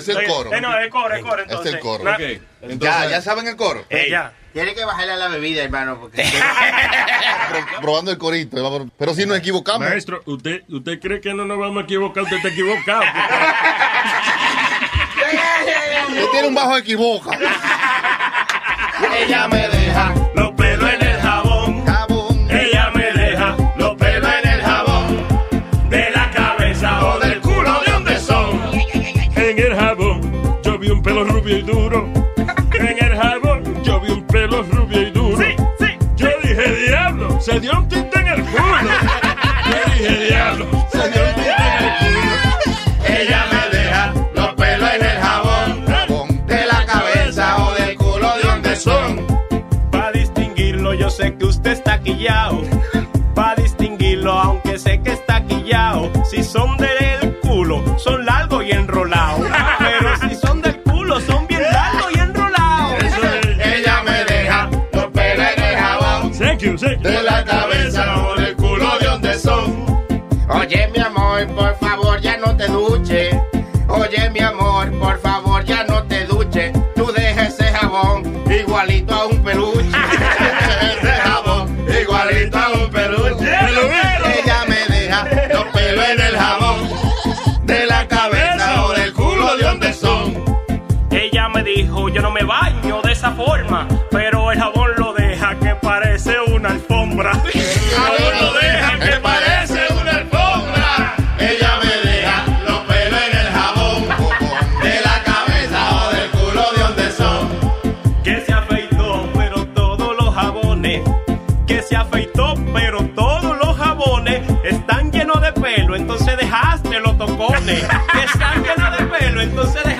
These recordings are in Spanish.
Es el coro. Eh, no, es el coro, es coro. Entonces. Es el coro. ya, ya saben el coro. Eh, ya. Tiene que bajarle a la bebida, hermano. Porque... Probando el corito. Pero si nos equivocamos. Maestro, ¿usted, ¿usted cree que no nos vamos a equivocar? Usted está equivocado. Usted tiene un bajo equivoca. Ella me deja rubio y duro. En el jabón yo vi un pelo rubio y duro. Sí, sí. Yo dije, diablo, se dio un tinte en el culo. Yo dije, diablo, se dio un tinte en el culo. Ella me deja los pelos en el jabón. De la cabeza o del culo de donde son. Para distinguirlo, yo sé que usted está quillao. Para distinguirlo, aunque sé que está quillao. Si son del culo, son largos De la cabeza o del culo de donde son. Oye, mi amor, por favor, ya no te duches. Oye, mi amor, por favor, ya no te duches. Tú deja ese jabón igualito a un peluche. Alfombra. Lo deja que parece una alfombra. Ella me deja los pelos en el jabón. De la cabeza o del culo de donde son. Que se afeitó, pero todos los jabones. Que se afeitó, pero todos los jabones están llenos de pelo, entonces dejaste los tocones. Que están llenos de pelo, entonces dejaste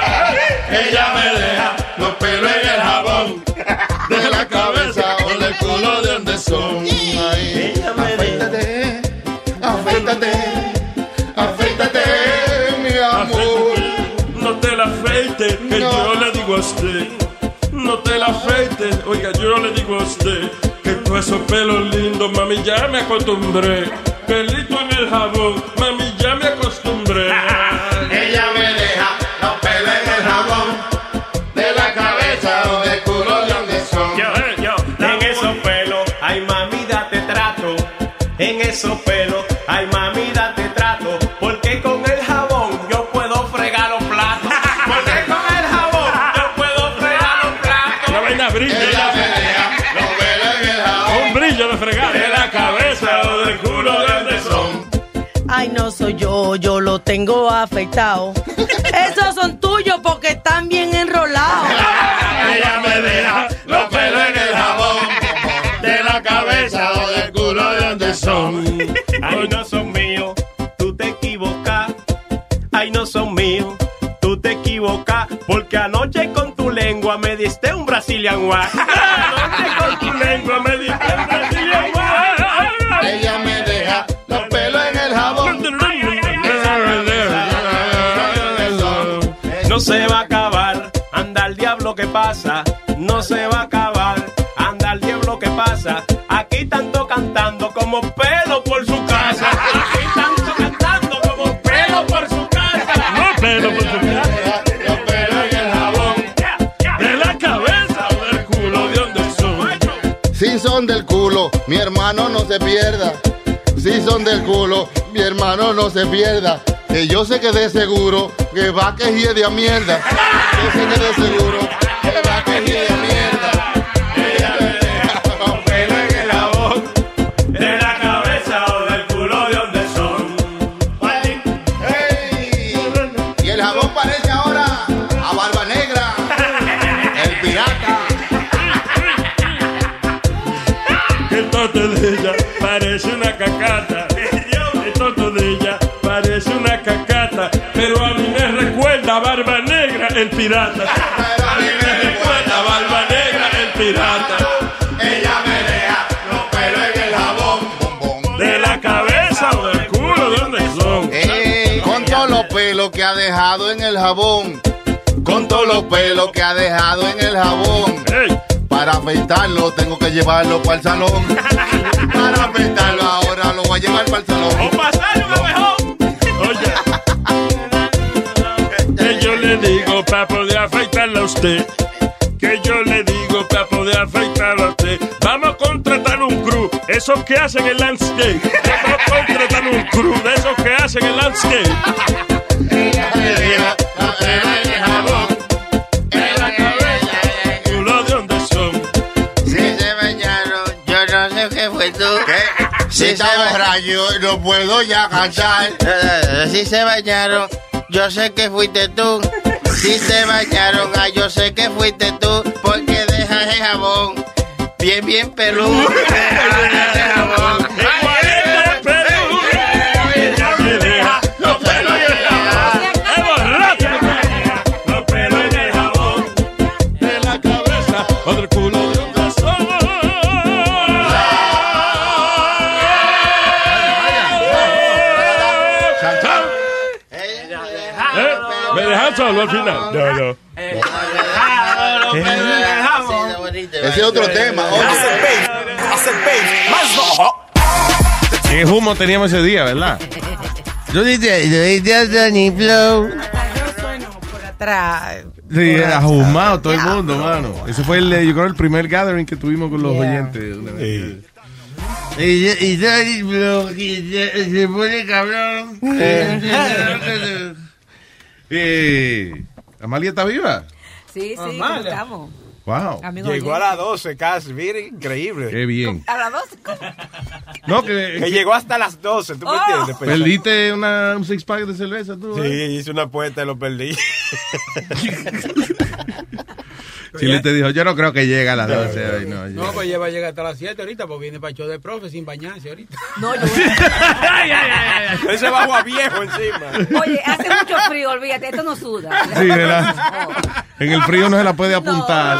Ella me deja los pelos en el jabón de la cabeza o del culo de donde son. Ella me deja. Afeítate, afeítate, mi amor. No te la afeites, que yo le digo a usted. No te la afeites, oiga, yo le digo a usted que todos esos pelos lindos, mami, ya me acostumbré. Pelito en el jabón, mami, En esos pelos, ay mami, date trato. Porque con el jabón yo puedo fregar los platos. Porque con el jabón yo puedo fregar los platos. La vaina brilla, Ella me deja los pelos en el jabón un brillo de fregar de la cabeza o del culo de donde son. Ay, no soy yo, yo lo tengo afeitado. Esos son tuyos porque están bien enrolados. Diste un Brazilian wax. Anoche con tu lengua me diste un Brazilian wax. Ella me deja los pelos en el jabón. No se va a acabar, anda al diablo que pasa. No se va a mi hermano no se pierda. Si son del culo, mi hermano no se pierda. Que yo sé que de seguro que va que hiede a mierda. Yo sé que de seguro que va que a mierda. El pirata. Pero a mí me recuerda a Barba Negra, el pirata. Ella me deja los pelos en el jabón. De la cabeza o del culo, ¿de dónde son? Con todos los pelos que ha dejado en el jabón. Con todos los pelos que ha dejado en el jabón. Para afeitarlo tengo que llevarlo para el salón. Para afeitarlo ahora lo voy a llevar para el salón. O pasar un abejón. oye. Le digo para poder afeitarla a usted. Que yo le digo para poder afeitarla a usted. Vamos a contratar un crew. Esos que hacen el landscape. Vamos a contratar un crew de esos que hacen el landscape. Si se bañaron, yo no sé qué fue tú. Si está borracho, no puedo ya cantar. Si se bañaron, yo sé que fuiste tú. Si se bañaron, ah, yo sé que fuiste tú. Porque dejas el jabón bien, bien el jabón. Solo al final? No, no. Ese es otro tema. Qué humo teníamos ese día, ¿verdad? Yo dije, yo dije a Danny Flow. Por atrás. Sí, ahumado todo el mundo, mano. Ese fue el, eh, yo creo, el primer gathering que tuvimos con los oyentes. Y, y Danny Flow, y se, se pone cabrón. Eh, ¿Amalia está viva? Sí, sí, Mamá, ¿cómo estamos? Wow. Amigo Llegó a oyente. las 12 casi, mira, increíble. Qué bien. A las dos. ¿cómo? No, que, Que llegó hasta las 12, ¿tú me Oh. entiendes? Pensé- perdiste una, un six pack de cerveza tú. Sí, ¿eh? hice una apuesta y lo perdí. Chile te dijo, yo no creo que llegue a las 12 hoy. No, No, pues lleva a llegar hasta las 7 ahorita, porque viene para el show de profe sin bañarse ahorita. No, yo Ese bajo a viejo encima. Oye, hace mucho frío, olvídate, esto no suda. Sí, ¿verdad? En el frío no se la puede apuntar.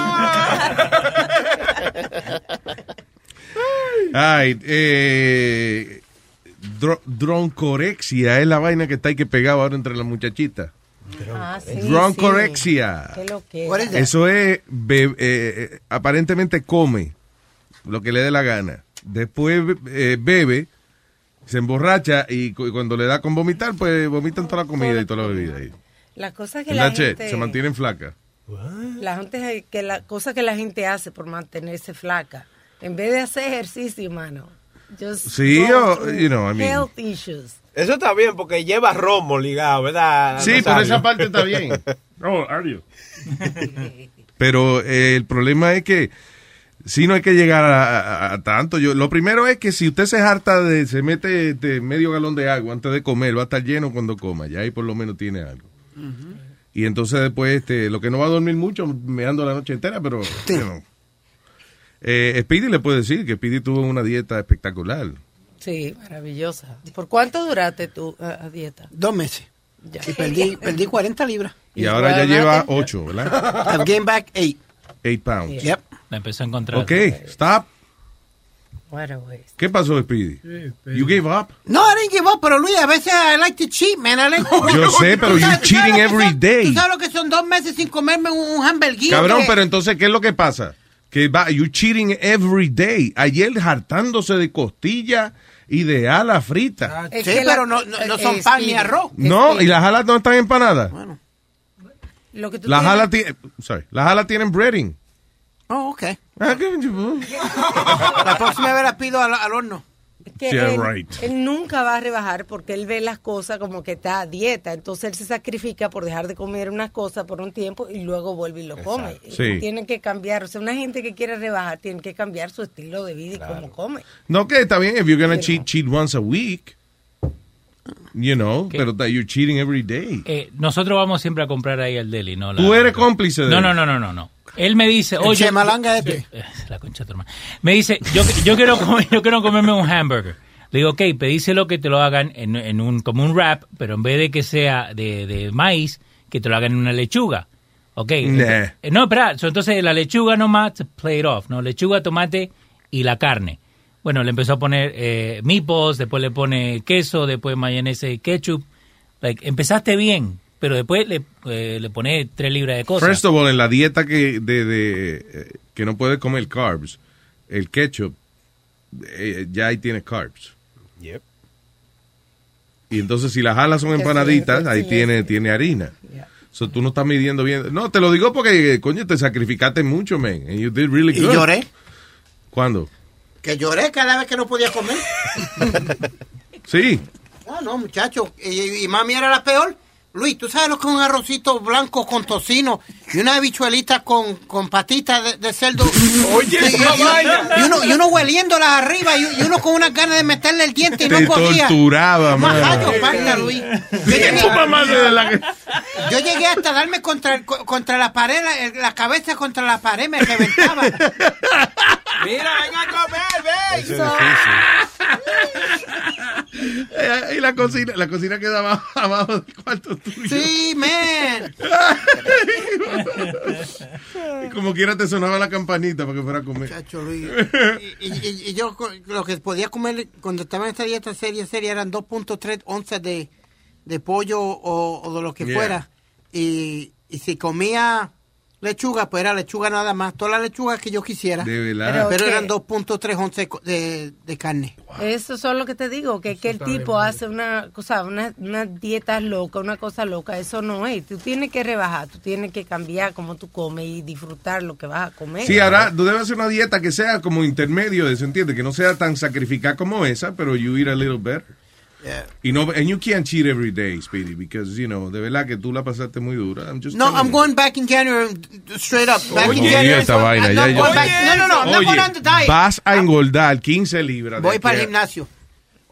Ay, eh, dro- droncorexia es la vaina que está ahí que pegado ahora entre las muchachitas. Ah, sí, Droncorexia. sí. ¿Qué lo que What is that? Eso es, be- eh, aparentemente come lo que le dé la gana. Después eh, bebe, se emborracha y cu- cuando le da con vomitar, pues vomitan toda la comida y toda la bebida. ahí. La cosa que la it. gente... Se mantienen flacas. La gente, que la cosa que la gente hace por mantenerse flaca, en vez de hacer ejercicio, mano, just Sí, go o, through you know, I mean- health issues. Eso está bien porque lleva romo ligado, ¿verdad? Sí, por esa parte está bien. Oh, adiós. Pero eh, el problema es que si no hay que llegar a, a- a tanto. Yo, lo primero es que si usted se harta de, se mete de medio galón de agua antes de comer, va a estar lleno cuando coma. Ya ahí por lo menos tiene algo. Y entonces después, este, lo que no va a dormir mucho, me ando la noche entera, pero... you know. Eh, Speedy le puede decir que Speedy tuvo una dieta espectacular. Sí, maravillosa. ¿Por cuánto duraste tu eh, a dieta? Dos meses. Y perdí, perdí 40 libras. Y ahora ya lleva ocho, ¿verdad? I've gained back eight. Eight pounds. Yep. La empezó a encontrar. Ok, stop. What a waste. ¿Qué pasó, Speedy? You gave up? No, I didn't give up, pero Luis, a veces I like to cheat, man. I like- Yo sé, pero ¿Tú you're sabes- tú sabes cheating every son- day. ¿Tú sabes lo que son dos meses sin comerme un, un hamburguito? Cabrón, que- pero entonces, ¿qué es lo que pasa? Que va, you cheating every day. Ayer hartándose de costilla y de ala frita. Sí, pero no, no, no son pan ni arroz. No, y las alas no están empanadas. Lo que tú Las tienes- alas, sorry, las alas tienen breading. Oh, ok. Ah, La próxima vez la pido al, al horno. Que Yeah, él, right. él nunca va a rebajar porque él ve las cosas como que está a dieta. Entonces él se sacrifica por dejar de comer unas cosas por un tiempo y luego vuelve y lo come. Y Sí. Tienen que cambiar. O sea, una gente que quiere rebajar tiene que cambiar su estilo de vida y cómo come. No, que está bien, if you're gonna cheat, cheat once a week. You know, pero that you're cheating every day. Eh, nosotros vamos siempre a comprar ahí al deli, ¿no? La- Tú eres cómplice de no, no, no, no, no. Él me dice, El oye... chemalanga este. Eh, La concha de tu hermana. Me dice, yo, yo, quiero comer- yo quiero comerme un hamburger. Le digo, ok, pedíselo que te lo hagan en, en un, como un wrap, pero en vez de que sea de, de maíz, que te lo hagan en una lechuga. Ok. Nah. Eh, No, espera, entonces la lechuga nomás, play it off, ¿no? Lechuga, tomate y la carne. Bueno, le empezó a poner eh, meatballs, después le pone queso, después mayonesa y ketchup. Like, empezaste bien, pero después le, eh, le pone tres libras de cosas. First of all, en la dieta que, de, de, eh, que no puedes comer carbs, el ketchup, eh, ya ahí tiene carbs. Yep. Y entonces si las alas son empanaditas, ahí tiene, tiene harina. So, tú no estás midiendo bien. No, te lo digo porque, coño, te sacrificaste mucho, man. And you did really Y good. lloré. ¿Cuándo? Que lloré cada vez que no podía comer. Sí. No, no, muchacho. Y, y mami era la peor. Luis, ¿tú sabes lo que es un arrocito blanco con tocino y una habichuelita con, con patitas de, de cerdo? Oye, y, esa y- vaina. y uno, y uno hueliéndolas arriba y, y uno con unas ganas de meterle el diente y Te no podía. torturaba, Más mano. gallo falta, Luis. Yo llegué, Tu mamá de verdad que- yo llegué hasta darme contra, contra la pared, la, la cabeza contra la pared, me reventaba. Mira, ven a comer, ven. Eh, y la cocina, la cocina quedaba abajo del cuarto tuyo. Sí, man. Y como quiera te sonaba la campanita para que fuera a comer. Luis. Y, y- y yo lo que podía comer cuando estaba en esta dieta seria, seria, eran 2.3 onzas de, de pollo o, o de lo que Yeah. fuera. Y, y si comía lechuga, pues era lechuga nada más. Todas las lechugas que yo quisiera. De verdad. Pero Pero eran 2.3 onzas de, de carne. Eso es lo que te digo, que, que el tipo hace una cosa, una, una dieta loca, una cosa loca, eso no es. Tú tienes que rebajar, tú tienes que cambiar cómo tú comes y disfrutar lo que vas a comer. Sí, ahora tú debes hacer una dieta que sea como intermedio, ¿se entiende? Que no sea tan sacrificada como esa, pero you eat a little better. Y no, and you can't cheat every day, Speedy, because, you know, de verdad que tú la pasaste muy dura. I'm just No, I'm you. going back in January, straight up. Back in Oye, January. esta vaina, I'm ya not back- No, no, no, I'm not Oye, going on the diet. vas a engordar 15 libras. Voy para el gimnasio.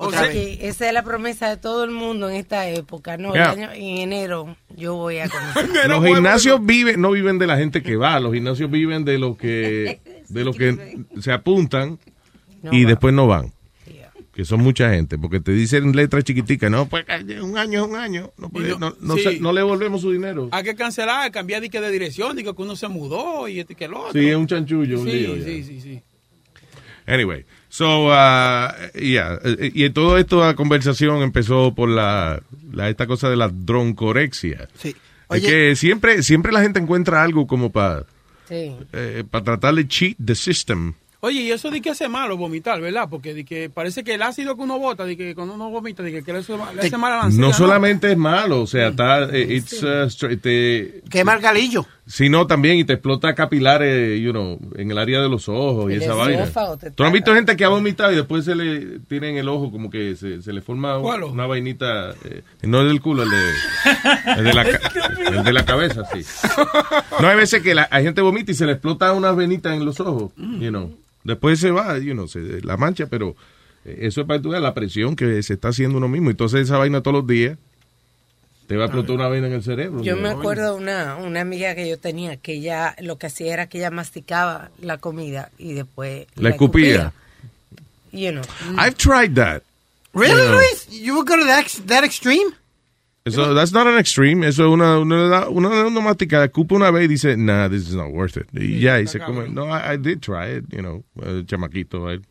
Otra vez. Sí, esa es la promesa de todo el mundo en esta época. No, Yeah. el año- en enero yo voy a conocer. Los gimnasios viven, no viven de la gente que va, los gimnasios viven de los que, de los que se apuntan y después no van. Que son mucha gente, porque te dicen letras chiquiticas, no, pues un año es un año, no, puede- no, no sí. se- no le volvemos su dinero. Hay que cancelar, cambiar de, de dirección, digo que uno se mudó y este que el otro. Sí, es un chanchullo, un sí, lío ya. Sí, sí, sí. Anyway, so, uh, yeah, eh, y en todo esto la conversación empezó por la, la- esta cosa de la droncorexia. Sí. Es que siempre, siempre la gente encuentra algo como para Sí. para tratar de cheat the system. Oye, y eso de que hace malo vomitar, ¿verdad? Porque de que parece que el ácido que uno bota, de que cuando uno vomita, de que, que le hace, le hace mal a la No solamente es malo, o sea, está, eh, it's, uh, te, Quema el galillo. sino también y te explota capilares, you know, en el área de los ojos y esa vaina. ¿Tú has visto gente que ha vomitado y después se le tiene en el ojo como que se, se le forma una vainita, eh, no el del culo, el de, el de, la, ca- el de la cabeza, sí. No, hay veces que la, hay gente vomita y se le explota una venita en los ojos, you know. Después se va, you know, se, la mancha, pero eh, eso es para que tú la presión que se está haciendo uno mismo. Entonces esa vaina todos los días te va a explotar una vaina en el cerebro. Yo me acuerdo de una, una amiga que yo tenía que ella lo que hacía era que ella masticaba la comida y después La escupía. You know. I've tried that. Really, You know. Luis? You would go to that, that extreme? Eso, that's not an extreme. Eso es una, una, una, masticada. Escupe una vez y dice, nah, this is not worth it. Y ya, y se come. No, I, I did try it, you know, eh, chamaquito. eh.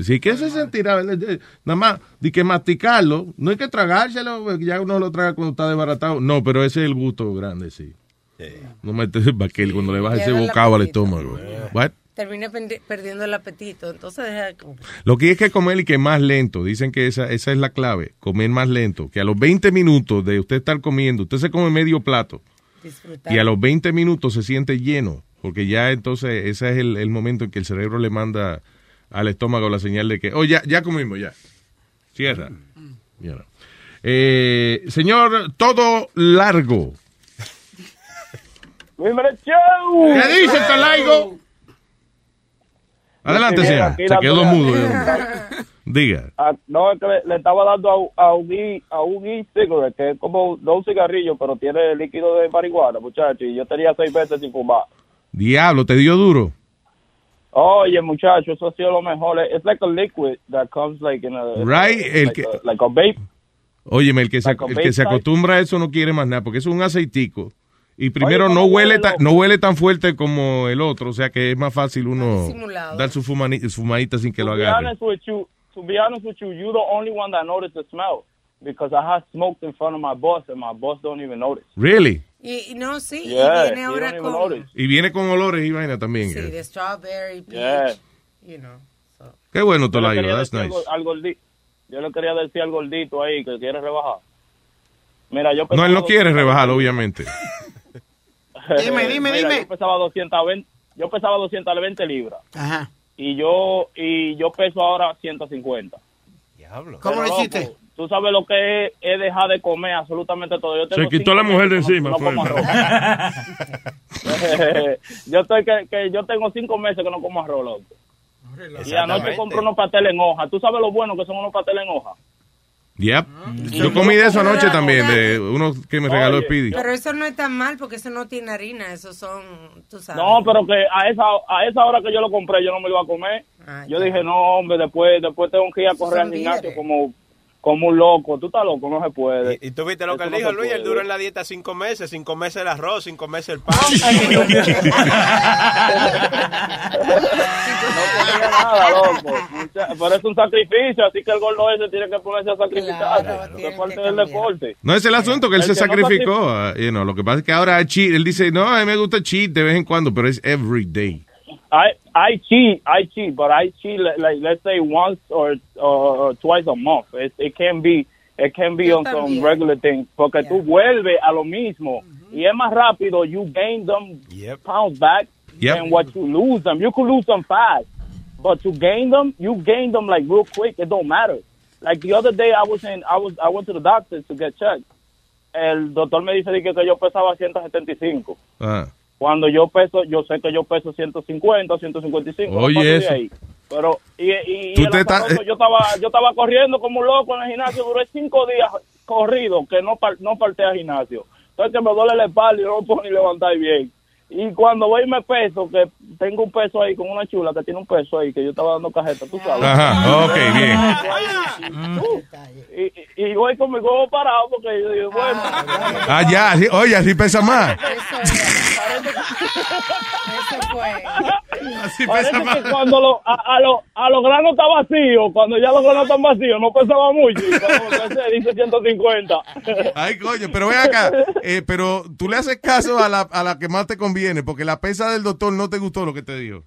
Sí, ¿qué se sentirá? Eh, eh, Nada más, de que masticarlo, no hay que tragárselo, ya uno lo traga cuando está desbaratado. No, pero ese es el gusto grande, sí. No metes el baquel cuando le baja ese el bocado al estómago. What? Terminé pendi- perdiendo el apetito, entonces deja de comer. Lo que hay que comer y que más lento. Dicen que esa, esa es la clave. Comer más lento. Que a los 20 minutos de usted estar comiendo, usted se come medio plato. disfrutar. Y a los 20 minutos se siente lleno. Porque ya entonces ese es el, el momento en que el cerebro le manda al estómago la señal de que, oh, ya, ya comimos, ya. Cierra. You know. Eh, señor, todo largo. ¿Qué dice Talaigo? Adelante, Bien, señor. aquí Se quedó mudo. Diga. Ah, no, es que le, le estaba dando a, a un e, a un e-cigarette, que es como no un cigarrillo, pero tiene líquido de marihuana, muchacho, y yo tenía seis meses sin fumar. Diablo, te dio duro. Oye, muchacho, eso ha sido lo mejor. Es like a liquid that comes like in a... Right, el like, que- a, like a vape. Óyeme, el que, se, Like a el que se acostumbra a eso no quiere más nada, porque es un aceitico. Y primero Oye, no ¿cómo huele tan, no huele tan fuerte como el otro, o sea que es más fácil uno disimulado. dar su, fumani- su fumadita sin que lo to be agarre. honest with you, to be honest with you, you're the only one that noticed the smell. Because I have smoked in front of my boss, and my boss don't even notice. Really? Y, no, sí, Yeah, y viene ahora con... notice. Y viene con olores y vaina también. Sí, eh. de strawberry, peach, Yeah. you know. Qué bueno, Tolayo, quería that's decir nice. algo- al gordi- Yo le quería decir al gordito ahí que quiere rebajar. Mira, yo No, él no quiere 200 rebajar, obviamente. Dime, dime, Mira, dime. Yo pesaba 220, yo pesaba 220 libras. Ajá. Y yo y yo peso ahora 150. Diablo. ¿Cómo Pero, lo hiciste? loco, Tú sabes lo que es, es dejar de comer absolutamente todo. Yo tengo Se quitó la mujer de encima. no- yo estoy que, que yo tengo cinco meses que no como arroz, loco. Y anoche compro unos pasteles en hoja. ¿Tú sabes lo bueno que son unos pasteles en hoja? Yep. Yo comí de eso anoche también, de uno que me regaló Speedy. Pero eso no es tan mal porque eso no tiene harina, eso son, tú sabes. No, pero que a esa a esa hora que yo lo compré yo no me lo iba a comer. yo dije, no, hombre, después después tengo que ir a correr al gimnasio como como un loco. Tú estás loco, no se puede. ¿Y tú viste lo que él no dijo, Luis? Él duró en la dieta cinco meses, sin comerse el arroz, sin comerse el pan. No tenía nada, loco. Mucha- Pero es un sacrificio, así que el gordo ese tiene que ponerse a sacrificarse. es parte del deporte. No, es el asunto que él El se que no sacrificó. ah, you know, lo que pasa es que ahora cheat, él dice, no, a mí me gusta cheat de vez en cuando, pero es every day. I I cheat, I cheat, but I cheat like, like, let's say once or, or, or twice a month. It, it can be it can be Yo on some regular things porque tú vuelves a lo mismo y es más rápido. You gain them pounds back Yep. than what you lose them. You could lose them fast, but to gain them, you gain them like real quick. It don't matter. Like the other day, I was in, I was, I went to the doctor to get checked. El doctor me dice de que, que yo pesaba 175. Ah. Cuando yo peso, yo sé que yo peso 150, 155. no Oye, eso. ahí. Pero, y, y, y estás- azaroso, yo estaba yo estaba corriendo como un loco en el gimnasio, duré cinco días corrido que no, no falté al gimnasio. Entonces que me duele la espalda y no me puedo ni levantar bien. Y cuando voy y me peso, que tengo un peso ahí con una chula que tiene un peso ahí, que yo estaba dando cajeta, tú sabes. Ajá, ok, bien. Y, y, y voy con mi huevo parado porque yo digo, bueno. Ah, ya, sí, oye, así pesa más. Eso fue. Parece que cuando lo, a, a, lo- a los granos está vacío, cuando ya los granos están vacíos, no pesaba mucho. Y cuando pesé, dice 150. Ay, coño, pero ven acá, eh, pero tú le haces caso a la, a la que más te conviene, porque la pesa del doctor no te gustó lo que te dijo.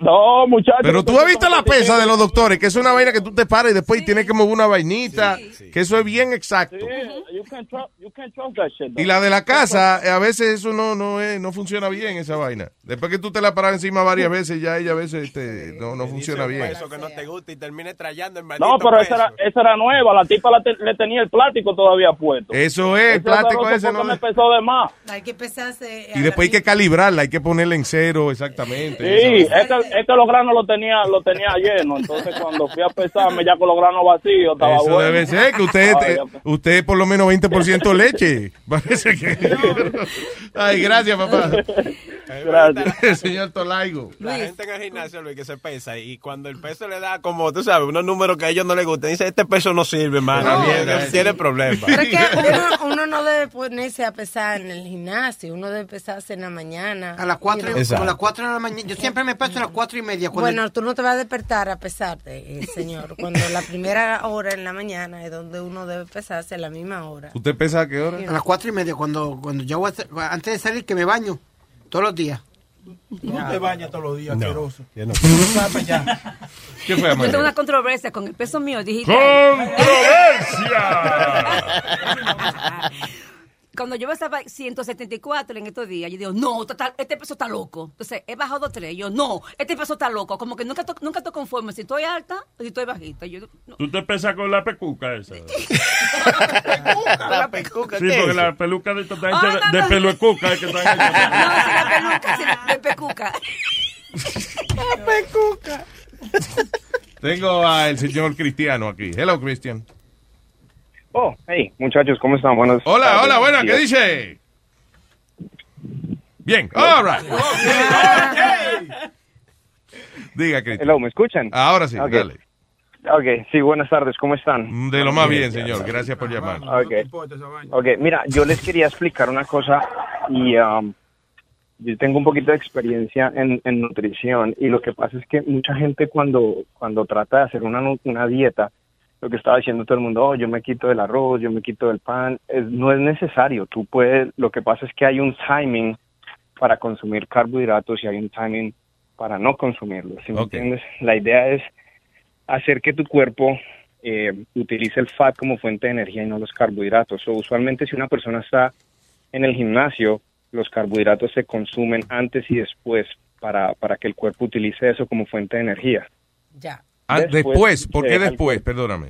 No, muchachos. Pero tú has visto la pesa de los doctores, que es una vaina que tú te paras y después tienes que mover una vainita, que eso es bien exacto. You can't trust, you can't trust that shit. Y la de la casa, eh, a veces eso no no es, no funciona bien, esa vaina. Después que tú te la paras encima varias veces, ya ella a veces este, no, no funciona bien. Eso que no te gusta y termine trayendo el maldito No, pero esa era, esa era nueva. La tipa la te- le tenía el plástico todavía puesto. Eso es, el plástico ese no me es- pesó de más. Hay que pesarse. Y después hay que calibrarla, hay que ponerla en cero exactamente. Sí, es que, es que los granos lo tenía, lo tenía lleno. Entonces cuando fui a pesarme ya con los granos vacíos, estaba Eso bueno. debe ser, que usted, Ay, usted es por lo menos 20% leche. Parece que... Ay, gracias, papá. Gracias. El señor Tolaigo. La gente en el gimnasio, Luis, que se pesa y cuando el peso le da como, tú sabes, unos números que a ellos no les gustan, dice, este peso no sirve, mano. No. Tiene- tiene problemas. Pero es que uno, uno no debe ponerse a pesar en el gimnasio, uno debe pesarse en la mañana. A las cuatro, Y no- como a las cuatro de la mañana. Yo siempre me peso a las cuatro y media. cuando- Bueno, tú no te vas a despertar a pesarte, eh, señor. Cuando la primera hora en la mañana es donde uno debe pesarse a la misma hora. ¿Usted pesa a qué hora? A las cuatro y media, cuando, cuando yo voy a antes de salir, que me baño todos los días. No te bañas todos los días, No, asqueroso. yo no. ¿Qué fue, Yo tengo una controversia con el peso mío digital. Cuando yo estaba 174 en estos días, yo digo, no, total, este peso está loco. Entonces, he bajado tres. Yo, no, este peso está loco. Como que nunca, to- nunca estoy conforme si estoy alta o si estoy bajita. Yo, no. Tú te pesas con la pecuca esa. La pecuca, Sí, ¿qué es porque la peluca de está hecha no, de, de no. pelo de cuca. es que está hecha. No, si la peluca, si la de pecuca. La pecuca. Tengo al señor Cristiano aquí. Hello, Cristian. Oh, hey, muchachos, ¿cómo están? Buenos Hola, tardes, hola, buena, ¿qué dice? Bien, all right. Diga, Cristian. Hello, ¿me escuchan? Ahora sí, Ok. dale. Ok, sí, buenas tardes, ¿cómo están? De lo más bien, señor. Gracias por llamar. Ok, ok, mira, yo les quería explicar una cosa y um, yo tengo un poquito de experiencia en, en nutrición y lo que pasa es que mucha gente cuando, cuando trata de hacer una, una dieta, lo que estaba diciendo todo el mundo, oh, yo me quito del arroz, yo me quito del pan, es, no es necesario, tú puedes, lo que pasa es que hay un timing para consumir carbohidratos y hay un timing para no consumirlos, ¿sí me entiendes? La idea es hacer que tu cuerpo eh, utilice el fat como fuente de energía y no los carbohidratos. O usualmente si una persona está en el gimnasio, los carbohidratos se consumen antes y después para, para que el cuerpo utilice eso como fuente de energía. Ya. Ah, después, ¿por qué después? Perdóname.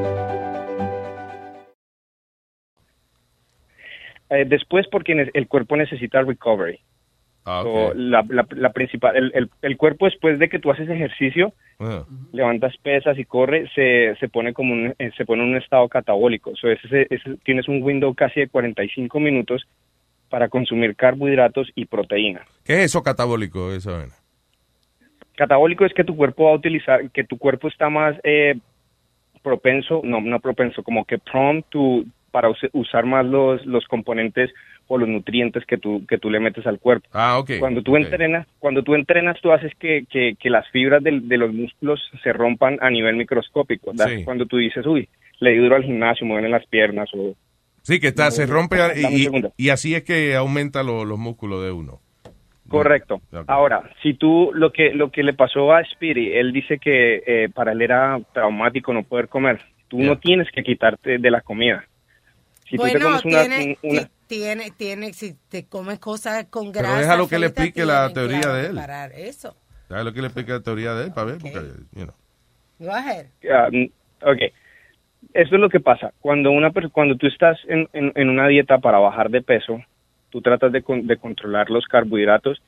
Eh, después porque el cuerpo necesita recovery. Ah, So, la, la- la principal, el, el- el cuerpo después de que tú haces ejercicio, Ah. levantas pesas y corre, se, se pone como un, eh, se pone en un estado catabólico. So, ese, ese- tienes un window casi de 45 minutos para consumir carbohidratos y proteína. ¿Qué es eso catabólico? Esa? Catabólico es que tu cuerpo va a utilizar, que tu cuerpo está más eh, propenso, no, no propenso, como que prone to, para us- usar más los, los componentes o los nutrientes que tú, que tú le metes al cuerpo. Ah, ok. Cuando tú entrenas, cuando tú entrenas, tú haces que, que, que las fibras del- de los músculos se rompan a nivel microscópico. Sí. Cuando tú dices, uy, le di duro al gimnasio, me duelen las piernas o... Sí, que está, se rompe y, y así es que aumenta lo- los músculos de uno. Correcto. Ahora, si tú lo que lo que le pasó a Speedy, él dice que eh, para él era traumático no poder comer. Tú no tienes que quitarte de la comida. Si tú te bueno, comes una, tiene, una- tiene, tiene, si te comes cosas con grasa. Pero déjalo que le explique la teoría de él. parar eso. Déjalo que le explique la teoría de él para ver, porque, you know. Go ahead. Mm, ok. Eso es lo que pasa. Cuando una cuando tú estás en, en- en una dieta para bajar de peso, tú tratas de, con- de controlar los carbohidratos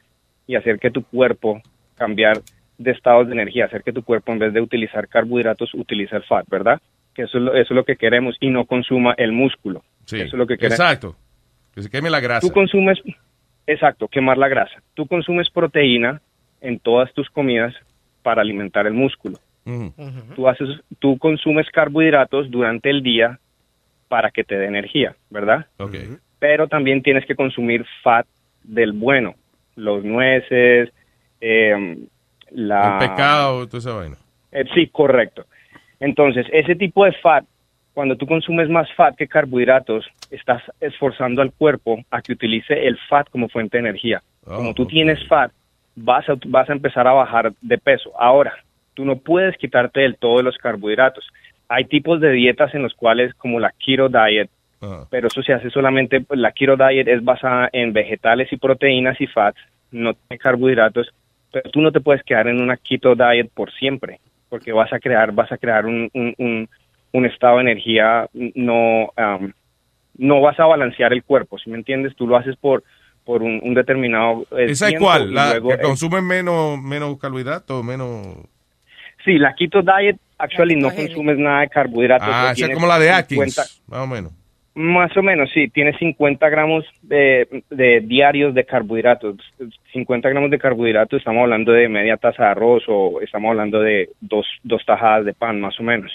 y hacer que tu cuerpo cambiar de estados de energía, hacer que tu cuerpo en vez de utilizar carbohidratos utilice el fat, ¿verdad? Que eso es lo, eso es lo que queremos y no consuma el músculo. Sí, Eso es lo que queremos. exacto. Que se queme la grasa. Tú consumes, exacto, quemar la grasa. Tú consumes proteína en todas tus comidas para alimentar el músculo. Ujú. Tú haces, tú consumes carbohidratos durante el día para que te dé energía, ¿verdad? Ok. Pero también tienes que consumir fat del bueno, los nueces, eh, la El pecado, toda esa vaina. eh, sí, correcto. Entonces, ese tipo de fat, cuando tú consumes más fat que carbohidratos, estás esforzando al cuerpo a que utilice el fat como fuente de energía. como tú tienes fat, vas a, vas a empezar a bajar de peso. Ahora, tú no puedes quitarte del todo los carbohidratos. Hay tipos de dietas en los cuales, como la keto diet, pero eso se hace solamente, pues, la keto diet es basada en vegetales y proteínas y fats, no tiene carbohidratos, pero tú no te puedes quedar en una keto diet por siempre, porque vas a crear, vas a crear un, un, un- un estado de energía, no, am, no vas a balancear el cuerpo, si me entiendes? Tú lo haces por, por un, un determinado eh, ¿Esa es cuál? y La luego, que eh, consumen menos, menos carbohidratos, menos... Sí, la keto diet, actually no consumes nada de carbohidratos. Ah, esa es como la de Atkins, 50 más o menos. Más o menos, sí. Tiene 50 gramos de, de diarios de carbohidratos. 50 gramos de carbohidratos, estamos hablando de media taza de arroz o estamos hablando de dos, dos tajadas de pan, más o menos.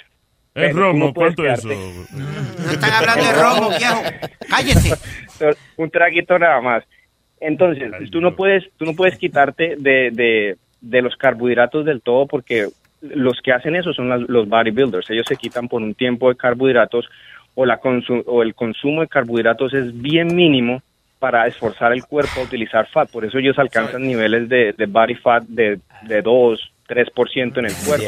Es romo, no puedes ¿cuánto es eso? No están hablando de romo, viejo. Cállese. Un traguito nada más. Entonces, tú no puedes, tú no puedes quitarte de, de, de los carbohidratos del todo porque los que hacen eso son las- los bodybuilders. Ellos se quitan por un tiempo de carbohidratos o, la o el consumo de carbohidratos es bien mínimo para esforzar el cuerpo a utilizar fat. Por eso ellos alcanzan niveles de, de body fat de, de 2, 3% en el cuerpo.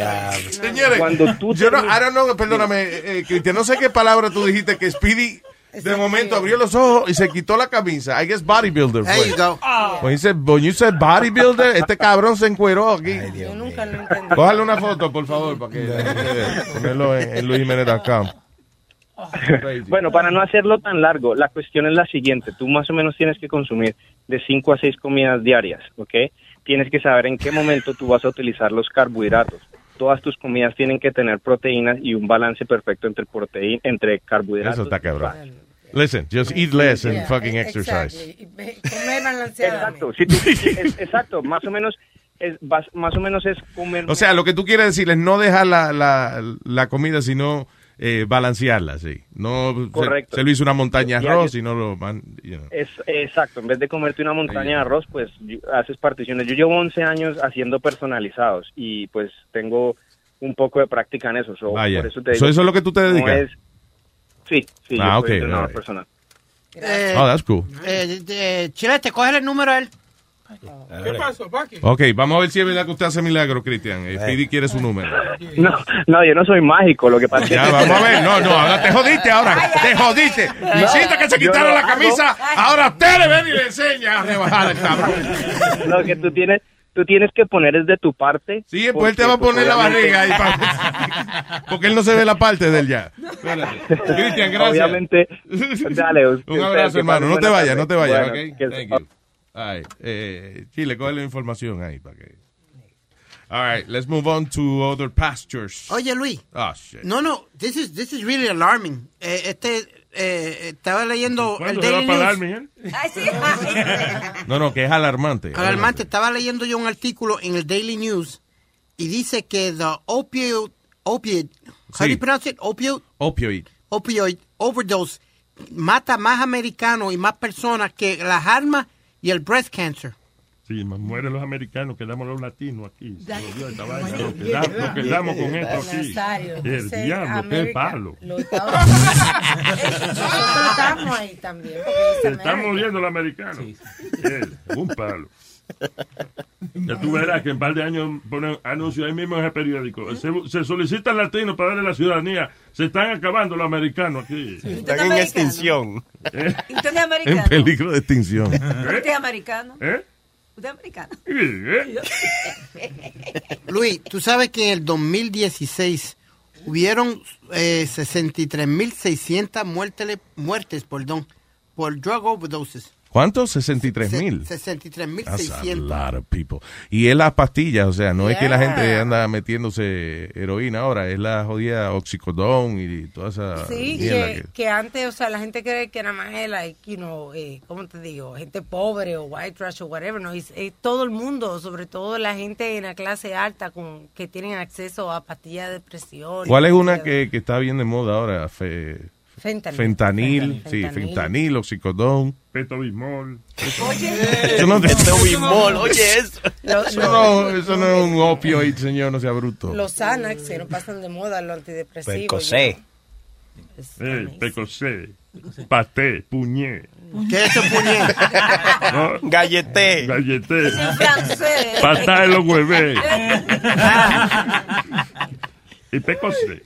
Señores, Cuando tú yo no, I don't know, perdóname, eh, eh, Cristian, no sé qué palabra tú dijiste que Speedy de momento abrió los ojos y se quitó la camisa. I guess bodybuilder. There you go. When, he said, when you said bodybuilder, este cabrón se encueró aquí. Yo nunca lo entendí. Cójale una foto, por favor, para que ponerlo en, en luisjimenez.com. Bueno, para no hacerlo tan largo, la cuestión es la siguiente. Tú más o menos tienes que consumir de 5 a 6 comidas diarias, ¿ok? Tienes que saber en qué momento tú vas a utilizar los carbohidratos. Todas tus comidas tienen que tener proteínas y un balance perfecto entre proteína, entre carbohidratos. Eso está cabrón. Listen, just eat less and fucking eh, exercise. Exacto, tú- es- exacto, más o menos es más o menos es comer O sea, lo que tú quieres decir es no dejar la, la, la comida, sino eh, balancearla, sí. No se- Correcto. Se, lo hizo una montaña de arroz y no lo... man- you know. Es, exacto, en vez de comerte una montaña de arroz, pues haces particiones. Yo llevo 11 años haciendo personalizados y pues tengo un poco de práctica en eso. so, Vaya. por eso, te So, digo ¿eso es lo que tú te no dedicas? es- sí, sí, Ah, yo ok, soy entrenador alright. personal. Eh, Oh, that's cool. eh, eh, Chilete, cógele el número él. ¿Qué pasó, Paqui? Ok, vamos a ver si es verdad que usted hace milagro, Cristian. Eh, Speedy quiere su número. No, no, yo no soy mágico, lo que pasa es Ya, que- vamos a ver. No, no, ahora te jodiste ahora. Te jodiste. Hiciste que se quitaron la camisa. Ahora usted le ven y le enseña a rebajar el cabrón. Lo que tú tienes, tú tienes que poner es de tu parte. Sí, pues él te va a poner la barriga ahí para- Porque él no se ve la parte de él ya. Cristian, gracias. Obviamente, dale. Un abrazo, hermano. No te vayas, no te vayas, Bueno, ¿ok? que- Thank you. All right. Eh, Chile, coge la información ahí para que... All right, let's move on to other pastures. Oye, Luis. Oh, shit. No, no, this is, this is really alarming. Eh, este, eh, estaba leyendo el ¿Cuándo se va Daily a parar, News. Miguel? Ay, sí. No, no, que es alarmante. Alarmante, estaba leyendo yo un artículo en el Daily News y dice que the opioid, opioid, how do Sí. you pronounce it? Opioid, Opioid. opioid overdose mata más americanos y más personas que las armas y el breast cancer. Sí, más mueren los americanos, quedamos los latinos aquí. Esta vaina. Nos quedamos, nos quedamos con esto aquí. Nazario, El diablo, qué palo. Nosotros estamos ahí también. Se están muriendo los americanos. Un palo. Ya tú verás que en par de años ponen anuncios ahí mismo en el periódico. Se, se solicitan latinos para darle la ciudadanía. Se están acabando los americanos aquí. Están en extinción. ¿Eh? ¿Y usted es En americano? peligro de extinción. ¿Usted es americano? ¿Eh? ¿Usted es americano? Luis, tú sabes que en el 2016 hubieron eh, 63.600 muertes, muertes perdón, por drug overdoses. ¿Cuántos? 63 mil. That's a 63.600. lot of people. Y es las pastillas, o sea, no es que la Yeah. gente anda metiéndose heroína ahora, es la jodida oxicodón y toda esa Sí, que, que- que antes, o sea, la gente cree que nada más es, like, you know, eh, ¿cómo te digo? Gente pobre o white trash o whatever, no, es, es todo el mundo, sobre todo la gente en la clase alta con que tienen acceso a pastillas de depresión. ¿Cuál es una que, que está bien de moda ahora? Fe- Fentanil. Fentanil, sí, Fentanil. fentanil, oxicodón. Petobismol. Yo no te- Petobismol, oye eso. Eso no, eso no es un opioid, señor, no sea bruto. Los Xanax que no pasan de moda, los antidepresivos. Percocé. ya. Eh, pecosé. Paté, puñé. ¿Qué es eso, puñé? ¿No? Galleté. Galleté. Es en francés. Patá en los huevés. Y pecosé.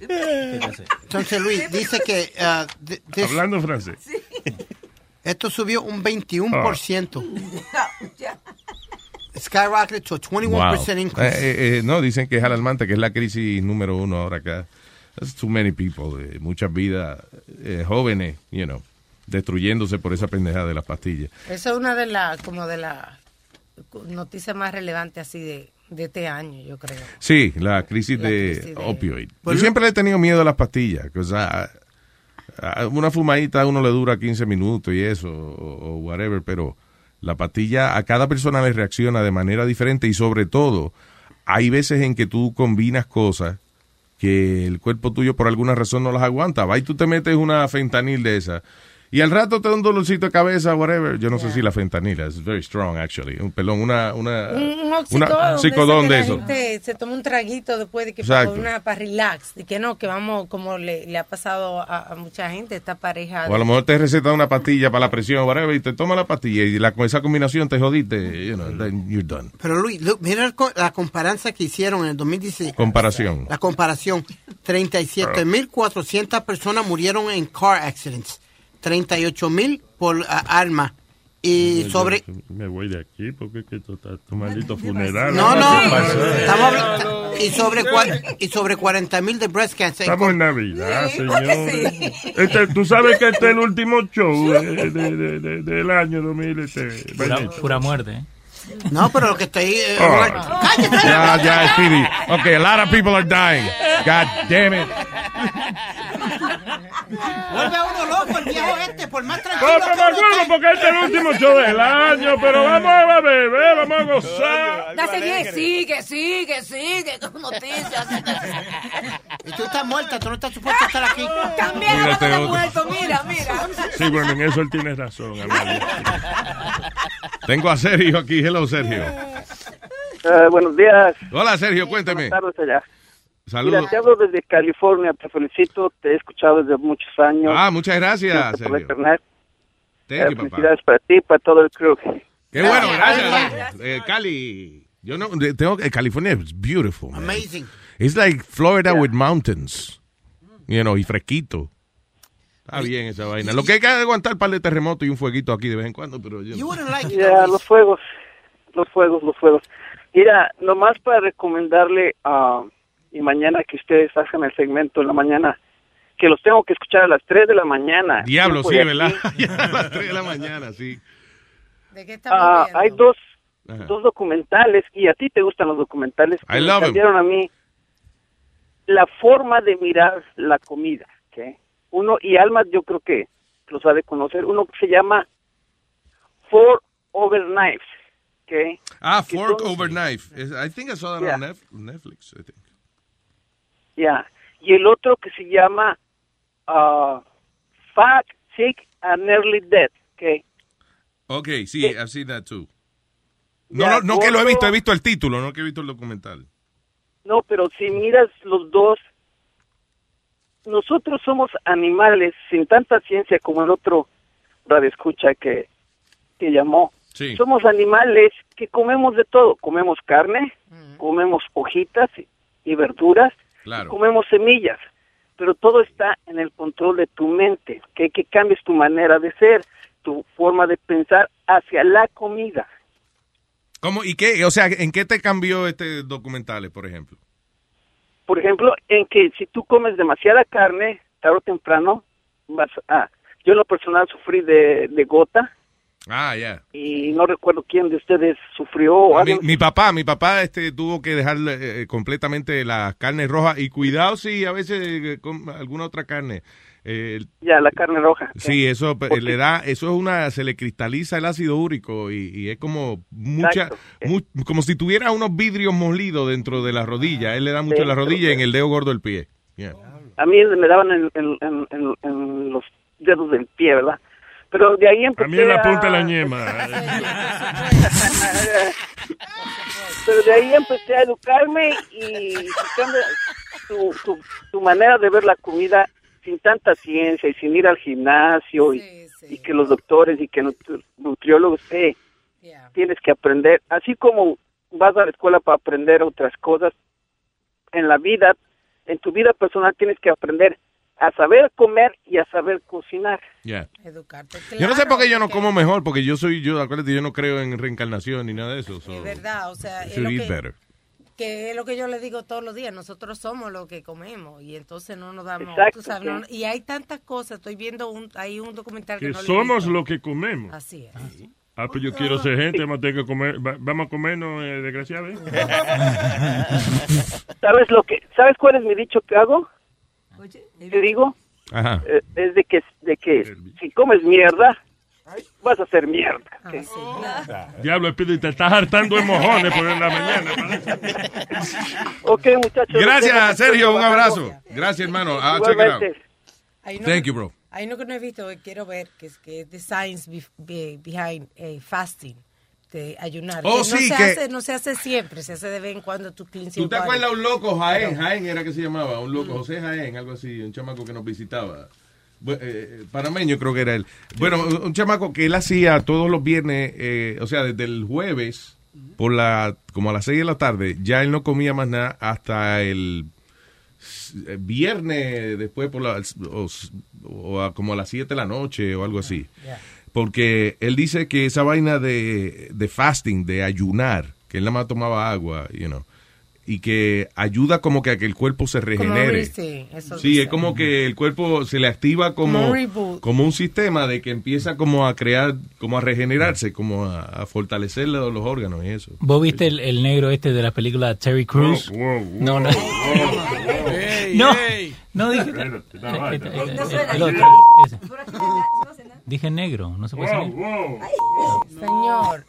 Entonces, Luis, dice que ah, de- de- Hablando francés. esto subió un 21%. Skyrocketed to a 21% Wow. increase. Eh, eh, eh, no, dicen que es alarmante, que es la crisis número uno ahora acá. There's too many people, eh, muchas vidas eh, jóvenes, you know, destruyéndose por esa pendejada de las pastillas. Esa es una de las, como de las noticias más relevantes así de, de este año, yo creo. Sí, la crisis La de crisis de- opioid. Pues Yo lo- siempre le he tenido miedo a las pastillas. que, o sea, una fumadita a uno le dura 15 minutos y eso, o, o whatever, pero la pastilla a cada persona le reacciona de manera diferente y sobre todo hay veces en que tú combinas cosas que el cuerpo tuyo por alguna razón no las aguanta. Va y tú te metes una fentanil de esa. Y al rato te da un dolorcito de cabeza, whatever. Yo no sé si la fentanil es very strong, actually. Un pelón, una, una, Un, un una oxicodón, psicodón de eso. se toma un traguito después de que Exacto. para, una, para relax. Y que no, que vamos, como le, le ha pasado a, a mucha gente, esta pareja. O a lo mejor te receta una pastilla para la presión, whatever, y te toma la pastilla y la, con esa combinación te jodiste, you know, then you're done. Pero Luis, look, mira la comparanza que hicieron en el 2016. Comparación. La comparación. 37.400 personas murieron en car accidents. 38.000 por ah, arma. Y sobre... Me voy de aquí porque es que esto está tu maldito funeral. No, no. Estamos hablando- y sobre y sobre 40.000 de breast cancer. Estamos en Navidad, Sí, señor. sí. Este, Tú sabes que este es el último show de- de- de- de- del año 2000. Este, Pura, pura muerte, ¿eh? No, pero lo que estoy... eh, Oh. ¡Cállate! Ya, ya, Speedy. Okay, a lot of people are dying. God damn it. Vuelve a uno loco el viejo este, por más tranquilo No, no que me uno acuerdo porque este es el último show del año, pero vamos a beber, vamos a gozar. Dase bien, sigue, sigue, sigue con noticias. Y tú estás muerta, tú no estás supuesto a estar aquí. También de otro. muerto, mira, mira. Sí, bueno, en eso él tiene razón. Tengo a Sergio aquí. Hello, Sergio. Eh, buenos días. Hola, Sergio, cuénteme. Buenas tardes allá. Saludos. Mira, te hablo desde California, te felicito, te he escuchado desde muchos años. Ah, muchas gracias, por internet. Thank Eh, you, papá. felicidades para ti, para todo el crew. Qué bueno, gracias. Eh, Cali. Yo no, tengo, eh, California is beautiful. man. Amazing. It's like Florida with mountains. You know, y fresquito. Está bien esa vaina. Lo que hay que aguantar un par de terremotos y un fueguito aquí de vez en cuando, pero yo. You wouldn't like Luis. los fuegos, los fuegos, los fuegos. Mira, nomás para recomendarle a y mañana que ustedes hagan el segmento en la mañana, que los tengo que escuchar a las 3 de la mañana. Diablo, sí. ¿verdad? A las 3 de la mañana, sí. ¿De qué Ah, hay dos, dos documentales y a ti te gustan los documentales. que I me love 'em. cambiaron a mí la forma de mirar la comida. ¿ok? Uno, y Alma yo creo que lo sabe conocer, uno que se llama Four Over Knives. ¿ok? Ah, Fork son- Over Knife. I think I saw that Yeah. on Netflix. I think. Ya. y el otro que se llama ah, Fat, Sick and Nearly Dead. Okay. Ok, sí, I've seen that too. No, no, no que lo he visto, he visto el título, no que he visto el documental. No, pero si miras los dos, nosotros somos animales sin tanta ciencia como el otro radioescucha que, que llamó. Sí. Somos animales que comemos de todo. Comemos carne, comemos hojitas y, y verduras, Claro. comemos semillas. Pero todo está en el control de tu mente, que, que cambies tu manera de ser, tu forma de pensar hacia la comida. ¿Cómo? ¿Y qué? O sea, ¿en qué te cambió este documental, por ejemplo? Por ejemplo, en que si tú comes demasiada carne, tarde o temprano vas a... Yo en lo personal sufrí de, de gota Ah, ya. y no recuerdo quién de ustedes sufrió. Mi, mi papá, mi papá este tuvo que dejar eh, completamente la carne roja y cuidado si a veces eh, con alguna otra carne. Eh, Ya, la carne roja. sí, eso eh, le da, eso es una, se le cristaliza el ácido úrico y, y es como mucha, mu- como si tuviera unos vidrios molidos dentro de la rodilla. Él le da mucho en la rodilla y en el dedo gordo del pie. Yeah. A mí me daban en, en- en- en- en los dedos del pie, ¿verdad? Pero de ahí empecé A mí en la punta de la a- ñema. Pero de ahí empecé a educarme y tu, tu manera de ver la comida sin tanta ciencia y sin ir al gimnasio y, y que los doctores y que nutri- nutriólogos, eh, tienes que aprender, así como vas a la escuela para aprender otras cosas, en la vida, en tu vida personal tienes que aprender a saber comer y a saber cocinar. Yeah. Educarte. Yo no sé por qué yo no como mejor, porque yo soy, yo, acuérdate, yo no creo en reencarnación ni nada de eso. so Es verdad, o sea, es should lo eat que, better. que es lo que yo le digo todos los días, nosotros somos lo que comemos y entonces no nos damos, Exacto, tú sabes, no- y hay tantas cosas, estoy viendo un, hay un documental que, Que no somos lo que comemos. Así es. Ah, pues yo quiero ser gente, vamos a tener que comer, va- vamos a comernos, eh, desgraciado. ¿Sabes lo que, sabes cuál es mi dicho que hago? ¿Qué digo? Ajá. Eh, es de que, de que si comes mierda, vas a hacer mierda. ¿ok? Diablo, Speedy, te estás hartando de mojones por en la mañana. Ok, muchachos. Gracias, Sergio, un abrazo. Gracias, hermano. I'll check it out. Thank you, bro. Hay uno que no he visto que quiero ver, que es, que es The Science be- be- Behind eh, Fasting, de ayunar. Oh, que no sí, se que- Hace, no se hace siempre, se hace de vez en cuando tu cleanse ¿Tú te body. acuerdas un loco, Jaén? Jaén era que se llamaba, un loco, José Jaén, algo así, un chamaco que nos visitaba. Bu- eh, panameño creo que era él. Bueno, un chamaco que él hacía todos los viernes, eh, o sea, desde el jueves, por la, como a las 6 de la tarde, ya él no comía más nada hasta el eh, viernes, después por la, o, o a como a las 7 de la noche o algo así. Porque él dice que esa vaina de, de fasting, de ayunar, que él nada más tomaba agua, you know, y que ayuda como que a que el cuerpo se regenere. re- sí, eso Sí, dice. es como que el cuerpo se le activa Como como, un reboot. como un sistema de que empieza como a crear, como a regenerarse, como a, a fortalecer los, los órganos y eso. ¿Vos viste el, el negro este de la película Terry Crews? no, no. no, no dije. Eh, está eh, Dije negro, no se puede decir negro. Señor.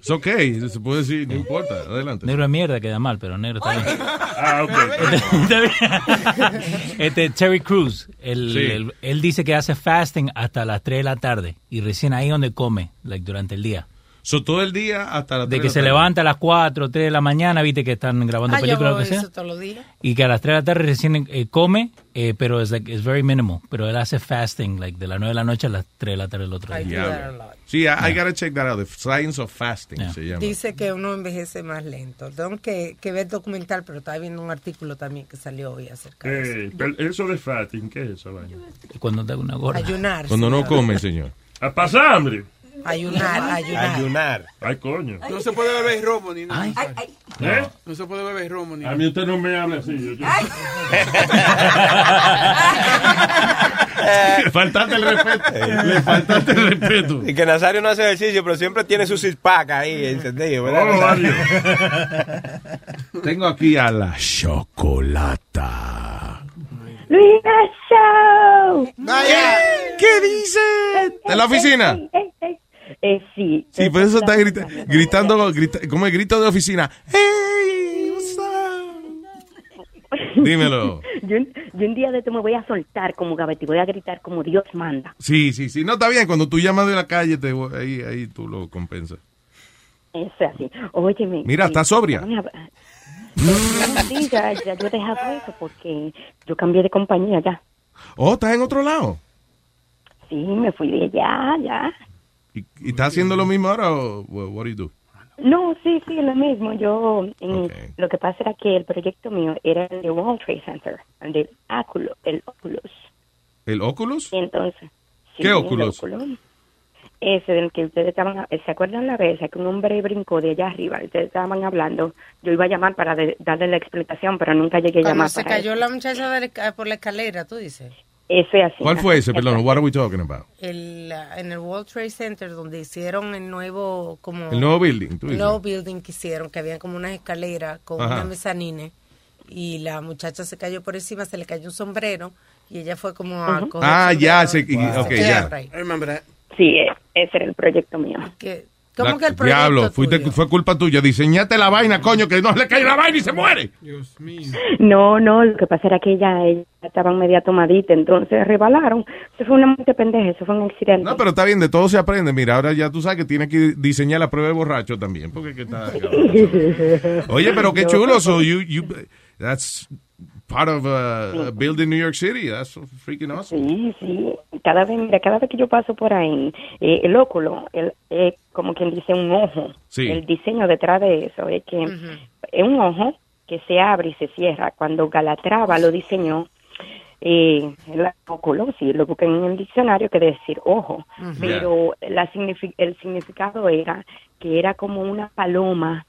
Es ok, se puede decir, no importa, adelante. Negro de mierda queda mal, pero negro está bien. Ah, ok. Este Terry Crews, él, Sí. él- él dice que hace fasting hasta las 3 de la tarde y recién ahí donde come, like, durante el día. So, todo el día hasta las De tres que la se tarde. levanta a las 4, 3 de la mañana, viste que están grabando Ah, yo películas o hago lo que sea. eso todos los días. Y que a las 3 de la tarde recién eh, come, eh, pero es like, it's very minimal. Pero él hace fasting, like de las 9 de la noche a las 3 de la tarde el otro día. Diablo. Sí, I, I gotta check that out. The Science of Fasting se llama. Dice que uno envejece más lento. Tengo que, que ver documental, pero estaba viendo un artículo también que salió hoy acerca de eso. Eh, pero eso de fatting, ¿qué es eso? Cuando te hago una gorda. Ayunar. Cuando no señor. come, señor. A pasar hambre. Ayunar, ayunar. Ayunar. Ay, coño. No se puede beber romo ni nada. ¿Eh? No se puede beber romo ni A nada. mí usted no me habla así. yo- yo- Le faltaste el respeto. Le faltaste el respeto. Y que Nazario no hace ejercicio, pero siempre tiene su six pack ahí encendido, ¿verdad? Oh? Tengo aquí a la chocolata. Show. ¿Qué dice? ¿De la oficina? Eh, sí. Sí, por eso está grita- gritando, grita- como el grito de oficina. ¡Hey! Dímelo. Yo, un- yo un día de esto me voy a soltar como gavete y voy a gritar como Dios manda. Sí, sí, sí. No, está bien. Cuando tú llamas de la calle, te, voy- ahí, ahí tú lo compensas. Eso es así. Óyeme. Mira, ¿estás sobria? estaban hab- No, sí, ya, ya yo he dejado eso porque yo cambié de compañía ya. Oh, ¿estás en otro lado? Sí, me fui de allá, ya. ¿Y, y estás haciendo lo mismo ahora o wha- what do you do? No, sí, sí, lo mismo. Yo, en- lo que pasa era que el proyecto mío era el de World Trade Center, el del Oculus, el Oculus. ¿El Oculus? Y entonces, sí, ¿Qué el Oculus? Ese del que ustedes estaban, ¿se acuerdan la vez que un hombre brincó de allá arriba? Ustedes estaban hablando. Yo iba a llamar para de- darle la explicación, pero nunca llegué a Cuando llamar se para cayó eso. la muchacha de por la escalera, tú dices. Eso es así. ¿Cuál fue ese? Perdón, what are we talking about? El, ah, en el World Trade Center, donde hicieron el nuevo, como... El nuevo building, tú El dices. nuevo building que hicieron, que había como unas escaleras con Ajá. una mezanine. Y la muchacha se cayó por encima, se le cayó un sombrero. Y ella fue como a coger Ah, el ya, sombrero. se, y- Se ok, quedó ya. por ahí. Sí, e- ese era el proyecto mío. Que- ¿Cómo La- que el proyecto Diablo, fuiste- tuyo? fue culpa tuya. Diseñate la vaina, coño, que no le cae la vaina y se muere. No, no, lo que pasa era que ella, ella estaba media tomadita, entonces rebalaron. Eso fue una mente pendeja, eso fue un accidente. No, pero está bien, de todo se aprende. Mira, ahora ya tú sabes que tienes que diseñar la prueba de borracho también, porque que está... Oye, pero qué chulo. So you, you, that's part of uh, building New York City. That's freaking awesome. Sí, sí. Cada vez, mira, cada vez que yo paso por ahí, eh, el óculo, el, eh, como quien dice un ojo. Sí. El diseño detrás de eso es que es un ojo que se abre y se cierra. Cuando Galatrava lo diseñó, eh, el óculo, sí, lo busqué en el diccionario, quiere decir ojo. Pero la el significado era que era como una paloma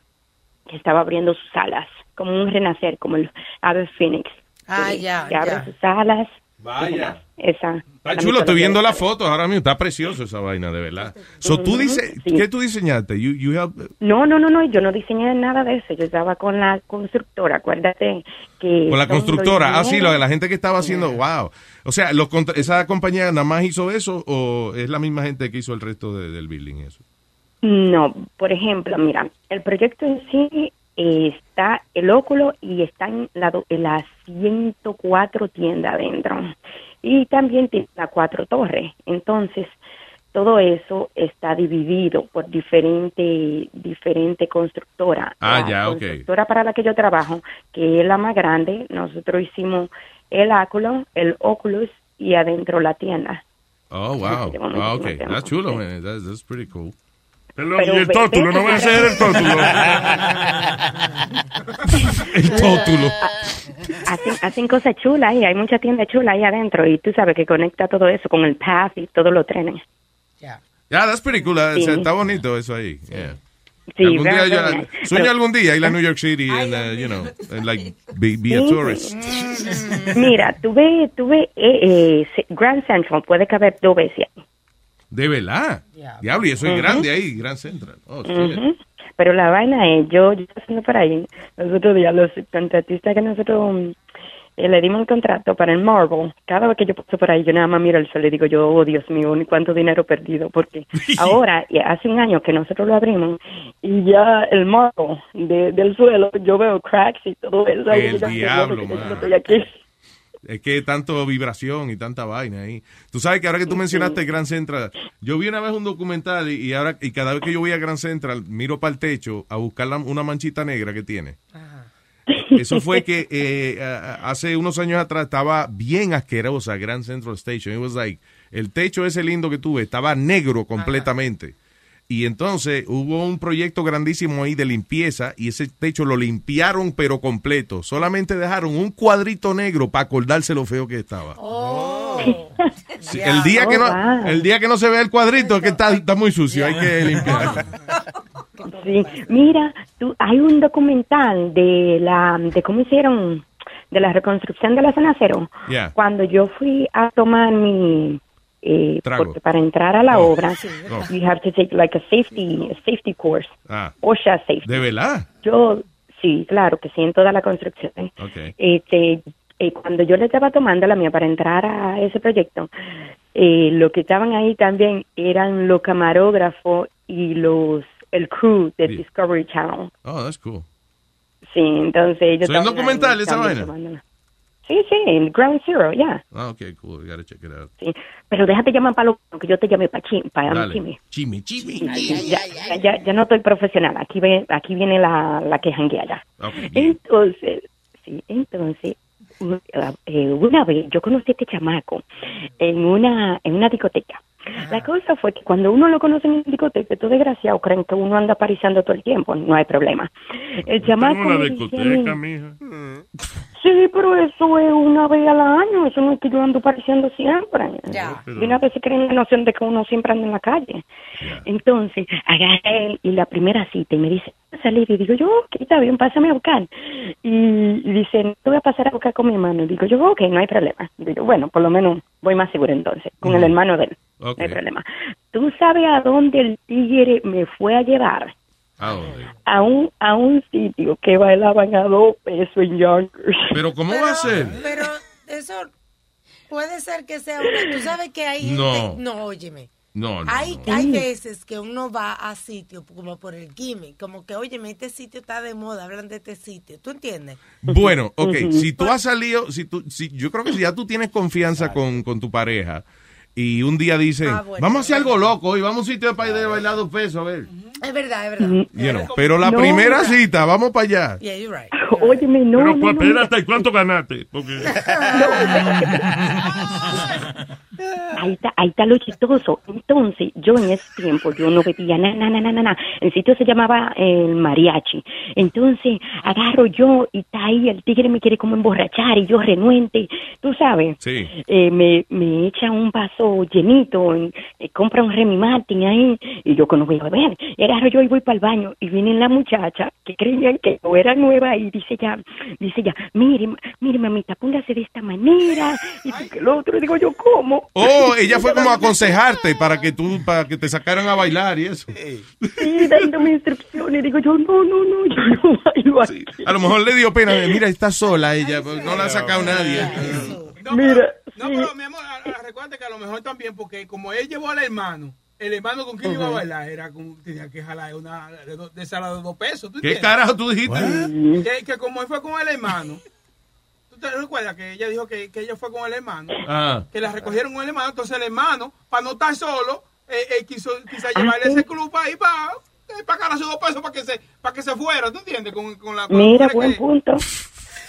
que estaba abriendo sus alas, como un renacer, como el ave fénix. Ah, que- ya, Que abre ya. sus alas. Vaya. Esa. Está chulo, estoy viendo las fotos ahora mismo. Está precioso esa vaina, de verdad. So, tú Ujú, dices, sí. ¿qué tú diseñaste? You, you help- No, no, no, no, yo no diseñé nada de eso. Yo estaba con la constructora, acuérdate que... Con la constructora. Ah, sí, lo de la gente que estaba haciendo, wow. O sea, los ¿esa compañía nada más hizo eso o es la misma gente que hizo el resto de- del building eso? No, por ejemplo, mira, el proyecto en sí está el óculo y está en, la, do- en las 104 tiendas adentro. Y también tiene las cuatro torres. Entonces, todo eso está dividido por diferente, diferente constructora. Ah, La ya, ok. constructora para la que yo trabajo, que es la más grande, nosotros hicimos el áculo, el Oculus y adentro la tienda. Oh, wow. momento Ah, no ok. tenemos, That's chulo, man. That's, that's pretty cool. Pero, Pero y el tótulo, no va a ser el tótulo. el tótulo. Hacen, hacen cosas chulas ahí, hay mucha tienda chula ahí adentro y tú sabes que conecta todo eso con el path y todos los trenes. Yeah, that's pretty cool. Uh, Sí. Está bonito eso ahí. Yeah. Sí, algún día yo, nice. sueño Pero- algún día ir a New York City and, uh, you know, and like be, be a Sí. tourist. Mira, tuve, tuve eh, eh, Grand Central, puede caber dos veces ahí. De verdad. Diablo, y eso es grande ahí, Grand Central. Oh. Pero la vaina es, yo, yo haciendo por ahí, los otros días, los contratistas que nosotros mm, eh, le dimos el contrato para el Marvel, cada vez que yo paso por ahí, yo nada más miro el suelo y digo, yo, oh Dios mío, ni cuánto dinero he perdido, porque ahora, hace un año que nosotros lo abrimos, y ya el Marvel de- del suelo, yo veo cracks y todo eso. ahí, El yo ya diablo, yo man. no estoy aquí. Es que tanto vibración y tanta vaina ahí. Tú sabes que ahora que tú mencionaste Grand Central, yo vi una vez un documental y, y ahora y cada vez que yo voy a Grand Central miro para el techo a buscar la- una manchita negra que tiene. Eso fue que eh, hace unos años atrás estaba bien asquerosa Grand Central Station. It was like, el techo ese lindo que tuve estaba negro completamente. Y entonces hubo un proyecto grandísimo ahí de limpieza y ese techo lo limpiaron pero completo. Solamente dejaron un cuadrito negro para acordarse lo feo que estaba. Sí, el día que no Oh, wow. el día que no se ve el cuadrito es que está, está muy sucio, hay que limpiarlo. Sí, mira, tú, hay un documental de la de cómo hicieron de la reconstrucción de la zona cero. Yeah. Cuando yo fui a tomar mi eh, porque para entrar a la Oh. obra Oh. you have to take like a safety a safety course, Ah, OSHA safety. ¿De verdad? Yo sí, claro que sí en toda la construcción. Ok. Este, eh, cuando yo le estaba tomando la mía para entrar a ese proyecto, eh, lo que estaban ahí también eran los camarógrafos y los el crew de Discovery Channel. Oh, that's cool. Sí, entonces ellos ¿Soy un estaban ahí documental esa vaina? Sí, sí, en Ground Zero, ya. Ah, ok, cool. We gotta check it out. Sí. Pero déjate llamar para lo que yo te llame para chi, para. Chimi, chimi. ya, ya, ya, ya no estoy profesional. Aquí, ve, aquí viene la, la que janguea ya. Ok. Entonces, sí, entonces, eh, una vez yo conocí a este chamaco en una, en una discoteca. La cosa fue que cuando uno lo conoce en una discoteca, estos desgraciados creen que uno anda parizando todo el tiempo, no hay problema. El chamaco una discoteca, mija. Sí, pero eso es una vez al año, eso no es que yo ando pareciendo siempre. Ya. De una vez se creen la noción de que uno siempre anda en la calle. Entonces, agarra él y la primera cita y me dice, "¿Vas a salir? Y digo yo, ok, está bien, pásame a buscar. Y, y dice, no te voy a pasar a buscar con mi hermano. Y digo yo, ok, no hay problema. Y digo, bueno, por lo menos voy más seguro entonces, con el hermano de él. No hay problema. ¿Tú sabes a dónde el tigre me fue a llevar? ¿A dónde? A un, a un sitio que bailaban a dos pesos en Yonkers. Pero ¿cómo va a ser? Pero eso puede ser que sea una... Tú sabes que hay gente... No. No, óyeme. No, no. Hay, no. hay veces que uno va a sitios como por el gimmick, como que, óyeme, este sitio está de moda, hablan de este sitio. ¿Tú entiendes? Bueno, ok, si tú has salido, si tú, si, yo creo que si ya tú tienes confianza con, con tu pareja y un día dicen, Ah, bueno. vamos a hacer algo loco y vamos a un sitio para ir a bailar dos pesos, a ver. Es verdad, es verdad. You know, pero la No, primera cita, vamos para allá. Yeah, you're right. Óyeme, no, Pero no, pues, no, espérate, ¿y cuánto ganaste? Porque... Ahí está, ahí está lo chistoso. Entonces, yo en ese tiempo, yo no bebía nada, nada, nada, nada. El sitio se llamaba el mariachi. Entonces, agarro yo y está ahí, el tigre me quiere como emborrachar y yo renuente, tú sabes. Sí. Eh, me, me echa un vaso llenito, en- eh, compra un Remy Martin ahí, y yo que no voy a beber. Y agarro yo y voy para el baño, y viene la muchacha, que creían que yo era nueva, y dice ya, dice ya, mire, mire mamita, póngase de esta manera, y que el otro, y digo yo, ¿cómo? Oh, ella fue como a aconsejarte para que tú, para que te sacaran a bailar y eso. Sí, dándome instrucciones, digo yo, no, no, no, yo no bailo aquí. A lo mejor le dio pena, mira, está sola ella, no la ha sacado nadie. Mira, No, pero mi amor, a- a- recuerda que a lo mejor también, porque como él llevó al hermano, el hermano con quien iba a bailar era con, tenía que jalar una de, de sala de dos pesos. ¿tú ¿Qué entiendes? carajo tú dijiste? Que, que como él fue con el hermano, ¿tú te recuerdas que ella dijo que, que ella fue con el hermano? Ah. Que la recogieron con el hermano, entonces el hermano, para no estar solo, eh, eh, quiso quizá Ah, llevarle ese club ahí para eh, pagar sus dos pesos para que se para que se fuera, ¿tú entiendes? Con, con la, con la Mira, mujer buen que- punto.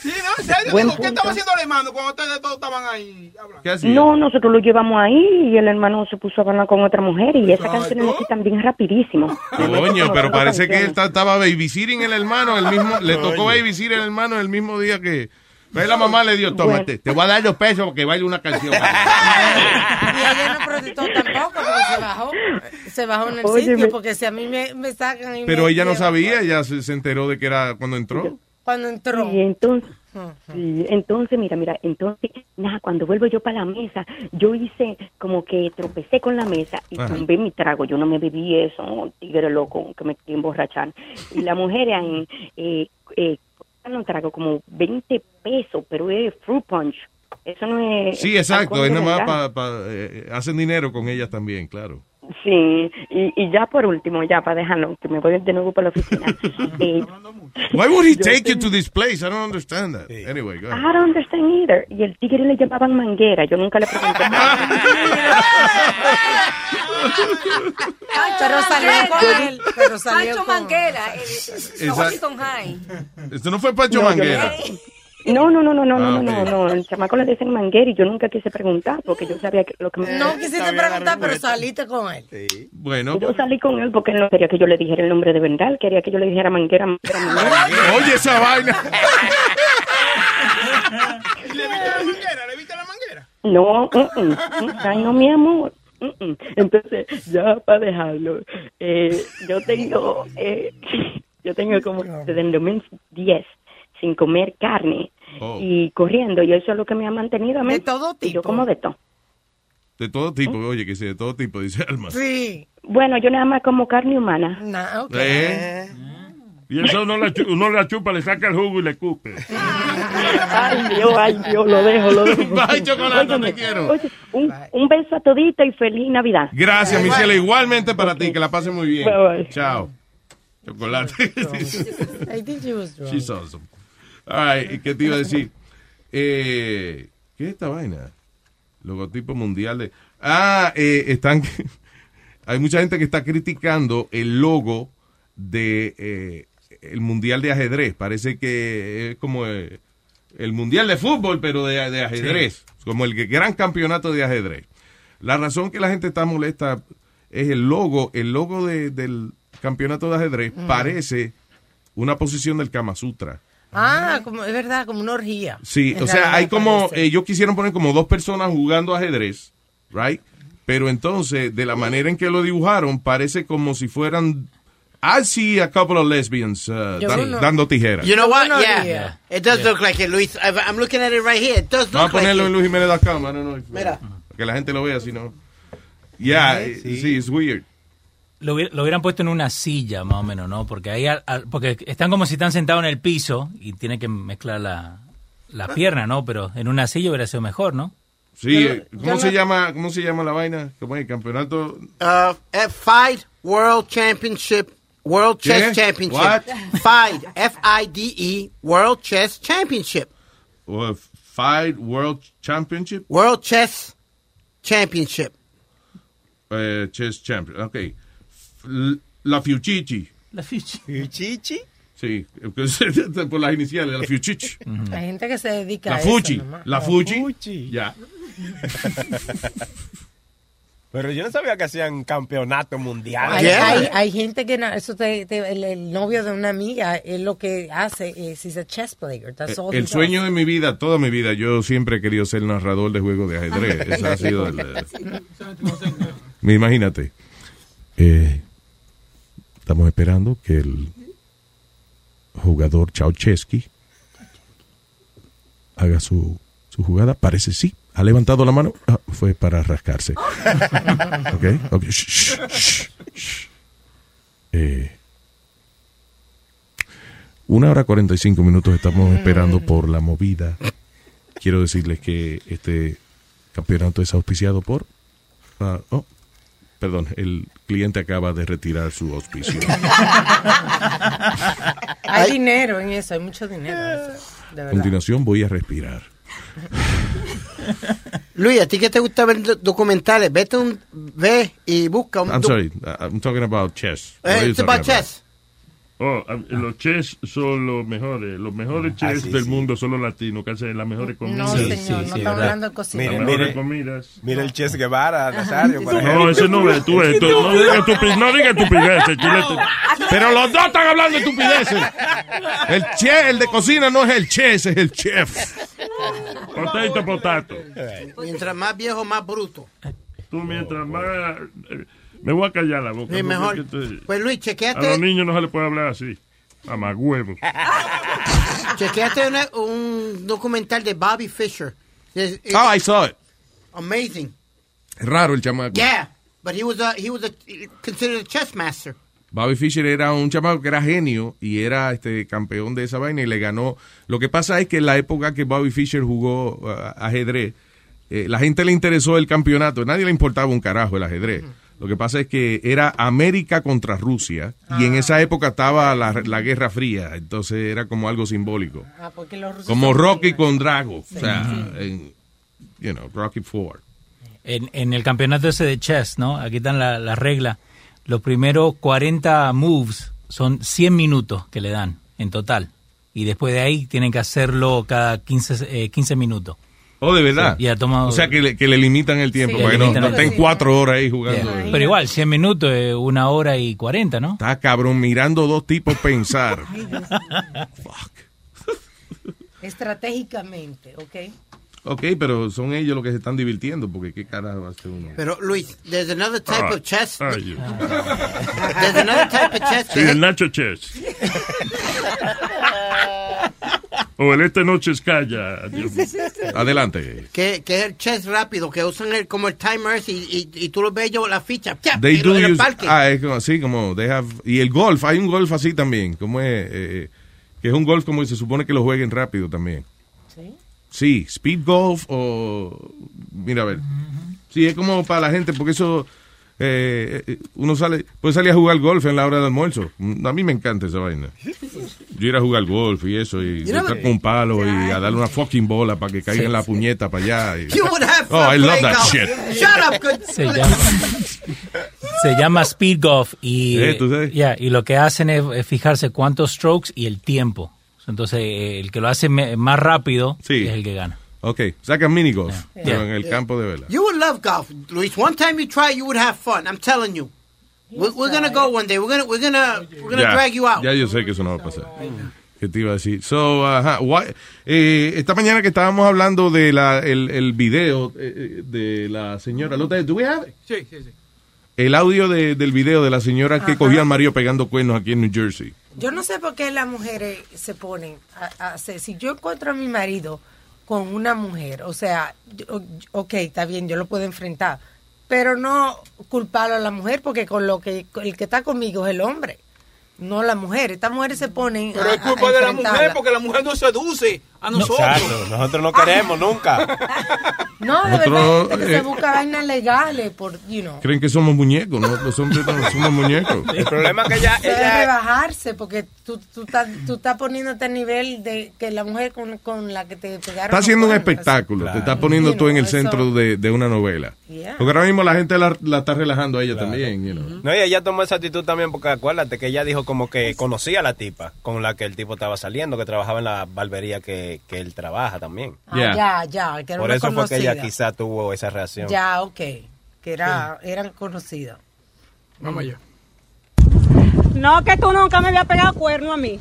Sí, no, en serio, Buen digo, ¿qué punto. estaba haciendo el hermano cuando ustedes todos estaban ahí hablando? No, nosotros lo llevamos ahí y el hermano se puso a hablar con otra mujer y esas canciones así también rapidísimo. Coño, pero parece que él ta- estaba babysitting el hermano, el mismo, le tocó babysitting el hermano el mismo día que ve la mamá le dio, tómate, te voy a dar los pesos porque baile una canción. Y ella no protestó tampoco porque se bajó. Se bajó en el Óyeme. sitio porque si a mí me, me sacan y Pero me ella no sabía, ella se, se enteró de que era cuando entró. Cuando entró. Y entonces, sí, entonces, mira, mira, entonces, nada, cuando vuelvo yo para la mesa, yo hice como que tropecé con la mesa y Ajá. tumbé mi trago. Yo no me bebí eso, tigre loco, que me quería emborrachar. Y la mujer en, eh, eh, un trago como 20 pesos, pero es fruit punch. Eso no es... Sí, exacto, es nada más para, hacen dinero con ellas también, claro. Sí, y, y ya por último, ya para dejarlo, que me voy de nuevo para la oficina. eh, Why would he yo take you to this place? I don't understand that. Anyway, go ahead. I don't understand either. Y el tigre le llamaban manguera. Yo nunca le pregunté. Pero salió con él. Pero salió Pancho con Manguera, el, Washington High. Esto no fue Pancho No, yo- Manguera. No, no, no, no, no, Ah, no, no, no, no. El chamaco le dicen manguera y yo nunca quise preguntar porque yo sabía que lo que me... No quisiste preguntar, pero saliste con él. Bueno, Yo salí con él porque él no quería que yo le dijera el nombre de verdad, él quería que yo le dijera manguera, manguera, manguera. oye esa vaina. ¿Le viste la manguera? ¿Le viste la manguera? No, mm, mm, mm, ay, no, mi amor. mm, mm. Entonces, ya para dejarlo, eh, yo tengo, eh, yo tengo como desde el 2010 sin comer carne Oh. y corriendo, y eso es lo que me ha mantenido a mí. De todo Y yo tipo. como de todo. De todo tipo, oye, que sí, de todo tipo, dice Alma. Sí. Bueno, yo nada más como carne humana. No, ok. ¿Eh? Y eso uno chu- uno le chupa, le saca el jugo y le cupe. Ay, Dios, ay, Dios, lo dejo, lo dejo. Bye, Chocolate, Óyeme, te quiero. oye, un, un beso a todita y feliz Navidad. Gracias, Michelle. Igualmente para ti, que la pase muy bien. Bye, bye. Chao. Chocolate. I think she was drunk. She's awesome. All right, ¿y qué te iba a decir? Eh, ¿Qué es esta vaina? Logotipo mundial de... Ah, eh, están... Hay mucha gente que está criticando el logo de eh, el mundial de ajedrez. Parece que es como eh, el mundial de fútbol, pero de, de ajedrez. Como el gran campeonato de ajedrez. La razón que la gente está molesta es el logo. El logo de- del campeonato de ajedrez Mm. parece una posición del Kama Sutra. Ah, como, es verdad, como una orgía. Sí, En o sea, hay como, parece. ellos quisieron poner como dos personas jugando ajedrez, right? Pero entonces, de la manera en que lo dibujaron, parece como si fueran, I see a couple of lesbians uh, dan- no- dando tijeras. You know what? no Yeah. haría. It does look like it, Luis. I- I'm looking at it right here. It does Vamos a look like ponerlo en. Luis Jiménez.com, I don't know if- Mira. para que la gente lo vea, si no. Yeah, eh, sí, it's weird. Lo, hubiera- lo hubieran puesto en una silla, más o menos, ¿no? Porque ahí, al- al- porque están como si están sentados en el piso y tienen que mezclar la, la pierna, ¿no? Pero en una silla hubiera sido mejor, ¿no? Sí, Yo- eh, ¿cómo yo se no- llama, cómo se llama la vaina? ¿Cómo es? Campeonato Uh, eh, FIDE World Championship. World ¿Qué? Chess Championship. What? FIDE. F-I-D-E. World Chess Championship. o Fight World Championship, World Chess Championship. eh, Chess Champion, ok. La Fiuchichi. La Fiuchichi. Sí, por las iniciales, la Fiuchichi. Hay gente que se dedica La a eso. Fuji, nomás. la Fuji. Ya. Pero yo no sabía que hacían campeonato mundial. Hay, hay, hay gente que eso te- te- el, el novio de una amiga es lo que hace es he's a chess player. That's all he Eh, El does. sueño de mi vida, toda mi vida, yo siempre he querido ser narrador de juegos de ajedrez. Ese ha sido el... eh, Imagínate. Eh, estamos esperando que el jugador Chauchesky haga su, su jugada. Parece sí. Ha levantado la mano. Ah, fue para rascarse. ok, ok. shh, shh, shh, shh. Eh, una hora 45 minutos estamos esperando por la movida. Quiero decirles que este campeonato es auspiciado por... ah, oh, perdón, el cliente acaba de retirar su auspicio. Hay dinero en eso, hay mucho dinero. en eso, de A continuación voy a respirar. Luis, ¿a ti que te gusta ver do- documentales? Vete un... Ve y busca un... I'm sorry, uh, I'm talking about chess. Eh, it's talking about chess. Oh, los chess son los mejores. Los mejores chess Ah, sí, del sí. mundo son los latinos, que hacen las mejores comidas. No, señor, no estamos hablando de cocina. Las Mire, mejores mire. comidas. Mira el Ches Guevara, Nazario, por No, ese no es, tú ves. tú- no digas estupi- no digas estupideces, chulete. Pero los dos están hablando de estupideces. El chef, el de cocina no es el chef, es el chef. Potato, potato. Mientras más viejo, más bruto. Tú mientras más... eh, Me voy a callar la boca. Sí, mejor. Pues Luis, A los chequeate, niños no se les puede hablar así. A más huevos. chequeate una- un documental de Bobby Fischer. Oh, I saw it. amazing. Es raro el chamaco. Yeah, but he was a, he was a, considered a chess master. Bobby Fischer era un chamaco que era genio y era este campeón de esa vaina y le ganó. Lo que pasa es que en la época que Bobby Fischer jugó uh, ajedrez, eh, la gente le interesó el campeonato. Nadie le importaba un carajo el ajedrez. Lo que pasa es que era América contra Rusia y en esa época estaba la, la Guerra Fría. Entonces era como algo simbólico. Ah, porque los rusos Como Rocky con Drago. O Sí. sea, en, you know, Rocky Four. En, en el campeonato ese de chess, ¿no? Aquí están la- las reglas. Los primeros 40 moves son 100 minutos que le dan en total. Y después de ahí tienen que hacerlo cada 15, eh, 15 minutos. Oh, de verdad. Sí, y ha tomado- O sea, que le, que le limitan el tiempo Sí, para que no, no estén cuatro horas ahí jugando. Pero igual, 100 minutos es una hora y 40, ¿no? Está cabrón mirando dos tipos pensar. Ay, mío. Estratégicamente, ¿ok? ok, pero son ellos los que se están divirtiendo, porque qué carajo hace uno. Pero Luis, there's another type Ah, of chess. There's another type of chess. Sí, el Nacho Chess. O el Este Noche es Calla. Adelante. Que, que es el chess rápido, que usan el, como el timers y, y, y tú lo ves yo la ficha. They do en el parque. ah, es como, así como, they have, y el golf, hay un golf así también, como es, eh, eh, que es un golf como se supone que lo jueguen rápido también. Sí. Sí, speed golf o, mira a ver, sí, es como para la gente, porque eso, eh, eh, uno sale, puede salir a jugar golf en la hora del almuerzo. A mí me encanta esa vaina. yo ir a jugar golf y eso, y You estar con un palo y a darle una fucking bola para que caiga en la puñeta para allá. y- You would have Oh, I love that golf. shit. Shut up, good. Se llama, se llama speed golf y, Eh, ¿tú sabes? ya, y lo que hacen es, fijarse cuántos strokes y el tiempo. Entonces, eh, el que lo hace más rápido es el que gana. Ok, sacan mini golf, Yeah. pero Yeah. en el Yeah. campo de vela. You would love golf, Luis. One time you try, you would have fun. I'm telling you. We're, we're gonna go one day. We're gonna we're gonna we're gonna Ya, drag you out. Ya yo sé que eso no va a pasar. ¿Qué te iba a decir? So, ajá, eh, esta mañana que estábamos hablando de la, el, el video eh, de la señora, ¿lo te- do we have it? Sí, sí, sí. el audio de- del video de la señora que Ajá. cogió al marido pegando cuernos aquí en New Jersey. Yo no sé por qué las mujeres se ponen a, a hacer. Si yo encuentro a mi marido con una mujer, o sea, ok, está bien, yo lo puedo enfrentar, pero no culparlo a la mujer porque con lo que el que está conmigo es el hombre, no la mujer. Estas mujeres se ponen. Pero a- es a culpa de la mujer porque la mujer nos seduce a nosotros. Exacto, nosotros no queremos nunca. No, de Nosotros, verdad, que eh, se busca vainas legales por, you know. Creen que somos muñecos, ¿no? Los hombres no somos muñecos. El problema es que ella, Se debe ella bajarse porque tú, tú, estás, tú estás poniéndote a nivel de que la mujer con, con la que te pegaron. Está haciendo un espectáculo, te está poniendo Sí, tú en el eso- centro de, de una novela. Yeah. Porque ahora mismo la gente la, la está relajando a ella también, you know. No, y ella tomó esa actitud también porque acuérdate que ella dijo como que conocía a la tipa con la que el tipo estaba saliendo, que trabajaba en la barbería que, que él trabaja también. Ah, ya, ya, que era Por una eso fue que ella conocida. quizá tuvo esa reacción. Ya, ok. Que era, eran conocidos. Vamos allá. No, que tú nunca me habías pegado cuerno a mí.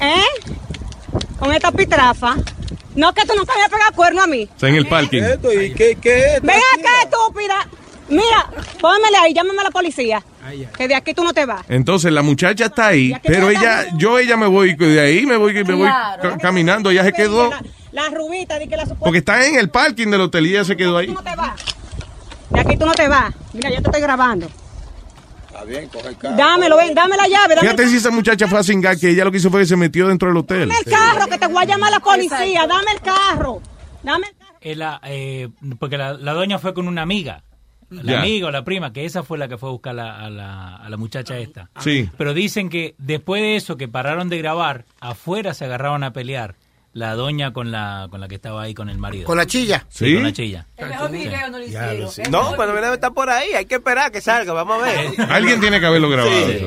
¿Eh? Con esta pitrafa. No, que tú nunca me habías pegado cuerno a mí. Está en el parking. ¿Y qué, qué es? Ven acá, estúpida. Mira, pónmele ahí, llámame a la policía. Que de aquí tú no te vas. Entonces la muchacha está ahí, pero ella, yo ella me voy de ahí, me voy, me voy ca- caminando, ella se quedó, La, la rubita, di que la supuesta. porque está en el parking del hotel y ella se quedó ahí. Tú no te vas. De aquí tú no te vas. Mira, yo te estoy grabando. Está bien, coge el carro. Dámelo, ven, dame la llave. Dame Fíjate si esa muchacha fue a cingar, que ella lo que hizo fue que se metió dentro del hotel. el carro, que te voy a llamar a la policía. Dame el carro. Dame el carro. Eh, la, eh, porque la, la doña fue con una amiga. La amiga o la prima, que esa fue la que fue a buscar la- a, la, a la muchacha esta. Sí. Pero dicen que después de eso, que pararon de grabar, afuera se agarraron a pelear. La doña con la, con la que estaba ahí con el marido. ¿Con la chilla? Sí, ¿Sí? con la chilla. El mejor video no lo hicieron. Sí. No, pero debe estar por ahí, hay que esperar que salga, vamos a ver. Alguien tiene que haberlo grabado. Sí.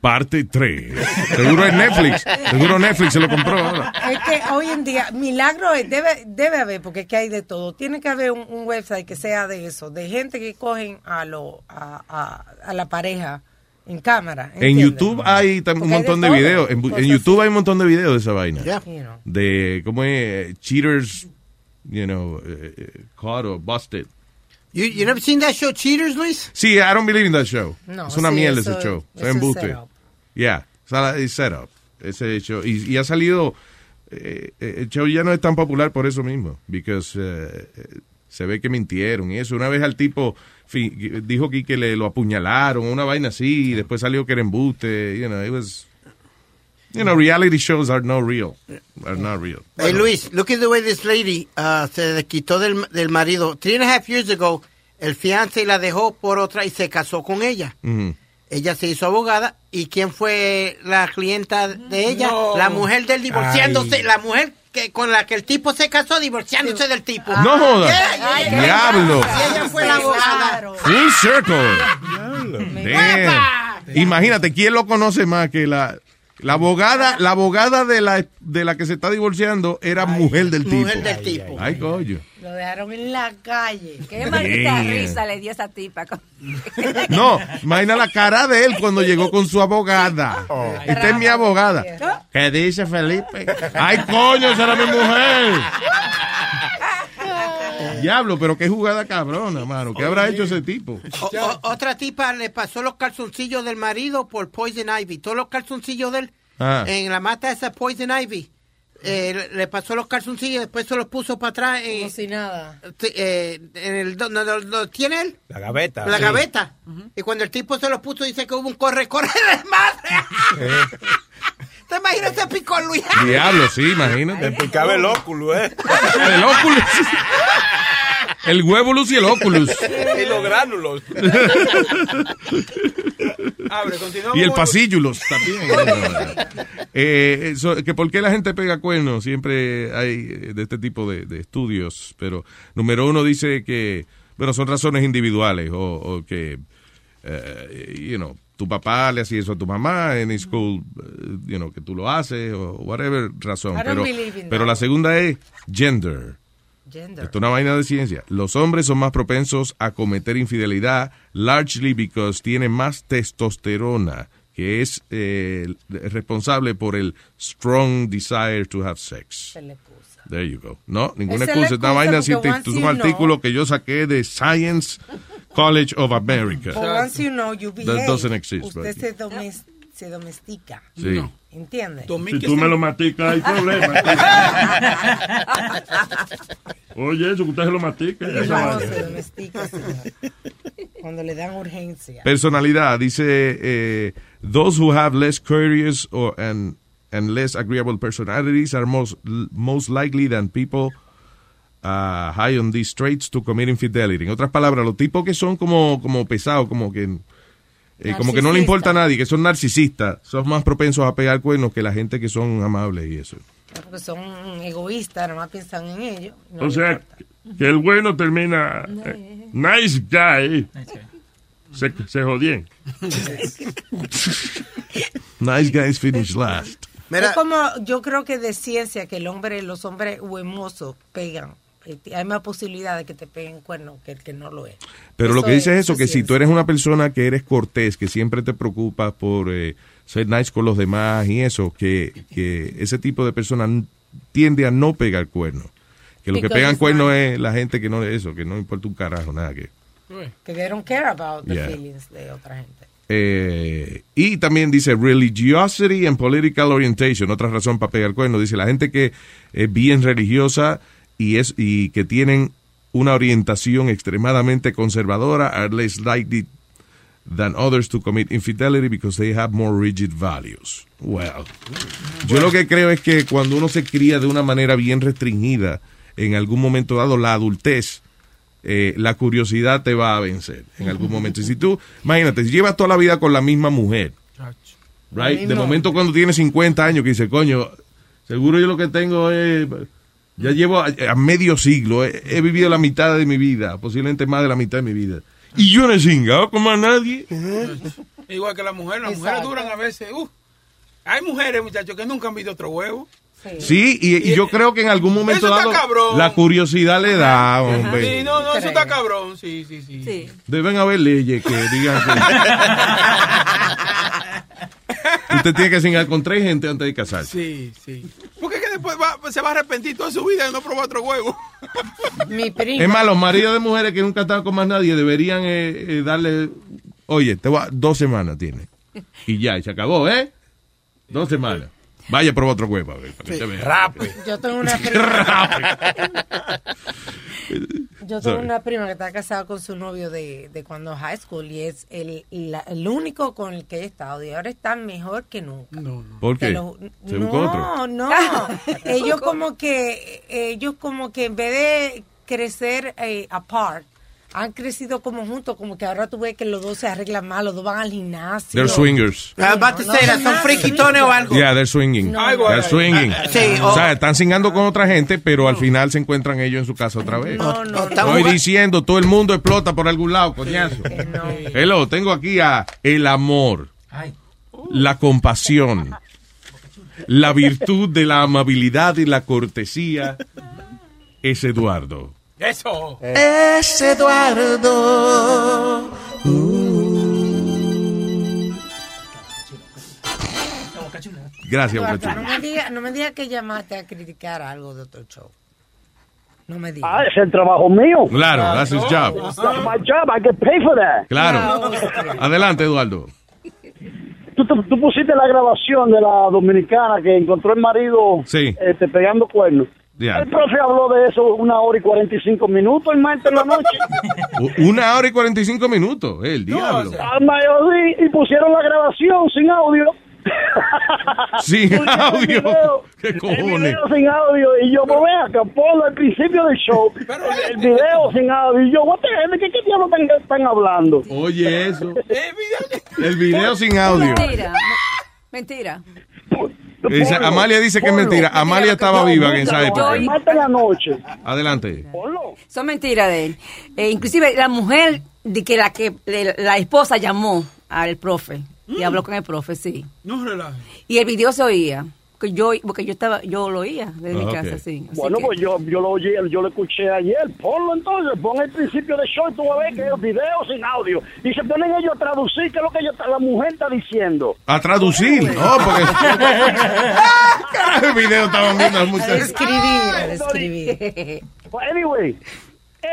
Parte 3. Seguro es Netflix. Seguro Netflix se lo compró ahora. Es que hoy en día, milagro es, debe, debe haber, porque es que hay de todo. Tiene que haber un, un website que sea de eso, de gente que cogen a lo a, a, a la pareja en cámara. En. YouTube hay un Porque hay de montón de videos. En, YouTube hay un montón de videos de esa vaina. You know. De cómo es cheaters, you know, eh, eh, caught or busted. You, you never seen that show, Cheaters, Luis? Sí, I don't believe in that show. No, es una sí, mierda eso- ese show. eso Es es embuste. Yeah, es setup. Ese show. Y, y ha salido. eh, eh, el show ya no es tan popular por eso mismo. Because eh, eh, se ve que mintieron y eso. Una vez al tipo dijo que, que le lo apuñalaron, una vaina así, y después salió que era embuste. You know, it was. You know, reality shows are not real. Are not real. Hey, Luis, look at the way this lady uh, se desquitó del, del marido. Three and a half years ago, el fiance la dejó por otra y se casó con ella. Ujú. Ella se hizo abogada. ¿Y quién fue la clienta de ella? No. La mujer del divorciándose. Ay. La mujer que con la que el tipo se casó divorciándose del tipo. No joda. Yeah, yeah, yeah. Diablo. Y ella fue la abogada. Full circle. Imagínate, ¿quién lo conoce más que la, la abogada? La abogada de la, de la que se está divorciando era mujer del tipo. mujer del tipo. Ay, coño. Lo dejaron en la calle. Qué maldita risa le dio esa tipa. No, imagina la cara de él cuando llegó con su abogada. Esta es mi abogada. ¿Qué dice Felipe? Ay, coño, esa era mi mujer. Diablo, pero qué jugada cabrona, mano. ¿Qué habrá hecho ese tipo? O- o- otra tipa le pasó los calzoncillos del marido por Poison Ivy. Todos los calzoncillos de él Ah. en la mata esa Poison Ivy. Eh, le- pasó los calzoncillos y después se los puso para atrás. eh, Como si nada. eh, en el, tiene él. La gaveta. La sí. gaveta. Y cuando el tipo se los puso, dice que hubo un corre-corre de madre. ¿Te imaginas ese picón, Luis? Diablo, sí, imagínate. Le picaba el óculo, ¿eh? El óculus. El huevulus y el óculus. y los gránulos. Abre. Y el pasíllulos también. Eh, eso, que por qué la gente pega cuernos, siempre hay eh, de este tipo de, de estudios, pero número uno dice que, bueno, son razones individuales o, o que, eh, you know, tu papá le hacía eso a tu mamá en school, eh, you know, que tú lo haces o whatever razón. Pero, pero la segunda es gender. Gender. Esto es una vaina de ciencia. Los hombres son más propensos a cometer infidelidad, largely because tienen más testosterona, que es eh, responsable por el strong desire to have sex. There you go. No, ninguna es excusa. Esta excusa vaina once es un you artículo que yo saqué de Science College of America. Once you know, you That behave. doesn't exist, Usted right? se, se domestica. Sí. ¿Entiende? Si tú me lo masticas, hay problema. Oye, eso que usted se lo mastica. No, se domestica, señor. Cuando le dan urgencia. Personalidad, dice, eh, those who have less curious or, and, and less agreeable personalities are most, most likely than people uh, high on these traits to commit infidelity. En otras palabras, los tipos que son como, como pesados, como que, eh, como que no le importa a nadie, que son narcisistas, son más propensos a pegar cuernos que la gente que son amables y eso. Porque son egoístas, nada más piensan en ellos. No O sea, importa. que el bueno termina. eh, nice guy. Se, se jodien. Nice guys finish last. Es como, yo creo que de ciencia que el hombre, los hombres huemosos pegan. Eh, Hay más posibilidad de que te peguen cuernos que el que no lo es. Pero lo que dice es eso, que es si tú eres una persona que eres cortés, que siempre te preocupas por eh, ser nice con los demás y eso, que, que ese tipo de persona tiende a no pegar cuernos. Que lo que pegan not- es la gente que no eso, que no importa un carajo, nada que... Que they don't care about the Yeah. feelings de otra gente. Eh, y también dice religiosity and political orientation, otra razón para pegar cuernos. Dice la gente que es bien religiosa y es y que tienen una orientación extremadamente conservadora are less likely than others to commit infidelity because they have more rigid values. Well, yo lo que creo es que cuando uno se cría de una manera bien restringida, en algún momento dado la adultez eh, la curiosidad te va a vencer en algún momento. Y si tú, imagínate, si llevas toda la vida con la misma mujer, right? De momento cuando tienes 50 años que dice, coño, seguro yo lo que tengo es, ya llevo a, a medio siglo, he, he vivido la mitad de mi vida, posiblemente más de la mitad de mi vida. Y yo no he cingado con más nadie. Igual que la mujer, las mujeres duran a veces. uh, hay mujeres, muchachos, que nunca han visto otro huevo. Sí, y, y yo creo que en algún momento Eso está dado cabrón. la curiosidad le da, hombre. Sí, no, no, eso está cabrón. Sí, sí, sí. Deben haber leyes que digan que usted tiene que cingar con tres gente antes de casarse. Sí, sí. Porque es que después va- se va a arrepentir toda su vida de no probar otro huevo. Mi prima. Es más, los maridos de mujeres que nunca están con más nadie deberían eh, eh, darle, oye, te va, dos semanas tiene. Y ya, y se acabó, ¿eh? Dos semanas. Vaya, prueba otro huevo, a ver, para que te vea. Yo tengo una Qué prima. Yo tengo Sorry. una prima que está casada con su novio de, de cuando high school y es el, la- el único con el que he estado y ahora está mejor que nunca. ¿Por Te qué? lo- ¿Se buscó no, otro? no. ellos como que, ellos como que en vez de crecer eh, apart, han crecido como juntos, como que ahora tú ves que los dos se arreglan mal, los dos van al gimnasio. They're swingers. I was about to say that, son friquitones o algo. Yeah, they're swinging. No, no. They're swinging. Sí, o o- sea, están singando con otra gente, pero al final se encuentran ellos en su casa otra vez. No, no, Estoy diciendo, todo el mundo explota por algún lado, coñazo. Hello, tengo aquí a el amor, la compasión, la virtud de la amabilidad y la cortesía. Es Eduardo. Eso. Es Eduardo. Gracias, no me diga, no me diga que llamaste a criticar algo de otro show. No me diga. Ah, es el trabajo mío. Claro, that's his job. That's my job. I get paid for that. Claro. Adelante, Eduardo. Tú, tú- tú pusiste la grabación de la dominicana que encontró el marido Sí. este, pegando cuernos. El profe habló de eso una hora y 45 minutos el martes en la noche. Una hora y 45 minutos, el diablo. Ma- y, y pusieron la grabación sin audio. Sin Pusieron el audio. video- ¿Qué El cojones? video sin audio. Y yo, pues vea, que ponlo al principio del show. el, el video sin audio. Y yo, what the hell, ¿de qué, qué diablos están, están hablando? Oye, eso. El video sin audio. Mentira. Mentira. Dice- Amalia dice que es mentira. Amalia estaba viva en esa época. La noche. Adelante. Son mentiras de él. Eh, inclusive la mujer de que la que de la esposa llamó al profe y habló con el profe, sí. No relaje. Y el video se oía. Que yo, porque yo estaba, yo lo oía desde mi Ah, casa, sí. Así Bueno, que- pues yo, yo lo oí, yo lo escuché ayer. Ponlo entonces, pon el principio del show y tú vas a ver que es video sin audio. Y se ponen ellos a traducir qué es lo que ellos- la mujer está diciendo. A traducir. No, porque. el video estaban viendo las muchachas. Escribir, escribir. But anyway,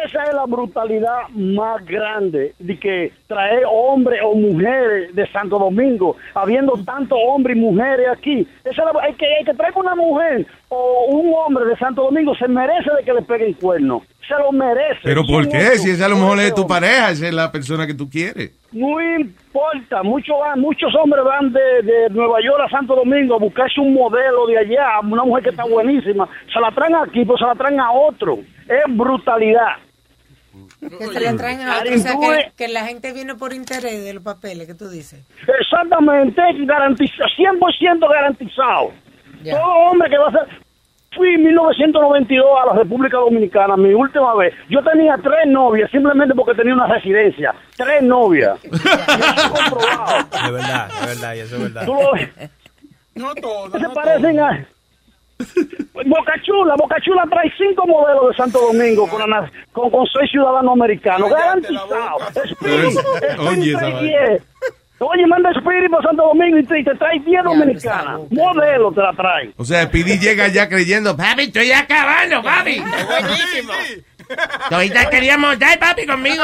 esa es la brutalidad más grande de que traer hombres o mujeres de Santo Domingo, habiendo tantos hombres y mujeres aquí. Esa es la- el, que, el que traiga una mujer o un hombre de Santo Domingo se merece de que le peguen cuerno. Se lo merece. Pero ¿por Son qué? ocho, Si esa a lo mejor es tu pareja, esa es la persona que tú quieres. No importa, muchos van, muchos hombres van de, de Nueva York a Santo Domingo a buscarse un modelo de allá, una mujer que está buenísima, se la traen aquí, pues se la traen a otro. Es brutalidad. Que se le traen a otro. O sea, que, que la gente viene por interés de los papeles que tú dices. Exactamente, garantizado, 100% garantizado. Ya. Todo hombre que va a ser... Fui en 1992 a la República Dominicana, mi última vez. Yo tenía tres novias, simplemente porque tenía una residencia. Tres novias. Es verdad, es verdad, y eso es verdad. Tú lo. No todo. se parecen a... Boca Chula, Boca Chula trae cinco modelos de Santo Domingo con, ana- con, con seis ciudadanos americanos, garantizado. Spirit, Oye, esa trae vaina. 10. Oye, manda Spirit para Santo Domingo y te, y te trae 10 dominicanas. Modelo te la trae. O sea, Pidi llega ya creyendo, papi, estoy acabando, papi. Buenísimo. Ahorita queríamos dar papi conmigo.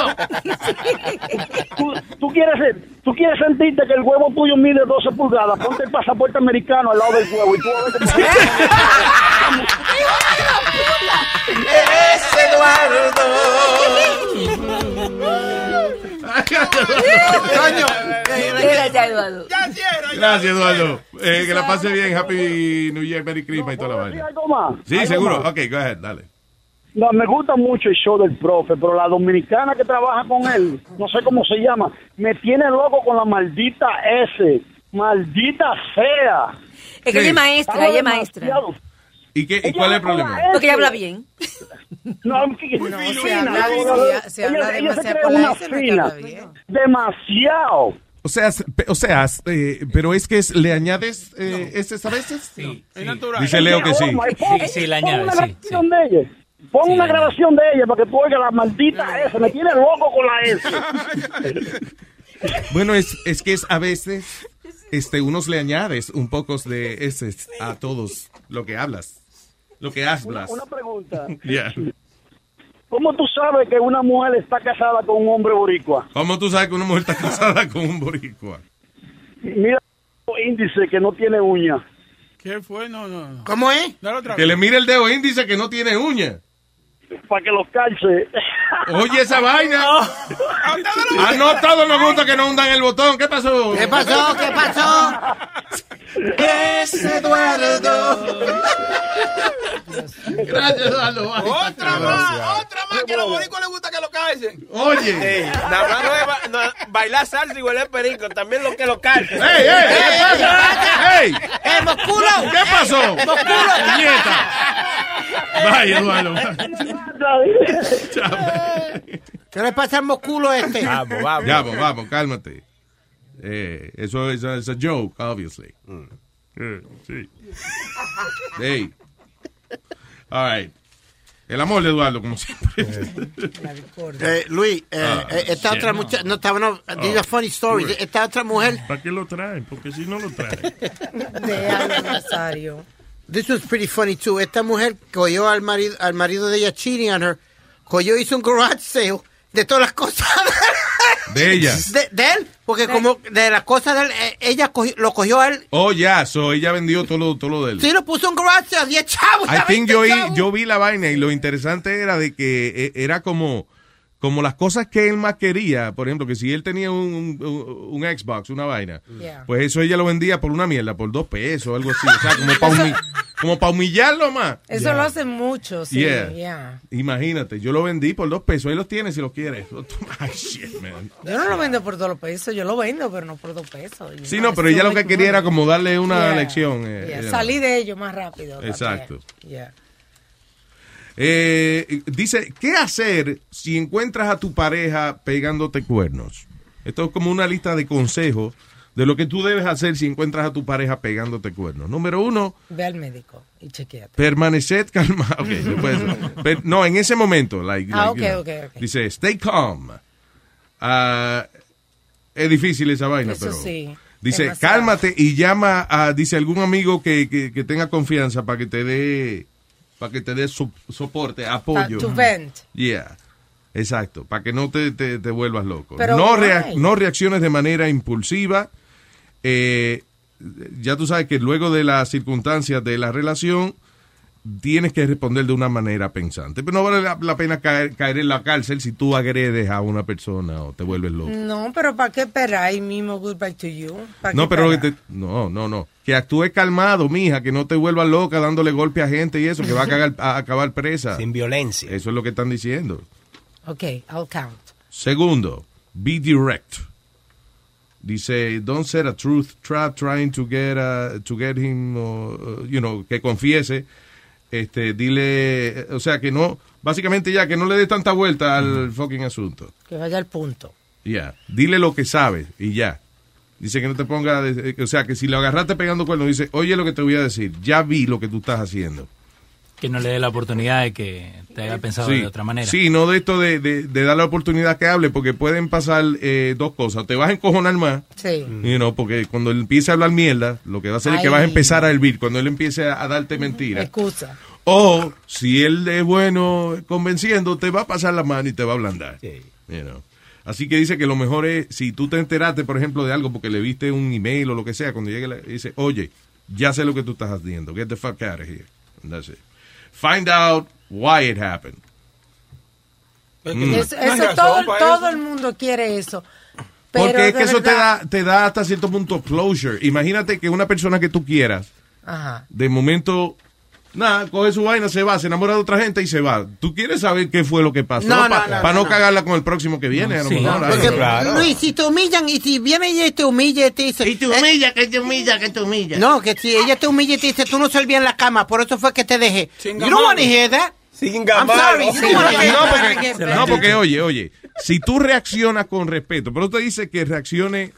Tú, tú quieres, tú quieres sentirte que el huevo tuyo mide 12 pulgadas. Ponte el pasaporte americano al lado del huevo y tú a Coño. Gracias, Eduardo. Gracias, Eduardo. Eh, que la pase bien. Happy New Year, Merry Christmas y toda la vaina. Sí, seguro. Ok, go ahead, dale. No, me gusta mucho el show del profe, pero la dominicana que trabaja con él, no sé cómo se llama, me tiene loco con la maldita S. Maldita sea. Es que ella es maestra, ella es maestra. ¿Y, qué, y cuál es el problema? Porque ella habla bien. No, que- No, se fina, habla, no, se, habla demasiado una no fina. Demasiado. O sea, o sea, eh, pero es que es- le añades eh, ese a veces. Sí. Es natural. Dice Leo que sí. Sí, sí, la Pon añade, una sí, Pon una grabación de ella para que tú oigas la maldita S. Me tiene loco con la S. Bueno, es, es que es a veces, este, unos le añades un poco de ese a todos lo que hablas, lo que hablas. Una pregunta. Yeah. ¿Cómo tú sabes que una mujer está casada con un hombre boricua? ¿Cómo tú sabes que una mujer está casada con un boricua? Mira el índice que no tiene uña. ¿Qué fue? No, no, no. ¿Cómo es? Dale otra Que le mire el dedo índice que no tiene uña. Para que los calce. Oye, esa vaina. Ah, no, a todos nos gusta que no hundan el botón. ¿Qué pasó? ¿Qué pasó? ¿Qué pasó? Es Eduardo. Gracias, Eduardo. Otra más, otra más, que a los boricos les gusta que lo calcen. Oye. Nada más no es ba- no, bailar salsa y huele perico, también lo que lo calce. ¡Ey, ey! ¿Qué pasa? ¡Ey! ¡Eh, mosculo! ¿Qué pasó? ¡Mosculo! ¡Nieta! Vaya, Eduardo. ¿Qué le pasa al mosculo este? Vamos, vamos. Vamos, vamos, cálmate. Eh, eso es a joke, obviously. Eh, sí. Hey. All right. El amor de Eduardo, como siempre. Eh, Luis, eh, Ah, eh, esta shit. otra muchacha, no, estaba, no, are funny. Sure. Esta otra mujer, ¿Para qué lo traen? Porque si no lo traen. Déjalo, Nazario. This was pretty funny too. Esta mujer cogió al marido, al marido de ella cheating on her, cogió hizo un garage sale de todas las cosas De ella. de, de él, porque como de las cosas de él, eh, ella cogió- lo cogió a él, Oh, ya, so ella vendió todo lo, todo lo de él. sí lo puso en garage sale, 10 chavos. I think 20 yo, vi- yo vi la vaina y lo interesante era de que eh, era como, como las cosas que él más quería, por ejemplo, que si él tenía un, un- un Xbox, una vaina, Yeah. pues eso ella lo vendía por una mierda, por dos pesos, algo así. O sea, como para como pa humillarlo más. Eso Yeah. lo hacen mucho, sí. Yeah. Imagínate, yo lo vendí por dos pesos. Ahí los tienes si los quieres. Ay, shit, man. Yo no lo vendo por dos pesos, yo lo vendo, pero no por dos pesos. Sí, no, pero ella lo que quería era como darle una lección. eh. Salí de ello más rápido. Exacto. Eh, dice, ¿qué hacer si encuentras a tu pareja pegándote cuernos? Esto es como una lista de consejos de lo que tú debes hacer si encuentras a tu pareja pegándote cuernos. Número uno, Ve al médico y chequeate. permaneced calmado. No, en ese momento. like- Ah, like, you ok, know. ok, ok. Dice, stay calm. Ah, es difícil esa vaina, Eso pero... sí, Dice, demasiado. cálmate y llama a, dice, algún amigo que, que, que tenga confianza para que te dé, para que te dé so- soporte, apoyo. to vent. Yeah. Exacto, para que no te, te, te vuelvas loco. Pero no, why? rea- no reacciones de manera impulsiva. Eh, ya tú sabes que luego de las circunstancias de la relación, tienes que responder de una manera pensante. Pero no vale la, la pena caer, caer en la cárcel si tú agredes a una persona o te vuelves loco. No, pero ¿para qué esperar ahí mismo goodbye to you? ¿Pa' No, pero te- no, no, no. Que actúes calmado, mija, que no te vuelvas loca dándole golpe a gente y eso, que va a, cagar- a acabar presa. Sin violencia. Eso es lo que están diciendo. Ok, I'll count. Segundo, be direct. Dice, don't set a truth trap trying to get uh, to get him, uh, you know, que confiese. Este, dile, o sea, que no, básicamente ya, que no le dé tanta vuelta al fucking asunto. Que vaya al punto. Ya, dile lo que sabe y ya. Dice que no te ponga, de- o sea, que si lo agarraste pegando cuernos, dice, oye lo que te voy a decir, ya vi lo que tú estás haciendo. Que no le dé la oportunidad de que te haya pensado Sí, de otra manera. Sí, no de esto de, de, de dar la oportunidad que hable, porque pueden pasar eh, dos cosas. Te vas a encojonar más, Sí. you know, porque cuando él empiece a hablar mierda, lo que va a hacer es que vas a empezar a hervir cuando él empiece a, a darte mentiras. Excusa. O si él es bueno convenciendo, te va a pasar la mano y te va a ablandar. You know. Así que dice que lo mejor es, si tú te enteraste, por ejemplo, de algo porque le viste un email o lo que sea, cuando llegue, la- dice, oye, ya sé lo que tú estás haciendo. Get the fuck out of here. And that's it. Find out why it happened. Mm. Eso, eso todo, todo el mundo quiere eso. Pero Porque es que eso te da, te da hasta cierto punto closure. Imagínate que una persona que tú quieras, Ajá. de momento, nada, coge su vaina, se va, se enamora de otra gente y se va. Tú quieres saber qué fue lo que pasó No, no, para no, no, no. cagarla con el próximo que viene. a lo Sí, mejor, no, algo. porque, Luis, si te humillan y si viene ella y te humilla y te dice... Y te humilla, que te humilla, que te humilla. No, que si ella te humilla y te dice, tú no servías en la cama, por eso fue que te dejé. You don't want to hear that. I'm sorry. No, porque, no, porque, oye, oye, si tú reaccionas con respeto, pero te dice que reaccione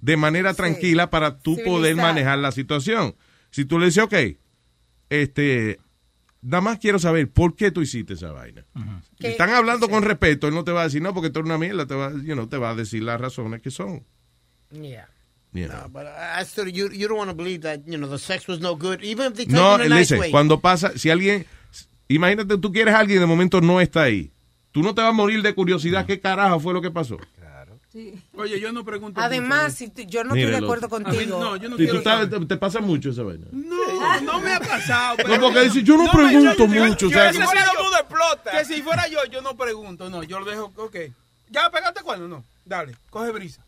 de manera tranquila para tú poder manejar la situación. Si tú le dices, ok, este, nada más quiero saber por qué tú hiciste esa vaina. Si están hablando con respeto, él no te va a decir, no, porque tú eres una mierda, te va, you know, te va a decir las razones que son. Yeah. you know. But I still, you, you don't want to believe that, you know, the sex was no good, even if they tell No, you in a nice dice, way. cuando pasa, si alguien, imagínate, tú quieres a alguien y de momento no está ahí. Tú no te vas a morir de curiosidad qué carajo fue lo que pasó. Oye, yo no pregunto. Además, si tú- yo no estoy de acuerdo contigo. No, yo no Si tú quiero estás- saber. te, te pasa mucho esa vaina. No, no me ha pasado. No, porque dice, yo no pregunto yo- yo- mucho, yo- o sea, que como- si fuera yo- Que si fuera yo, yo no pregunto. No, yo lo dejo. Ok. ¿Ya pegaste cuándo? No. Dale, coge brisa.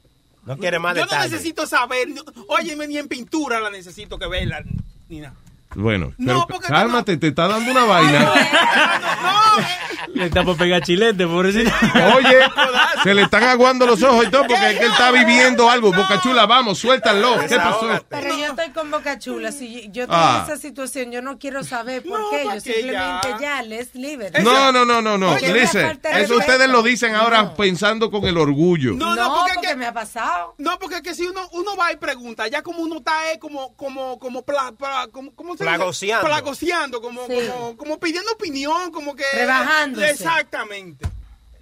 No quiere más Yo no necesito saber. no- óyeme, ni en pintura la necesito que verla. Ni nada. Bueno, No, pero cálmate, te está dando una vaina. Le está por pegar chilete, pobrecito. Oye, se le están aguando los ojos y todo porque es que él está viviendo algo. Boca chula, vamos, suéltalo. ¿Qué pasó? Pero yo estoy con Boca Chula. Si yo estoy Ah. en esa situación, yo no quiero saber por qué. Yo ¿para qué simplemente ya? ya, leave it. No, no, no, no, no. Porque Listen, eso ustedes lo dicen ahora pensando con el orgullo. No, No, porque, me ha pasado. No, porque es que si uno, uno va y pregunta, ya como uno está eh, como, como, como, pla, pla- como, ¿cómo se dice? Plagoceando. Plagoceando, como, Sí. como, como pidiendo opinión, como que. Exactamente.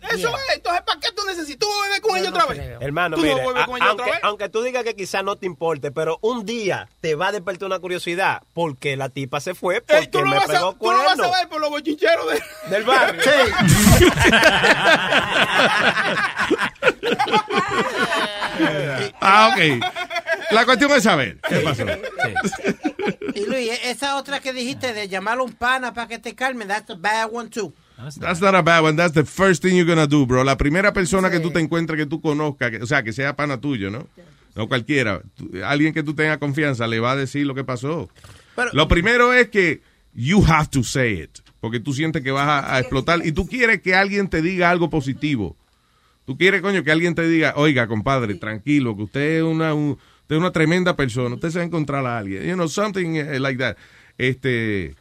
Eso Yeah. es, entonces, ¿para qué tú necesitas? ¿Tú vas a beber con ella otra vez? Hermano, ¿Tú no mire, vuelves a- con ella otra aunque, vez? aunque tú digas que quizás no te importe, pero un día te va a despertar una curiosidad porque la tipa se fue porque Ey, tú lo me vas, a, pegó tú lo vas a ver por los bochincheros de... del barrio. Ah, ok. La cuestión es saber qué pasó. Y Luis, esa otra que dijiste de llamar a un pana para que te calme, that's a bad one too. That's not a bad one. That's the first thing you're gonna do, bro. La primera persona que tú te encuentres que tú conozcas, que- o sea, que sea pana tuyo, ¿no? No cualquiera. Tú- alguien que tú tengas confianza le va a decir lo que pasó. lo primero es que you have to say it, porque tú sientes que vas a, a explotar y tú quieres que alguien te diga algo positivo. Tú quieres, coño, que alguien te diga, oiga, compadre, tranquilo, que usted es una, un- usted es una tremenda persona, usted se va a encontrar a alguien, you know, something eh, like that. Este,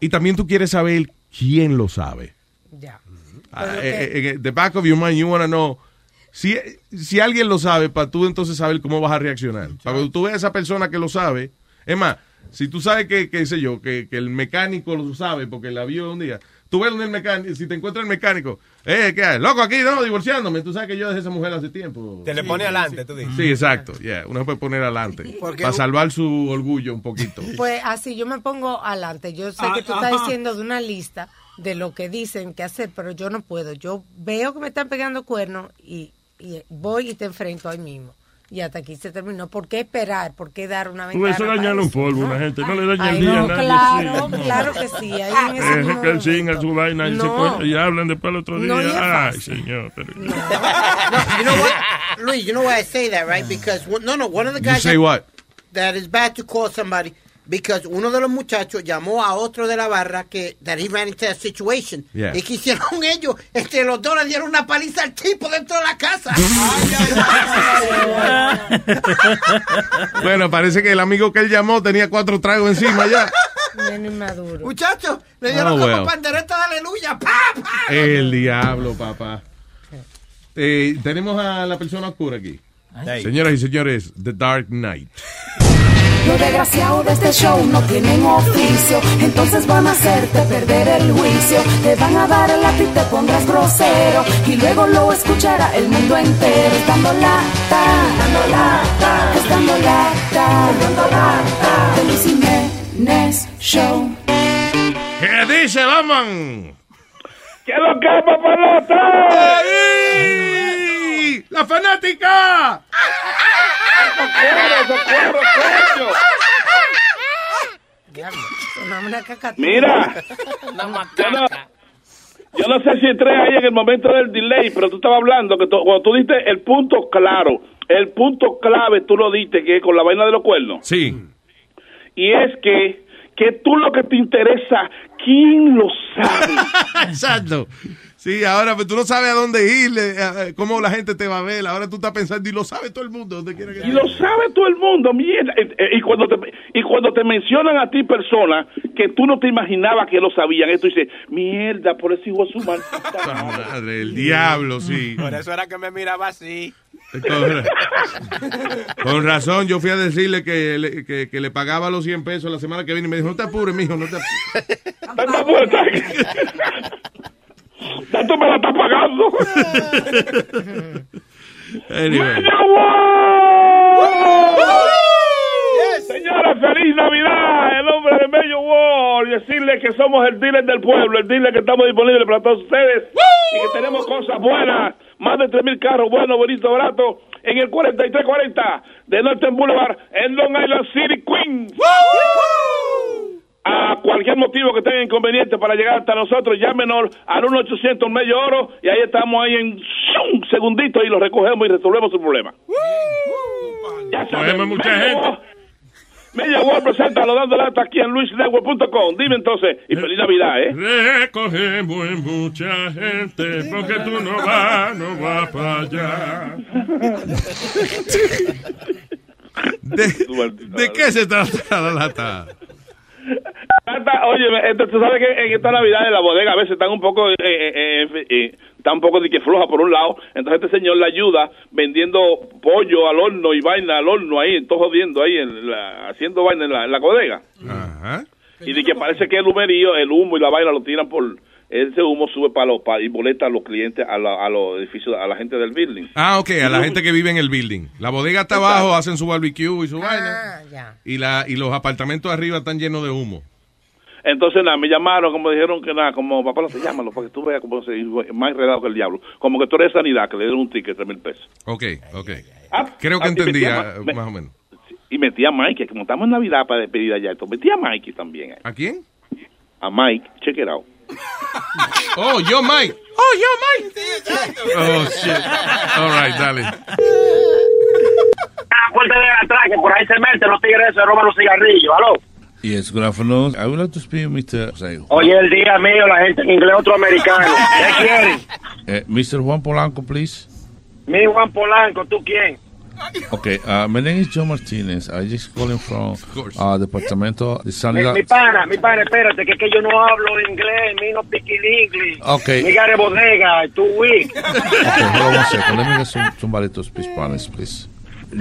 y también tú quieres saber quién lo sabe. Ya. Ah, eh, eh, en the back of your mind, you want to know. Si, si alguien lo sabe, para tú entonces saber cómo vas a reaccionar. Para cuando tú ves a esa persona que lo sabe, es más, si tú sabes que, qué sé yo, que, que el mecánico lo sabe porque la vio un día, tú ves donde el mecánico, si te encuentras el mecánico, eh, ¿qué hay? Loco, aquí no, divorciándome. Tú sabes que yo dejé a esa mujer hace tiempo. Te le pone adelante, tú dices. Sí, exacto. Yeah, uno se puede poner adelante. Para salvar su orgullo un poquito. Pues así yo me pongo adelante. Yo sé Ah, que tú estás diciendo de una lista de lo que dicen que hacer, pero yo no puedo. Yo veo que me están pegando cuernos y, y voy y te enfrento ahí mismo. Y hasta aquí se terminó. ¿Por qué esperar? ¿Por qué dar una ventana? eso dañarle un polvo a una gente, no le daña Ay, el día no, a nadie. claro, sí. claro que sí. Ahí en ese Deje mismo que él siga su vaina y, se No. cuenta- y hablan después el otro día. No, es Ay, señor. Pero... No, you know what, Luis? You know why I say that, right? Because one- no, no, one of the You guys say that, what? that is bad to call somebody because uno de los muchachos llamó a otro de la barra que that he ran into a situation Yeah. y que hicieron ellos, entre los dos le dieron una paliza al tipo dentro de la casa. Bueno, parece que el amigo que él llamó tenía cuatro tragos encima ya. Muchachos, le dieron Oh, como well. pandereta de aleluya. ¡Pa, pa! El diablo, papá. Eh, tenemos a la persona oscura aquí. Señoras y señores, The Dark Knight. Los desgraciados de este show no tienen oficio, entonces van a hacerte perder el juicio. Te van a dar el lápiz, te pondrás grosero y luego lo escuchará el mundo entero. Estando lata, dando lata, estando lata, dando lata. De Luis Jiménez Show. ¿Qué dice, Batman? ¿Qué lo que es, papalota? Mira. Yo no, yo no sé si entré ahí en el momento del delay, pero tú estabas hablando que tú- cuando tú diste el punto claro, el punto clave tú lo diste que es con la vaina de los cuernos. Sí. Y es que que tú lo que te interesa, ¿quién lo sabe? Exacto. Sí, ahora pues, tú no sabes a dónde ir, eh, eh, cómo la gente te va a ver. Ahora tú estás pensando y lo sabe todo el mundo. Donde quiera que Y lo sabe todo el mundo, mierda. Eh, eh, Y cuando te, y cuando te mencionan a ti personas que tú no te imaginabas que lo sabían, esto dices, mierda, por ese hijo de su maldita madre. Madre, el diablo, sí. Por eso era que me miraba así. Con, con razón, yo fui a decirle que le, que, que le pagaba los 100 pesos la semana que viene y me dijo, no te apures, mijo, no te apures. Tanto me la está pagando. Anyway. Señora, feliz Navidad. El hombre de Mello World. Y decirle que somos el dealer del pueblo, el dealer que estamos disponibles para todos ustedes. Y que tenemos cosas buenas. Más de 3.000 carros buenos, bonitos, baratos. En el 4340 de Northern Boulevard, en Long Island City, Queens. A cualquier motivo que tenga inconveniente para llegar hasta nosotros, llámenos al 1-800 medio oro y ahí estamos ahí en un segundito y lo recogemos y resolvemos su problema. Ya Cogemos mucha gente. Media World presenta lo dando lata aquí en luisnetwork.com. Dime entonces, y feliz Navidad, ¿eh? Recogemos mucha gente porque tú no vas, no vas para allá. ¿De, ¿de qué se trata la lata? Oye, tú sabes que en esta Navidad en la bodega a veces están un poco, eh, eh, eh, eh, está un poco de que floja por un lado. Entonces este señor le ayuda vendiendo pollo al horno y vaina al horno ahí, todo jodiendo ahí, en la- haciendo vaina en la, en la bodega. Ajá. Y de que parece que el humerío, el humo y la vaina lo tiran por... Ese humo sube para los pa- y boleta a los clientes, a, la- a los edificios, a la gente del building. Ah, ok, a la gente que vive en el building. La bodega está abajo, hacen su barbecue y su vaina. Y, la, y los apartamentos arriba están llenos de humo. Entonces, nada, me llamaron, como dijeron que nada, como papá, no se llámalo, para que tú veas cómo se más enredado que el diablo. Como que tú eres sanidad, que le dieron un ticket de mil pesos. Ok, ok. Ah, Creo que ah, entendía, metía ma- más o menos. Y metí a Mikey, como estamos en Navidad para despedir allá, entonces metí a Mikey también. ahí. ¿A quién? A Mike, check it out. Oh, yo Mike. Oh, yo, Mike. Oh, shit. All right, dale. La puerta de atrás, que por ahí se meten los tigres, se roban los cigarrillos. ¿Aló? Yes, good afternoon. I would like to speak with Mr. Say, Oye, el día mío, la gente en inglés otro americano. ¿Qué quieren? uh, Mr. Juan Polanco, please. Mi Juan Polanco, ¿tú quién? Okay, uh, my name is Joe Martinez. I just calling from uh, Departamento de Mi, Sanidad. mi pana, mi pana, espérate, que, que yo no hablo inglés, mi no speak English. Okay. Mi gare bodega, tú weak. Okay, hold on one second. Let me get some, somebody to speak Spanish, please.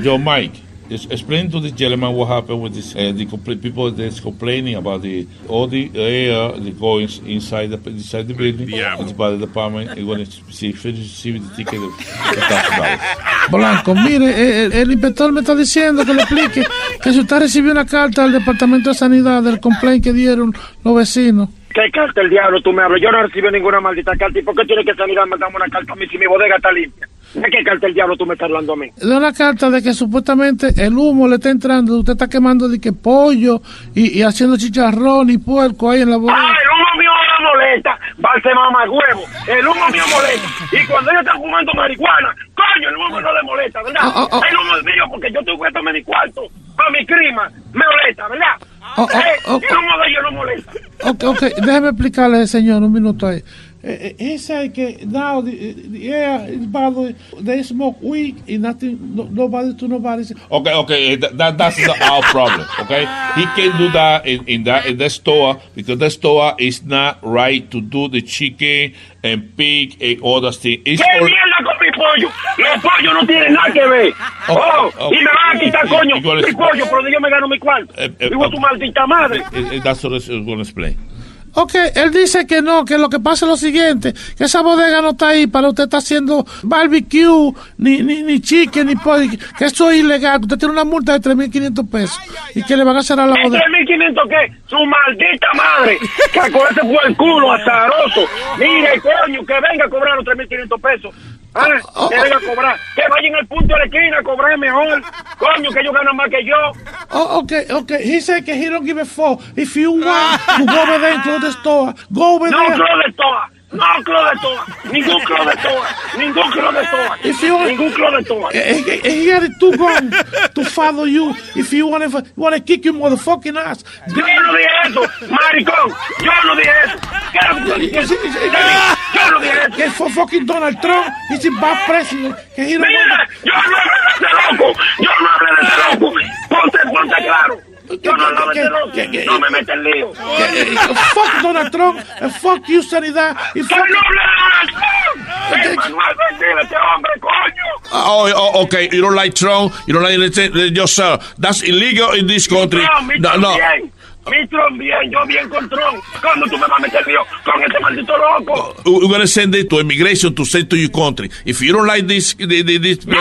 Joe Mike, explain to this gentleman what happened with this, uh, the people that's complaining about the all the air that goes inside the inside the building. Yeah. By the department, and when it's see, finish receive the ticket of $2,000. Blanco, mire, eh, el, el inspector me está diciendo que le explique que si usted recibió una carta del Departamento de Sanidad del complaint que dieron los vecinos. ¿Qué carta el diablo tú me hablas? Yo no recibí ninguna maldita carta. ¿Y por qué tiene que salir a mandarme una carta a mí si mi bodega está limpia? ¿De qué carta el diablo tú me estás hablando a mí? De una carta de que supuestamente el humo le está entrando, usted está quemando de que pollo y, y haciendo chicharrón y puerco ahí en la bodega. ¡Ah, el humo mío no molesta! ¡Valse mamá huevo! El humo mío molesta. Y cuando ellos están fumando marihuana, coño, el humo no le molesta, ¿verdad? Oh, oh, oh. El humo es mío porque yo tengo que tomar mi cuarto. Para mi crima, me molesta, ¿verdad? Eh, el humo de ellos no molesta. Ok, ok, déjeme explicarle, señor, un minuto ahí. Eh, eh, he said que now the, the air is bad, they smoke weed and nothing, no, nobody to nobody. Okay, okay, that, that that's not our problem. Okay, he can do that in, in that in the store because the store is not right to do the chicken and pig and all those things. It's ¿Qué all- mierda con mi pollo? Los pollos no tienen nada que ver. Oh, oh, y me van a quitar, coño, mi pollo, pero yo me gano mi cuarto. Eh, eh, Digo tu maldita madre. Eh, eh, that's what I'm going to explain. Ok, él dice que no, que lo que pasa es lo siguiente, que esa bodega no está ahí para usted estar haciendo barbecue, ni, ni, ni chicken, ni pollo, que eso es ilegal, que usted tiene una multa de 3.500 pesos y que le van a cerrar la ¿El bodega. 3.500 qué? Su maldita madre. Que ese fue el culo azaroso. Mire, coño, que venga a cobrar los 3.500 pesos. Ah, Oh, que venga a cobrar. Que vaya en el punto de la esquina a cobrar mejor. Coño, que ellos ganan más que yo. Oh, okay, okay. He said que he don't give a fuck. If you want to go over there and close the store, go over No there. club de toa. No club de toa. Ningún club de toa. Ningún club de toa. If you want, Ningún club de toa. Eh, eh, eh, he had two guns to follow you. If you want to, want to kick your motherfucking ass. Yo no dije eso, maricón. Yo no dije eso. Yo no dije eso. Que for fucking Donald Trump. He's a bad president. Mira, yo no hablé de ese loco. Yo no hablé de ese loco. Ponte, ponte claro. Yo no hablé de ese loco. No me metes en lío. fuck Donald Trump and fuck you, Sanidad. Y fuck no hablé de Donald Trump. Es Manuel Bendiga, este hombre, coño. Oh, oh, okay. You don't like Trump. You don't like anything. Just sir, that's illegal in this country. No, mi No, Trump no. bien. Mi Trump bien, yo bien con Trump. ¿Cuándo tú me vas a meter lío con este maldito loco? We're gonna send it to immigration to send to your country. If you don't like this, the, the, this, No.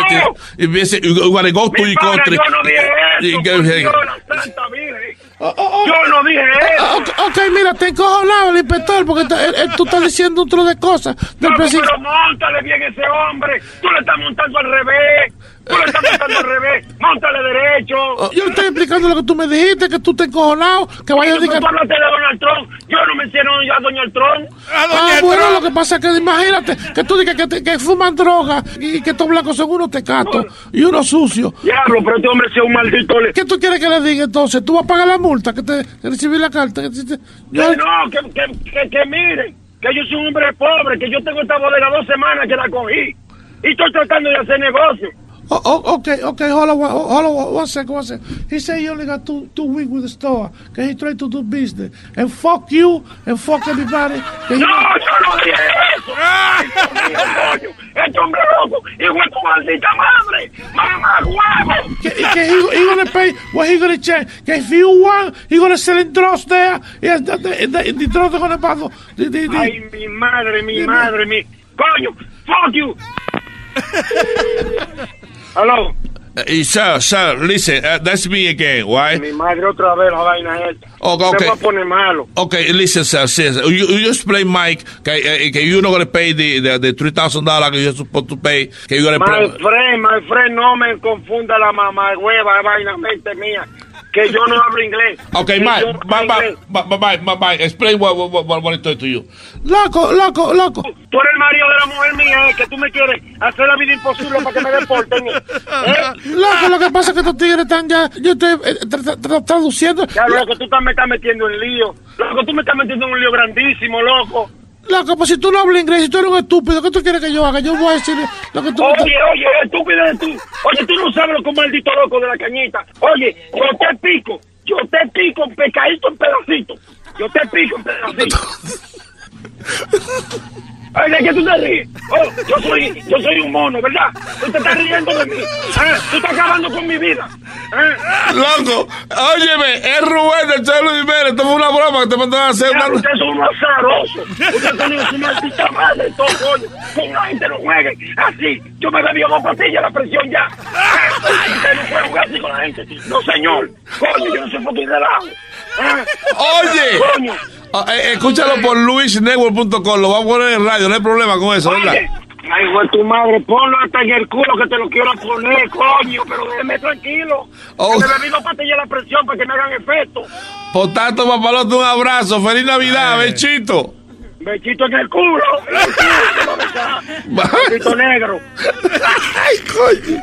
say you're gonna go to Mi your pana, country. yo no dije eso. por ahead. Dios, la santa virgen. Yo no dije eso. Ok, ok, mira, te encojonado el inspector porque él- tú estás diciendo otro de cosas del presidente. pero montale bien ese hombre. Tú le estás montando al revés. Tú le estás montando al revés. Montale derecho. Yo le estoy explicando lo que tú me dijiste, que tú te encojonado, que vaya a Tú decir que... hablaste de Donald Trump. Yo no menciono a Donald Trump. Ah, bueno, lo que pasa es que imagínate que tú digas que, te- que fuman droga y que estos blancos son unos tecatos y unos sucios. Diablo, pero este hombre sea un maldito. ¿Qué tú quieres que le diga entonces? ¿Tú vas a pagar la multa que te que recibí la carta? Que te- yo- Que no, que, que, que, que miren, que yo soy un hombre pobre, que yo tengo esta bodega dos semanas que la cogí. Y estoy tratando de hacer negocio. Oh, oh, okay, okay, hold on, hold on, one second, one second. He said he only got two, two weeks with the store, que he tried to do business. And fuck you, and fuck everybody. No, yo no dije eso. Este hombre loco, hijo de tu maldita madre. Mamá, huevo. que, he, he gonna pay what he gonna check. Que if you want, he gonna sell in drugs there. Yeah, the, the, the, drugs are gonna buy the, the, the, Ay, mi madre, mi madre, mi. Coño, fuck you. Hello. Uh, sir, sir, listen, uh, that's me again, right? Mi madre otra vez la vaina esta. Oh, Me okay. voy a poner malo. Okay, listen, sir, sir, you, you explain, Mike, que, eh, que you're not going to pay the, the, the $3,000 that you're supposed to pay, que you're going My friend, my friend, no me confunda la mamá hueva, vaina mente mía. Que yo no hablo inglés. Ok, Que Mike, inglés. Mike, Mike, Mike, Mike, explain what, what, what, what to you. Loco, loco, loco. Tú eres el marido de la mujer mía, eh, que tú me quieres hacer la vida imposible para que me deporten. ¿eh? Loco, lo que pasa es que estos tigres están ya. Yo estoy eh, tra- tra- tra- traduciendo. Ya, loco, tú estás- me estás metiendo en lío. Loco, tú me estás metiendo en un lío grandísimo, loco. Loco, pues si tú no hablas inglés, si tú eres un estúpido, ¿qué tú quieres que yo haga? Yo voy a decir lo que tú Oye, oye, estúpido de tú. Oye, tú no sabes lo que es maldito loco de la cañita. Oye, yo te pico. Yo te pico en pecadito en pedacitos. Yo te pico en pedacitos. Ay, ¿de qué tú te ríes? Oh, yo soy, yo soy un mono, ¿verdad? Tú te estás riendo de mí. ¿eh? Tú estás acabando con mi vida. ¿eh? Loco, óyeme, es Rubén del Chelo Jiménez. Esto fue una broma que te mandaron a hacer. Una... Ustedes son unos azarosos. Ustedes son unos su maldita madre, todo coño. Con la gente no jueguen así. Yo me bebí una pastilla, la presión ya. Ustedes no juegan así con la gente. No, señor. Coño, yo no soy fucking relajo. ¿eh? Oye, Coño. Ah, eh, escúchalo por luisnetwork.com. Lo vamos a poner en radio. No hay problema con eso, ¿verdad? Ay, güey, tu madre, ponlo hasta en el culo que te lo quiero poner, coño, pero déjeme tranquilo. Oh. Que me de la presión para que me hagan efecto. Por tanto, papalote, un abrazo. Feliz Eh. Navidad, bechito. Bechito en el culo. En. Bechito negro. Ay, coño.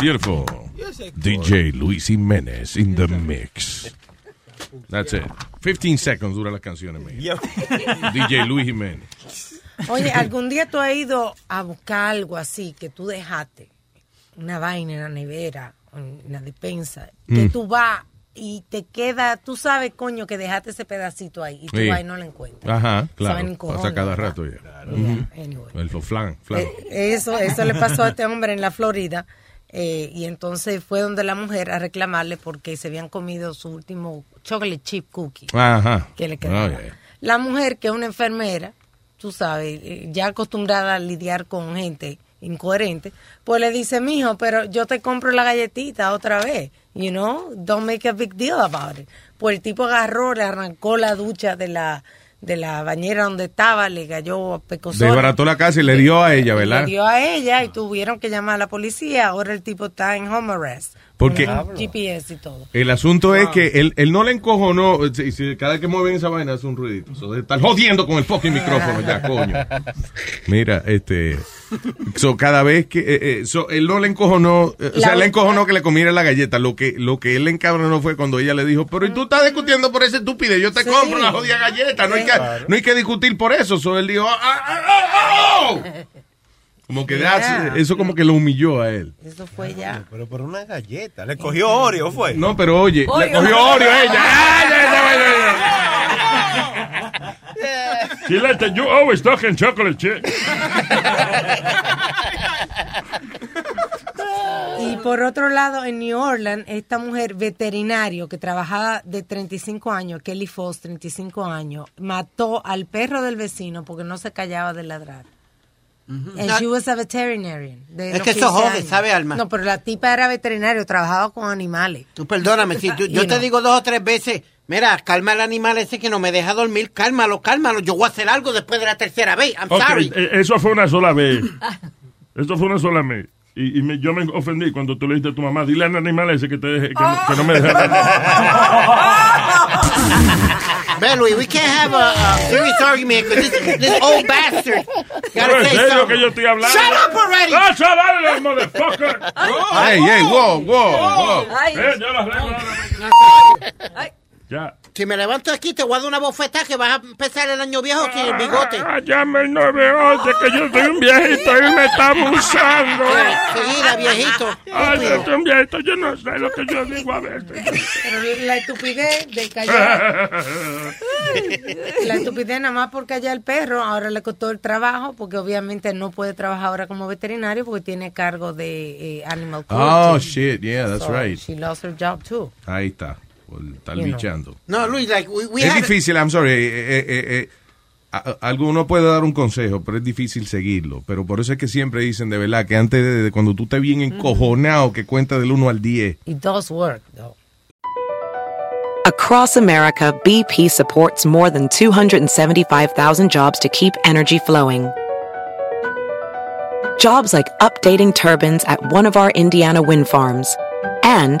Beautiful. DJ Luis Jiménez in the mix. That's it. 15 seconds dura las canciones, man. DJ Luis Jiménez. Oye, ¿algún día tú has ido a buscar algo así que tú dejaste? Una vaina en la nevera, en la despensa, que Mm. tú vas y te queda, tú sabes, coño, que dejaste ese pedacito ahí y tú Sí. vas y no lo encuentras. Ajá, claro. Cojones, Pasa cada rato ya. Yeah, Ujú. anyway. El flan, flan. Eh, Eso, eso le pasó a este hombre en la Florida. Eh, y entonces fue donde la mujer a reclamarle porque se habían comido su último chocolate chip cookie. Ajá. que le quedaba. Oh, yeah. La mujer, que es una enfermera, tú sabes, eh, ya acostumbrada a lidiar con gente incoherente, pues le dice, mijo, pero yo te compro la galletita otra vez. You know, don't make a big deal about it. Pues el tipo agarró, le arrancó la ducha de la de la bañera donde estaba, le cayó a pecosón. Desbarató la casa y le dio a ella, Le ¿verdad? dio a ella y tuvieron que llamar a la policía. Ahora el tipo está en home arrest. Porque- GPS y todo. El asunto es que él, él no le encojonó. si- si cada vez que mueven esa vaina hace un ruidito. So, estar jodiendo con el fucking micrófono ya, coño. Mira, este. So, cada vez que. eh, eh, so, él no le encojonó. eh, o sea, le encojonó que le comiera la galleta. Lo que, lo que él le encabronó fue cuando ella le dijo: Pero ¿y tú estás discutiendo por ese estupidez? Yo te Sí. compro la jodida galleta. No hay, que, Claro. no hay que discutir por eso. So, él dijo: "Ah, ah, ah, ah, oh". Como que Yeah. that's- eso como que lo humilló a él. Eso fue ya. Pero por una galleta. Le cogió Oreo, fue. No, pero oye, le cogió Oreo a ella. ¡Ay, ay, ay, ay! Chilete, you always talking chocolate chip. Y por otro lado, en New Orleans, esta mujer veterinario que trabajaba de 35 años, Kelly Foss, 35 años, mató al perro del vecino porque no se callaba de ladrar. And she was a veterinarian. de Es que eso 15 jode. ¿sabe, Alma? No, pero la tipa era veterinario, trabajaba con animales. Tú perdóname, si tú- yo te know. digo dos o tres veces, mira, calma al animal ese que no me deja dormir, cálmalo, cálmalo, yo voy a hacer algo después de la tercera vez, I'm sorry. eh, eso fue una sola vez. Eso fue una sola vez. Y, y me- yo me ofendí cuando tú le dijiste a tu mamá, dile al animal ese que, te deje, que, no- que no me deje Ve, Luis, we can't have a, a serious argument because this, this old bastard gotta en say something. que yo estoy hablando. Shut up already! ¡Ah, chaval, motherfucker! Hey, hey, wow, wow, wow. Eh, ya las reglas. Ya. Si me levanto aquí, te voy a dar una bofetada que vas a empezar el año viejo sin el bigote. Ah, llame el 911 que yo soy un viejito y me está abusando. Sí, la viejito. Ay, yo soy un viejito, yo no sé lo que yo digo a veces. Pero la estupidez de callar. la estupidez nada más por callar al perro, ahora le costó el trabajo, porque obviamente no puede trabajar ahora como veterinario porque tiene cargo de eh, animal cruelty. Oh, shit, yeah, that's So, right. She lost her job too. Ahí está. Bichando. No, Luis, like, we, we es had- difícil, I'm sorry. eh, eh, eh, eh, a- alguno puede dar un consejo, pero es difícil seguirlo. Pero por eso es que siempre dicen de verdad que antes de, de cuando tú estés bien encojonado, que cuenta del 1 al 10. It does work, though. Across America, BP supports more than 275,000 jobs to keep energy flowing. Jobs like updating turbines at one of our Indiana wind farms and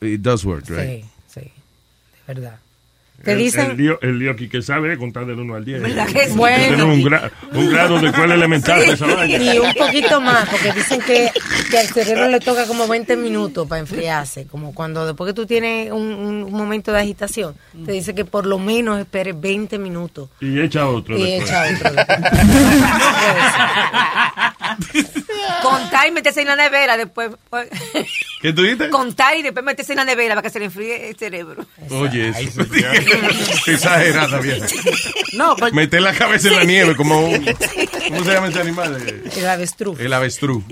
It does work, right? Sí, sí, de verdad. Te El, dicen- el lío, el lío aquí que sabe es contar del 1 al 10. ¿Verdad que sí? Tiene Bueno. un, gra- un grado de escuela elemental de esa vaina. Y un poquito más, porque dicen que, que al cerebro le toca como 20 minutos para enfriarse, como cuando después que tú tienes un, un- un momento de agitación, te dice que por lo menos esperes 20 minutos Y echa otro. y después. echa otro. Contar y meterse en la nevera después. pues, ¿Qué tú dices? Contar y después meterse en la nevera para que se le enfríe el cerebro. Oye, eso. Exagerada, vieja. No, pues- Meter la cabeza en la nieve como un- ¿Cómo se llama ese animal? El avestruz. El avestruz.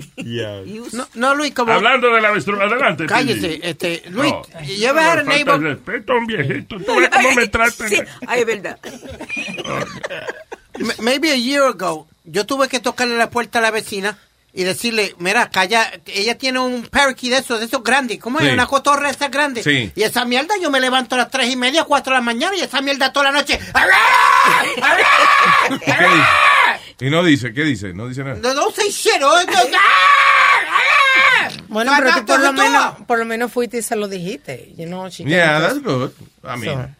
No, no, Luis, como... Hablando del avestruz, adelante. Cállese, este, Luis, No. you ever had a Falta de neighbor... respeto a un viejito. Tú ves cómo me tratan. Sí, ay, es verdad. M- Maybe a year ago, yo tuve que tocarle la puerta a la vecina y decirle, mira, calla, ella tiene un parakeet de esos, de esos grandes, ¿cómo es? Sí. Una cotorra de esas grandes. Sí. Y esa mierda yo me levanto a las tres y media, cuatro de la mañana y esa mierda toda la noche. ¿Y qué dice? Y no dice, ¿qué dice? No dice nada. No, don't say shit. oh, no, Bueno, I pero tú por lo menos, por lo menos fuiste y se lo dijiste. You know, she Yeah, that's good. I mean, So- that's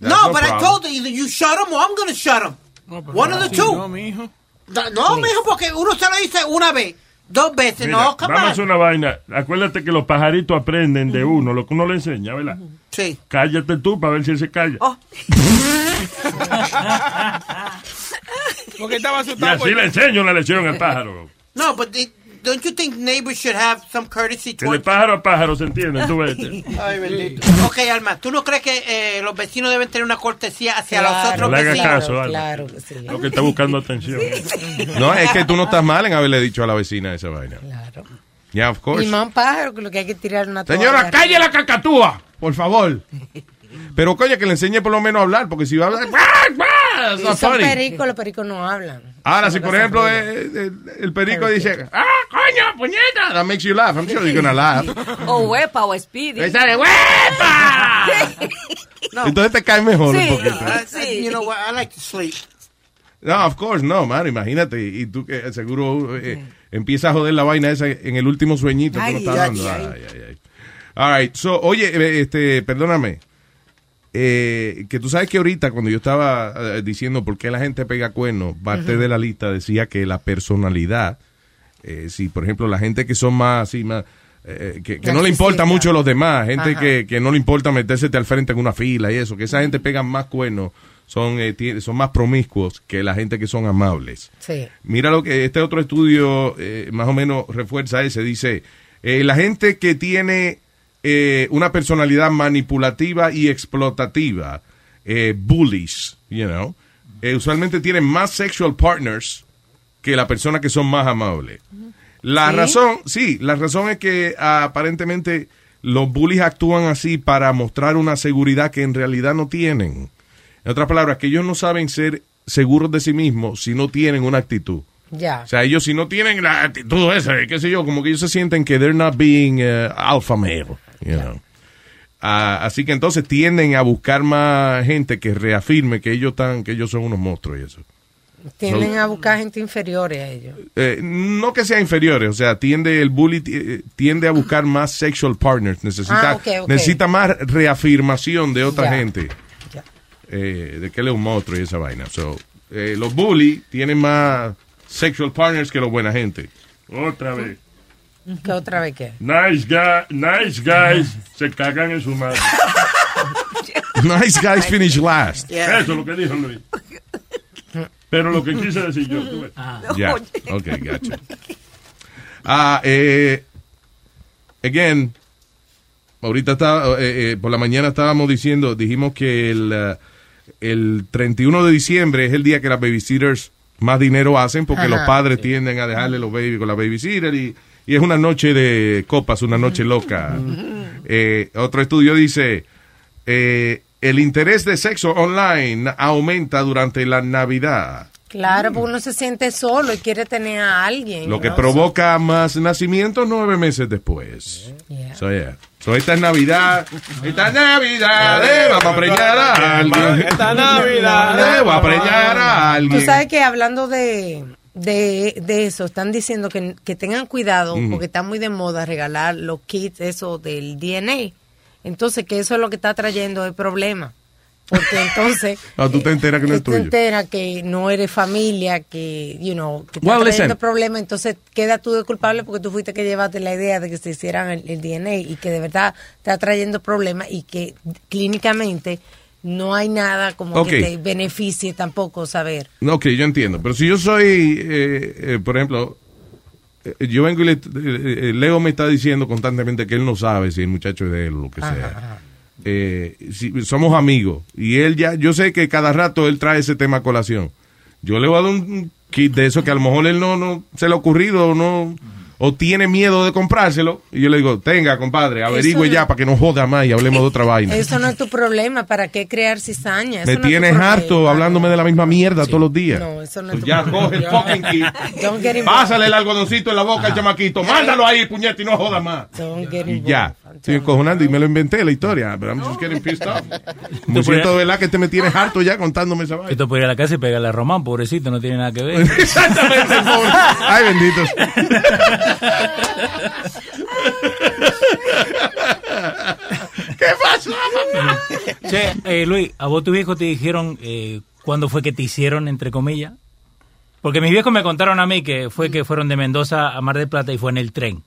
No, no but I problem. told her either you shut him or I'm gonna shut him. One of the Sí, two. No, mijo. No, mijo, porque uno se lo dice una vez, dos veces. Mira, no, vamos a hacer una vaina. Acuérdate que los pajaritos aprenden de uno, lo que uno le enseña, ¿verdad? Sí. Cállate tú para ver si él se calla. Porque estaba y asustado. así pues. le enseño una lección al pájaro. No, but the- don't you think neighbors should have some courtesy Que de towards... pájaro a pájaro se entiende, tú. Ay, bendito. Ok, Alma, ¿tú no crees que eh, los vecinos deben tener una cortesía hacia los No otros le hagas vecinos? caso, Alma. Claro que sí. Lo que está buscando atención. No, es que tú no estás mal en haberle dicho a la vecina esa vaina. Claro. Yeah, of course. Y más un pájaro que lo que hay que tirar una Señora, calle la cacatúa, por favor. Pero coño, que le enseñe por lo menos a hablar, porque si va a hablar... Not Son funny. pericos, los pericos no hablan. Ahora, si por ejemplo eh, eh, el, perico dice, ¡ah, coño, puñeta! That makes you laugh. I'm sure you're gonna laugh. O huepa o speedy. Ahí sale, ¡huepa! Entonces te cae mejor un poquito. Uh, You know what? I like to sleep. No, of course, no, man, imagínate. Y tú que seguro eh, empiezas a joder la vaina esa en el último sueñito que Ay, dando. ay. Ay, ay, ay. All right, so, oye, eh, este, perdóname. Eh, que tú sabes que ahorita cuando yo estaba eh, diciendo por qué la gente pega cuernos, parte de la lista decía que la personalidad, eh, si por ejemplo la gente que son más así, más, eh, que, que no le importa mucho a los demás, gente que, que no le importa meterse al frente en una fila y eso, que esa gente pega más cuernos, son, eh, son más promiscuos que la gente que son amables. Sí. Mira lo que este otro estudio más o menos refuerza ese. Dice, eh, la gente que tiene eh, una personalidad manipulativa y explotativa, eh, bullies, you know, eh, usualmente tienen más sexual partners que la persona que son más amables. La ¿Sí? razón, sí, la razón es que ah, aparentemente los bullies actúan así para mostrar una seguridad que en realidad no tienen. En otras palabras, que ellos no saben ser seguros de sí mismos si no tienen una actitud. Ya. O sea, ellos si no tienen la actitud esa, qué sé yo, como que ellos se sienten que they're not being uh, alpha male, you know. Ah, así que entonces tienden a buscar más gente que reafirme que ellos están, que ellos son unos monstruos y eso. Tienden a buscar gente inferiores a ellos. Eh, no que sea inferiores, o sea, tiende el bully eh, tiende a buscar más sexual partners, necesita Ah, ok, ok. necesita más reafirmación de otra Ya. gente. Eh, de que él es un monstruo y esa vaina. So, eh, los bully tienen más sexual partners que los buena gente. Otra vez. ¿Qué otra vez qué? Nice, guy, nice guys se cagan en su madre. Nice guys finish last. Eso es lo que dijo Luis. Pero lo que quise decir yo. ves. Ya, ok, gotcha. Ah, eh, again, ahorita estaba, eh, eh, por la mañana estábamos diciendo, dijimos que el, eh, el 31 de diciembre es el día que las babysitters más dinero hacen porque Ajá, los padres tienden a dejarle los babies con la babysitter y, y es una noche de copas, una noche loca. Eh, otro estudio dice, eh, el interés de sexo online aumenta durante la Navidad. Claro, porque uno se siente solo y quiere tener a alguien. Lo que provoca más nacimientos nueve meses después. So, yeah. So, esta es Navidad. Esta Navidad eh, vamos a preñar a alguien. Esta Navidad, eh, a preñar a alguien. Tú sabes que hablando de, de, de eso, están diciendo que, que tengan cuidado porque está muy de moda regalar los kits eso del DNA. Entonces, que eso es lo que está trayendo el problema. Porque entonces Ah, tú te enteras que no es te tuyo. enteras que no eres familia, que, you know, que está Well, trayendo problemas, entonces queda tú de culpable porque tú fuiste que llevaste la idea de que se hicieran el, el DNA y que de verdad está trayendo problemas y que clínicamente no hay nada como que te beneficie tampoco saber. No, Ok, yo entiendo. Pero si yo soy, eh, eh, por ejemplo, eh, yo vengo y le, Leo me está diciendo constantemente que él no sabe si el muchacho es de él o lo que sea. Eh, si somos amigos y él ya, yo sé que cada rato él trae ese tema a colación. Yo le voy a dar un kit de eso que a lo mejor él no, no se le ha ocurrido o no o tiene miedo de comprárselo y yo le digo, tenga compadre, averigüe Eso- ya para que no joda más y hablemos de otra vaina. Eso no es tu problema, ¿para qué crear cizaña? Eso Me no tienes problema. harto hablándome de la misma mierda todos los días. No, eso no es Pues tu ya problema. coge el fucking kit. Don't get involved. Pásale el algodoncito en la boca al chamaquito. Mándalo ahí, puñete, y no joda más. Don't get Y ya. Estoy encojonando y me lo inventé la historia. Pero I'm just getting pissed off. Me siento de verdad que te me tienes harto ya contándome esa vaina. Esto puede ir a la casa y pegarle a Román, pobrecito, no tiene nada que ver. Exactamente, pobre. Ay, benditos. ¿Qué pasó, Che, eh, Luis, ¿a vos tus viejos te dijeron eh, cuándo fue que te hicieron, entre comillas? Porque mis viejos me contaron a mí que fue que fueron de Mendoza a Mar del Plata y fue en el tren.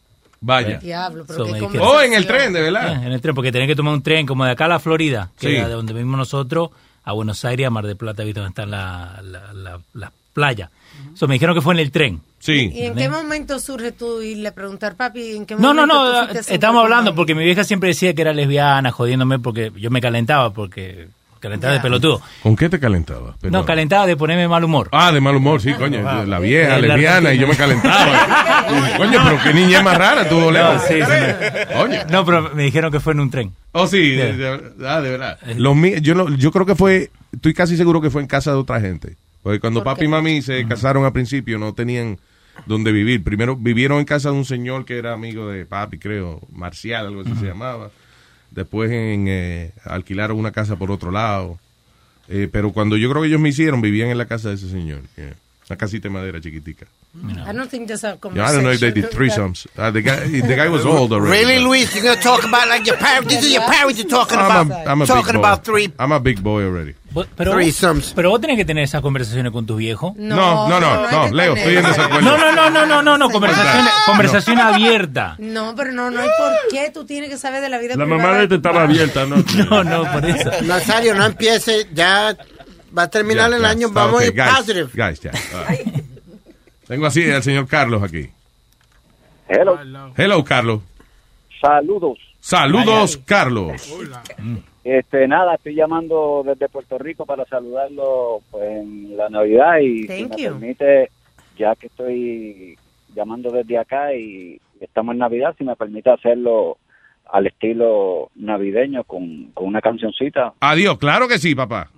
Vaya. Diablo, pero So, qué me conversación. Oh, en el tren, de verdad. Eh, en el tren, porque tenés que tomar un tren como de acá a la Florida, que Sí. era de donde vivimos nosotros, a Buenos Aires, a Mar del Plata, ¿viste? donde están las la, la, las playas. So, me dijeron que fue en el tren. ¿Y en qué momento surge tú y le preguntar, papi, en qué No, no, momento tú no, fuiste siempre estamos hablando porque mi vieja siempre decía que era lesbiana, jodiéndome porque yo me calentaba, porque calentaba de pelotudo. ¿Con qué te calentaba? No, calentaba de ponerme mal humor. Ah, de mal humor, sí, coño. La vieja, Eh, la lesbiana, y yo me calentaba. coño, pero qué niña más rara tuvo, Leo. No, sí, sí, no. No, pero me dijeron que fue en un tren. Oh, sí, de, de- ah, de verdad. Los mí- yo, no- yo creo que fue, estoy casi seguro que fue en casa de otra gente. Porque cuando papi y mami se casaron al principio no tenían donde vivir. Primero vivieron en casa de un señor que era amigo de papi, creo, Marcial, algo así se llamaba. Después en, eh, alquilaron una casa por otro lado. Eh, pero cuando yo creo que ellos me hicieron, vivían en la casa de ese señor. yeah. Una casita de madera chiquitica. I don't think there's a Yeah, I don't know if they did threesomes. Uh, the, guy, the guy was old already. Really, but- Luis? You're gonna talk about like your parents? This is your parents you're talking I'm about. a, I'm a talking big boy. about three. I'm a big boy already. Vos- Pero, pero vos tenés que tener esas conversaciones con tus viejos. No, no, no, no, Leo, estoy en desacuerdo. No, no, no, no, no, no, no, conversación, conversación abierta. No, pero no, no hay por qué tú tienes que saber de la vida La mamá de tu este estaba abierta, ¿no? No, no, por eso. Nazario, no empiece. Ya va a terminar Ya, el año. está, Vamos a ir guys, positive. Guys, ya. right. Tengo así al señor Carlos aquí. Hello. Hello, Carlos. Saludos. Saludos, Carlos. Este, nada, estoy llamando desde Puerto Rico para saludarlo pues, en la Navidad y si me you. permite, ya que estoy llamando desde acá y estamos en Navidad, si me permite hacerlo al estilo navideño con, con una cancioncita. Adiós, claro que sí, papá.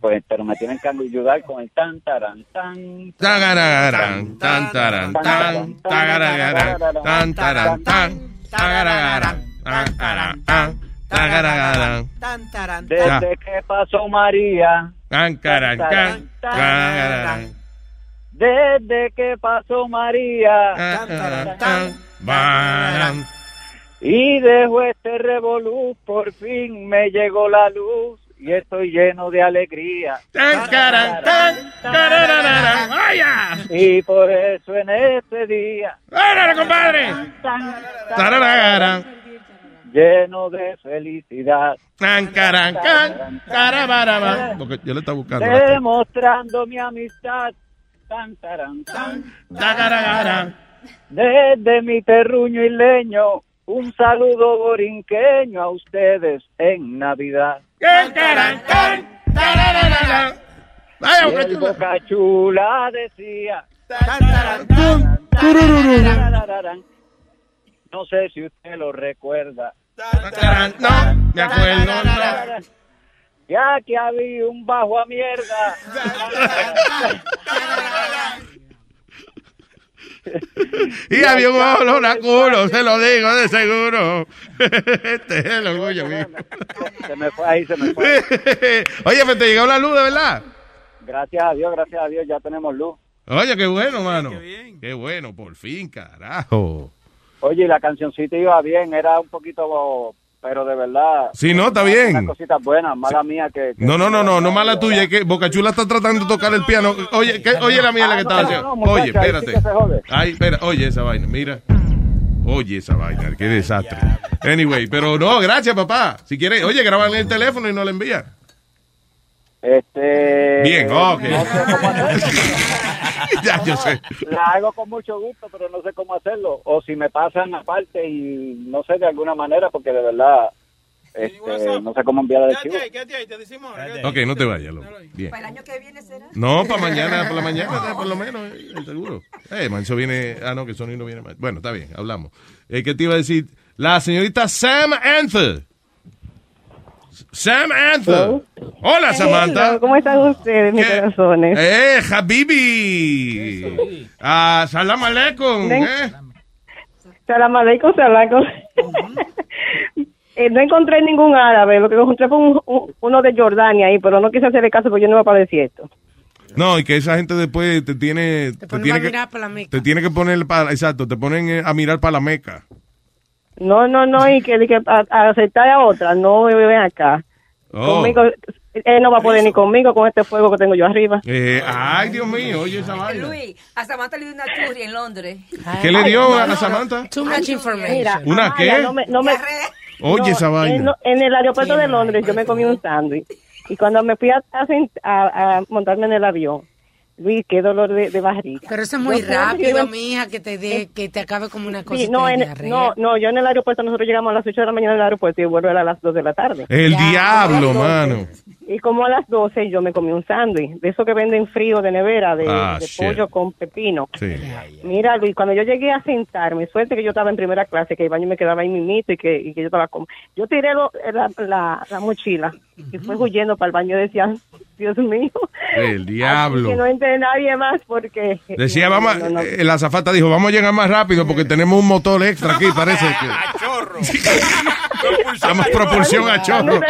Pues, pero me tienen que ayudar con el tan, taran, tan. Tan, taran, tan, tan, tan, tan, Desde que pasó María. Desde que pasó María. Y dejó este revolú, por fin me llegó la luz y estoy lleno de alegría. Tan, caran, tan, tararararan. ¡Vaya! Y por eso en este día, ¡Órale, compadre! Lleno de felicidad, caran, can, carabaraba. Porque yo le estaba buscando. demostrando mi amistad, tan, taran, tan, Tagaragaran. desde mi terruño y leño, un saludo borinqueño a ustedes en Navidad. Can, caran, can. Vaya, Y Boca el Chula. Boca Chula decía. No sé si usted lo recuerda, No, me acuerdo, no. ya que había un bajo a mierda. Y había un olor a culo, se lo digo de seguro. Este es el orgullo mío. Se me fue ahí, se me fue. Oye, pues te llegó la luz, de verdad. Gracias a Dios, gracias a Dios, ya tenemos luz. Oye, qué bueno, mano. Qué bueno, por fin, carajo. Oye, la cancioncita iba bien, era un poquito, pero de verdad. Sí, no, está bien. Unas cositas buenas, mala mía que. que- No, no, no, no, no mala tuya, es que Bocachula está tratando de tocar el piano. Oye, ¿qué- oye la mierda que Ah, haciendo. no, muchacha, Oye, ahí sí espérate. que. Ay, espera, oye esa vaina, mira. Oye esa vaina, qué desastre. Anyway, pero no, gracias, papá. Si quieres, oye, grábale el teléfono y no le envía. Este. Bien, ok. No ya, yo sé. La hago con mucho gusto, pero no sé cómo hacerlo. O si me pasan aparte y no sé de alguna manera, porque de verdad este, no sé cómo enviar el archivo. Ok, no te vayas. ¿Para el año que viene será? No, para mañana, por la mañana, por lo menos, eh, seguro. Eh, Manso viene. Ah, no, que Sony no viene más. Bueno, está bien, hablamos. Eh, ¿Qué te iba a decir? La señorita Sam Anther. Sam Anther. Hola, Samantha. Hello, ¿Cómo están ustedes, mis corazones? Eh, Habibi. Ah, salam aleikum. Eh. Salam aleikum, salam aleikum. Eh, no encontré ningún árabe, lo que encontré fue un- un- uno de Jordania ahí, pero no quise hacerle caso porque yo no iba para el desierto. No, y que esa gente después te tiene. Te, tiene a que, mirar para la Meca. Te tiene que poner para. Exacto, te ponen eh, a mirar para la meca. No, no, no, y que, que a, a aceptar a otra, no ven acá. Oh. Conmigo, él no va a poder ni conmigo con este fuego que tengo yo arriba. Eh, ay, Dios mío, oye esa vaina. Luis, a Samantha le dio una churri en Londres. ¿Qué le dio a Samantha? Too much information. Mira, ¿Una qué? No me, no me- Oye no, esa vaina. En, en el aeropuerto de Londres yo me comí un sándwich. Y cuando me fui a, a a- a montarme en el avión, Luis, qué dolor de, de barriga. Pero eso es muy Yo rápido, mi hija, que te dé, que te acabe como una cosa. Sí, no, en- no, no, yo en el aeropuerto, nosotros llegamos a las 8 de la mañana del aeropuerto y era a las 2 de la tarde. El diablo, mano. Y como a las 12 yo me comí un sándwich, de eso que venden frío de nevera, de, Ah, pollo con pepino. Sí. Mira, Luis, cuando yo llegué a sentarme, suerte que yo estaba en primera clase, que el baño me quedaba ahí mimito y que, y que yo estaba como... Yo tiré lo- la, la, la mochila y fui huyendo para el baño y decía, Dios mío. El Así diablo. que no entre nadie más porque... Decía, No, vamos, no, no. eh, la azafata dijo, vamos a llegar más rápido porque tenemos un motor extra aquí, parece que... Damos propulsión a chorro.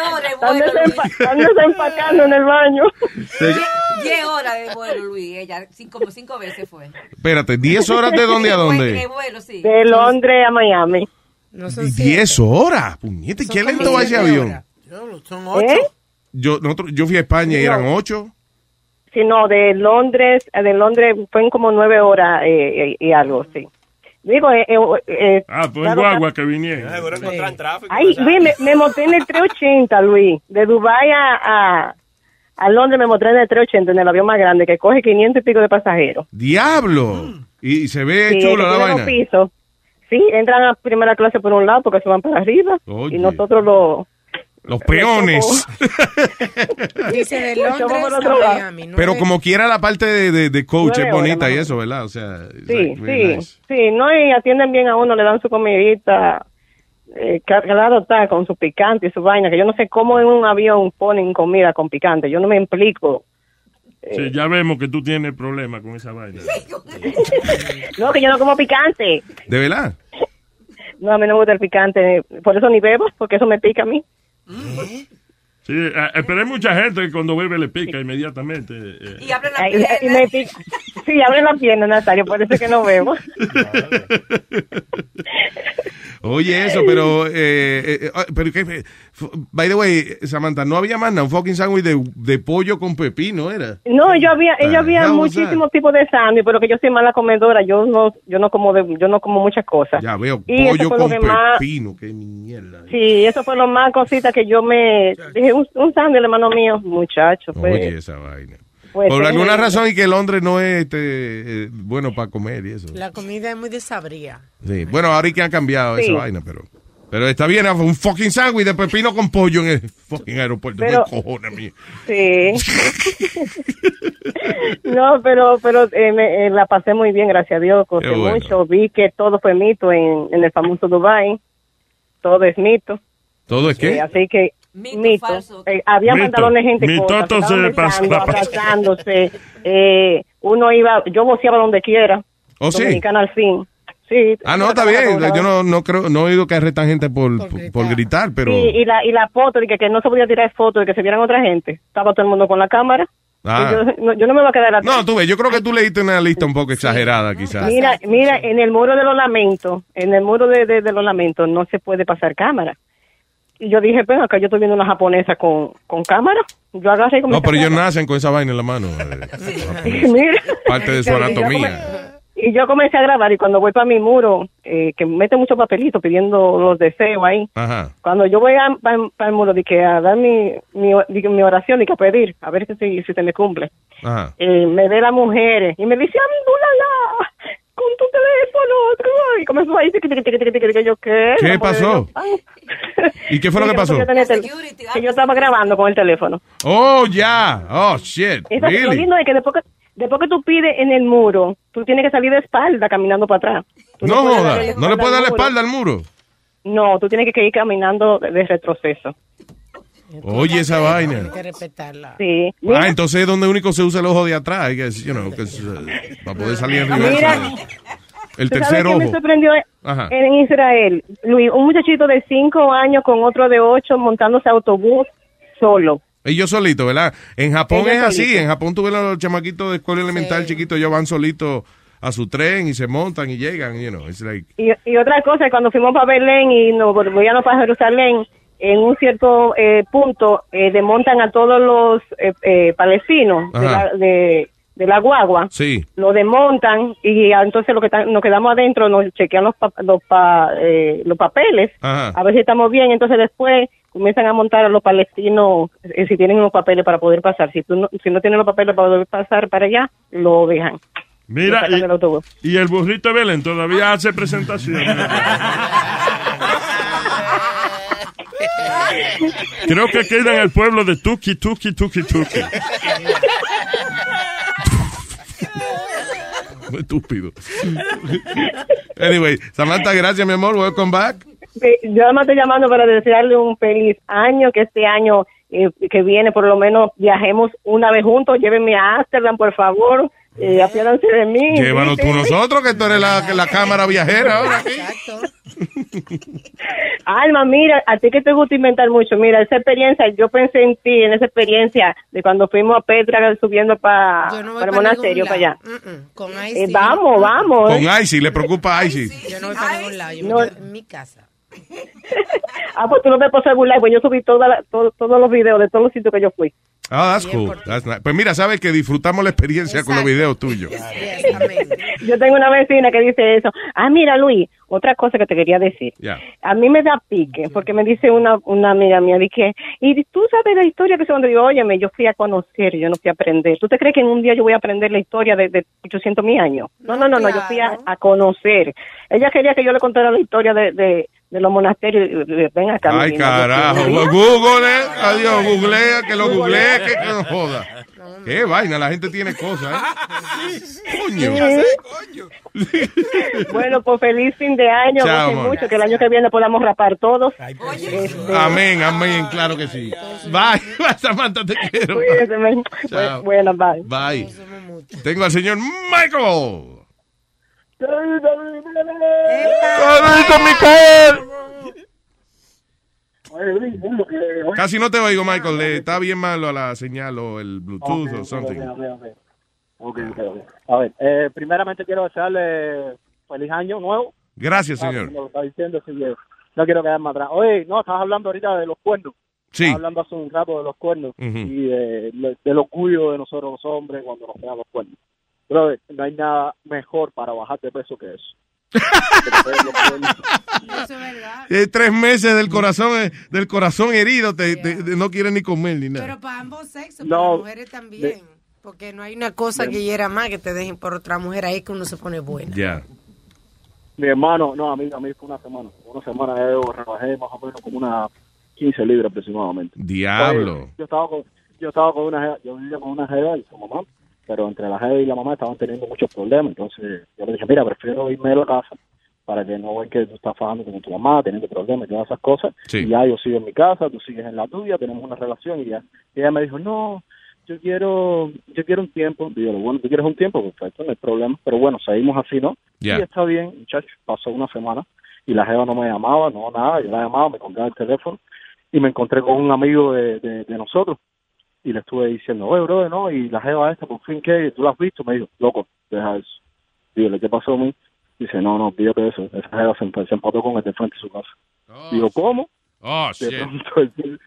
Diez horas de vuelo, Luis. desempacando en el baño. Diez horas de vuelo, Luis. Ella cinco, como cinco veces fue. Espérate, ¿10 horas de dónde a De dónde? vuelo, sí. De Londres a Miami. ¿10 horas? Puñete, ¿qué lento va ese avión? Son ¿Eh? Yo, nosotros, yo fui a España y eran 8. Sí, no, de Londres, eh, de Londres fue como nueve horas eh, eh, y algo, sí. Digo, eh, eh, eh, Ah, pues claro, guagua que vinieron. Ay, Luis, me, me monté en el 380, Luis. De Dubái a, a, a Londres me monté en el 380, en el avión más grande, que coge 500 y pico de pasajeros. ¡Diablo! Y, y se ve Sí, chulo la vaina. pisos. Sí, entran a primera clase por un lado porque se van para arriba. Oye. Y nosotros lo, Los peones. Dice de Londres a. Pero como quiera la parte de, de- de coach es bonita y eso, ¿verdad? O sea, Sí, like sí, nice. sí, no, y atienden bien a uno, le dan su comidita, eh, claro está, con su picante y su vaina, que yo no sé cómo en un avión ponen comida con picante, yo no me implico. Sí, ya vemos que tú tienes problemas con esa vaina. No, que yo no como picante. ¿De verdad? No, a mí no me gusta el picante, por eso ni bebo, porque eso me pica a mí. Sí, eh, pero hay mucha gente que cuando bebe le pica inmediatamente. eh. Y y me pica. Sí, abre la pierna, Nazario, por eso es que no bebo. Oye, eso, pero, eh, eh, eh, pero que, by the way, Samantha, no había más nada, un fucking sándwich de, de pollo con pepino, ¿era? No, yo había, The ella había muchísimos tipos de sándwich, pero que yo soy mala comedora, yo no, yo no como de, yo no como muchas cosas. Ya veo, Y pollo con pepino, qué mierda. Sí, eso fue lo más cosita que yo me dije, un, un sándwich, hermano mío, muchacho, fue, Oye, esa vaina. Fue Por alguna razón y que Londres no es este, eh, bueno para comer y eso. La comida es muy desabría. Sí. Bueno, ahora que han cambiado Sí. esa vaina, pero... Pero está bien, un fucking sándwich de pepino con pollo en el fucking aeropuerto. Pero- ¿Qué cojones, mío? Sí. no, pero pero eh, me- eh, la pasé muy bien, gracias a Dios, bueno. mucho, vi que todo fue mito en, en el famoso Dubai, todo es mito. ¿Todo es Eh, qué? así que mito. Eh, había Mito. pantalones gente Mitoto cosas, se abrazándose. Eh, uno iba, yo voceaba donde quiera. ¿Oh, sí? Al fin. Sí. Ah, no, está bien. Yo no, no creo, no he oído que arrestan gente por, por, por gritar, pero... Sí, y la, y la foto de que, que no se podía tirar fotos de que se vieran otra gente. Estaba todo el mundo con la cámara. Ah. Yo, no, yo no me voy a quedar atrás. No, tú ves, yo creo que tú leíste una lista un poco exagerada, quizás. Mira, mira, en el muro de los lamentos, en el muro de, de, de los lamentos no se puede pasar cámara. Y yo dije, pues acá yo estoy viendo una japonesa con, con cámara. Yo agarré comencé No, pero ellos nacen con esa vaina en la mano. eh, Mira. Parte de su anatomía. Y yo comencé a grabar y cuando voy para mi muro, eh, que mete mucho papelito pidiendo los deseos ahí, Ajá. cuando yo voy para el muro que a dar mi, mi, mi oración y que a pedir, a ver si, si, se me cumple, Ajá. eh, me ve la mujer y me dice, Abdulala, con tu teléfono, y comenzó ahí, tiqui, tiqui, tiqui, tiqui, tiqui, que yo, ¿qué? ¿Qué pasó? ¿Y qué fue lo que pasó? yo tenía tel- que yo estaba grabando con el teléfono. Oh, ya. Oh, shit. Eso, Lo lindo es que después que, después que tú pides en el muro, tú tienes que salir de espalda caminando para atrás. Tú No joda. ¿No le puedes dar la espalda al muro? No, tú tienes que ir caminando de, de Oye, esa vaina. Hay que respetarla. Sí. Ah, entonces es donde único se usa el ojo de atrás, guess, you know, que es, para poder salir en Mira, reversa. El ¿Tú sabes tercer me ojo. sorprendió Ajá. en Israel? Luis, un muchachito de cinco años con otro de ocho montándose autobús solo. Ellos solitos, ¿verdad? En Japón Ellos es así. solitos. En Japón tuve los chamaquitos de escuela elemental chiquitos, ellos van solitos a su tren y se montan y llegan, you know, it's like... Y, y otra cosa, cuando fuimos para Belén y nos volvíamos para Jerusalén, en un cierto eh, punto eh, desmontan a todos los eh, eh, palestinos de la, de, de la guagua. Sí. Lo desmontan y entonces lo que nos quedamos adentro nos chequean los, pa- los, pa- eh, los papeles Ajá. a ver si estamos bien. Entonces después comienzan a montar a los palestinos eh, si tienen los papeles para poder pasar. Si, tú no, si no tienen los papeles para poder pasar para allá, lo dejan. Mira, y, y el burrito Belén todavía hace presentación. Creo que queda en el pueblo de Tuki, Tuki, Tuki, Tuki. Muy estúpido. anyway, Samantha, gracias, mi amor. Welcome back. Sí, Yo además estoy llamando para desearle un feliz año, que este año eh, que viene por lo menos viajemos una vez juntos, llévenme a Amsterdam, por favor, eh, apiádanse de mí. Llévanos tú nosotros, que tú eres la, la cámara viajera ahora. aquí. Alma, mira, a ti que te gusta inventar mucho, mira, esa experiencia, yo pensé en ti, en esa experiencia de cuando fuimos a Petra subiendo para no el monasterio, para allá. Mm, mm. Con Eh, Icy. vamos, vamos. Con Icy, le preocupa a Icy. Yo no voy para ningún lado. Yo No. me quedo en mi casa. Ah, pues tú no me puedes burlar, pues yo subí toda la- todo- todos los videos de todos los sitios que yo fui. Ah, that's cool. That's nice. Pues mira, sabes que disfrutamos la experiencia con los videos tuyos. Yo tengo una vecina que dice eso. Ah, mira, Luis, otra cosa que te quería decir. A mí me da pique, porque me dice una, una amiga mía, dije, y tú sabes la historia que se donde digo, óyeme, yo fui a conocer, yo no fui a aprender. ¿Tú te crees que en un día yo voy a aprender la historia de, de 800 mil años? No, no, no, no, yo fui a, a conocer. Ella quería que yo le contara la historia de, de, de los monasterios. Ven acá. Ay, carajo. Google, eh. adiós, googlea, que lo googlee, que, que no joda. Qué vaina, la gente tiene cosas, ¿eh? Coño. Bueno, pues feliz fin de año. Chao, que el año que viene podamos rapar todos. Este, Amén, amén, claro que sí. Bye, Samantha, te quiero. Bueno, bye. Bye. Tengo al señor Michael. Casi no te oigo, Michael. Le está bien malo la señal o el Bluetooth o something. Ok. A ver, eh, primeramente quiero desearle feliz año nuevo. Gracias, Ah, señor. lo está diciendo, no quiero quedarme atrás. Oye, no, estabas hablando ahorita de los cuernos. Sí. Estabas hablando hace un rato de los cuernos y de- del orgullo de nosotros los hombres cuando nos los cuernos. Pero no hay nada mejor para bajar de peso que eso. Peguen los cuernos. Eh, tres meses del corazón eh, del corazón herido, te, te- te- no quieres ni comer ni nada. Pero para ambos sexos, No, para las mujeres también. Porque no hay una cosa de- que hiera más que te dejen por otra mujer ahí que uno se pone buena. Ya. Mi hermano, no, a mí, a mí fue una semana. Una semana yo rebajé más o menos como unas 15 libras aproximadamente. Diablo. Oye, yo estaba con, yo estaba con una yo vivía con una jeva y su mamá, pero entre la jeva y la mamá estaban teniendo muchos problemas. Entonces yo le dije, mira, prefiero irme de la casa para que no vean que tú estás fajando con tu mamá, teniendo problemas y todas esas cosas. Sí. Y ya yo sigo en mi casa, tú sigues en la tuya, tenemos una relación y ya. Y ella me dijo, no, yo quiero, yo quiero un tiempo. Y yo, bueno, tú quieres un tiempo, perfecto, no hay problema. Pero bueno, seguimos así, ¿no? Y está bien, muchachos. Pasó una semana y la jeva no me llamaba, no, nada. Yo la llamaba, me contaba el teléfono y me encontré con un amigo de, de, de nosotros y le estuve diciendo, oye, brother, no, y la jeva esta, por fin, ¿qué? ¿Tú la has visto? Me dijo, loco, deja eso. Dígale, ¿qué pasó a mí? Dice, no, no, pídate eso. Esa jeva se, emp- se empató con el de frente de su casa. Digo, ¿cómo? Oh, De shit. pronto,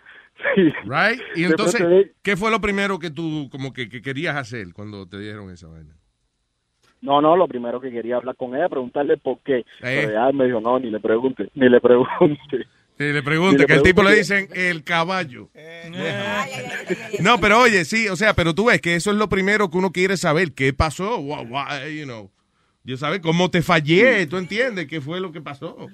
sí. Right? Y entonces, pronto, ¿qué fue lo primero que tú como que, que querías hacer cuando te dieron esa vaina? No, no, lo primero que quería hablar con ella, preguntarle por qué. Eh. Pero ella me dijo, no, ni le pregunte, ni le pregunte. Y le pregunta Y le que el tipo le dicen el caballo. No, pero oye, sí, o sea, pero tú ves que eso es lo primero que uno quiere saber. ¿Qué pasó? Wha- you know. Yo sabes cómo te fallé, ¿tú entiendes? ¿Qué fue lo que pasó?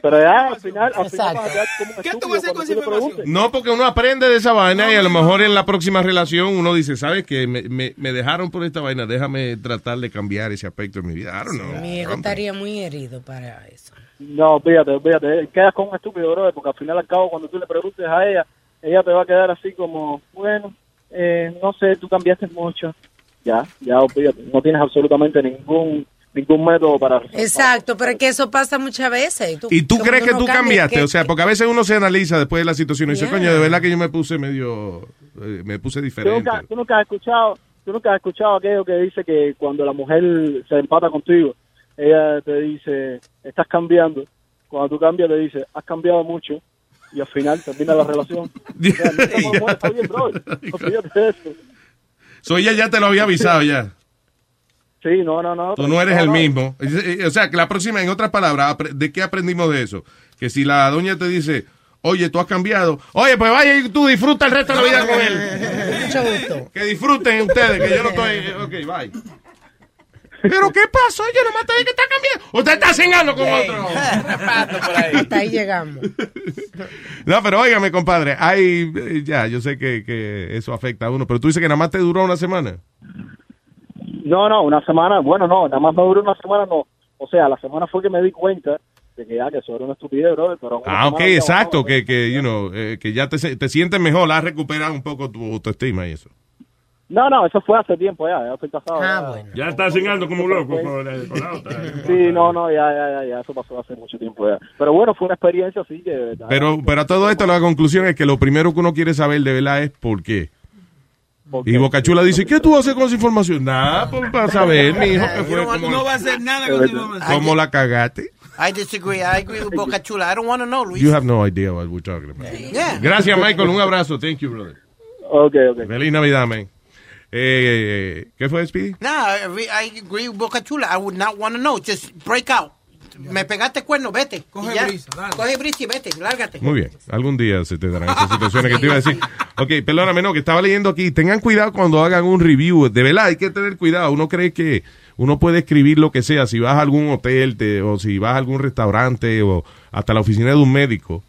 Pero ya al final, al final Exacto. vas a quedar como un ¿Qué tú vas a hacer con esa preguntes. No, porque uno aprende de esa vaina y a lo mejor en la próxima relación uno dice, ¿sabes qué? Me, me, me dejaron por esta vaina, déjame tratar de cambiar ese aspecto de mi vida. I don't know. Mi ego estaría muy herido para eso. No, fíjate, fíjate, quedas con un estúpido, bro, porque al final al cabo cuando tú le preguntes a ella, ella te va a quedar así como, bueno, eh, no sé, tú cambiaste mucho. Ya, ya, olvídate, no tienes absolutamente ningún ningún método para... Exacto, pero es que eso pasa muchas veces. ¿Y tú crees que tú cambias, cambiaste? que- O sea, porque a veces uno se analiza después de la situación y dice, coño, de verdad que yo me puse medio, eh, me puse ¿Tú diferente. nunca, tú nunca has escuchado, tú nunca has escuchado aquello que dice que cuando la mujer se empata contigo, ella te dice, estás cambiando. Cuando tú cambias, te dice, has cambiado mucho. Y al final termina la relación. O sea, no estamos muertos, está bien, bro. Olvídate de eso. So ella ya te lo había avisado ya. Sí, no, no, no. Tú no eres el mismo. O sea, que la próxima, en otras palabras, ¿de qué aprendimos de eso? Que si la doña te dice, oye, tú has cambiado, oye, pues vaya y tú disfruta el resto de la vida con él. Mucho gusto. Que disfruten ustedes, que yo no estoy. Ok, bye. ¿Pero qué pasó? Yo nomás te dije que está cambiando. Usted está cingando con otro. Hasta ahí llegamos. No, pero óigame, compadre. Hay, eh, ya, yo sé que, que eso afecta a uno, pero tú dices que nada más te duró una semana. No, no, una semana, bueno, no, nada más me duró una semana, no. O sea, la semana fue que me di cuenta de que ya, que eso era una estupidez, bro. Pero una Ah, ok, exacto, que, que, you know, eh, que ya te, se- te sientes mejor, has recuperado un poco tu autoestima y eso. No, no, eso fue hace tiempo ya, ya estoy casado. Ah, ya. bueno. Ya está cingando como un loco con, el- con la otra. Sí, no, no, ya, ya, ya, ya, eso pasó hace mucho tiempo ya. Pero bueno, fue una experiencia así que... de verdad, Pero, pero a todo esto la conclusión es que lo primero que uno quiere saber de verdad es por qué. ¿por Y? Bocachula dice, ¿qué tú vas a hacer con esa información? Nada, pues para saber, mi hijo, que fue como, No va a hacer nada con tu mamá. cómo la cagaste. I disagree. I agree with Boca Chula. I don't want to know, Luis. You have no idea what we're talking about. Yeah. Gracias, Michael. Un abrazo. Thank you, brother. Ok, ok. Feliz Navidad, man. Eh, ¿Qué fue, Speedy? Nah, I, re- I agree with Boca Chula. I would not want to know. Just break out. me pegaste cuerno, vete. Coge brisa, dale. Coge brisa y vete, lárgate. Muy bien, algún día se te darán esas situaciones que te iba a decir. Ok, perdóname, no, que estaba leyendo aquí. Tengan cuidado cuando hagan un review. De verdad, hay que tener cuidado. Uno cree que uno puede escribir lo que sea. Si vas a algún hotel te- o si vas a algún restaurante o hasta la oficina de un médico.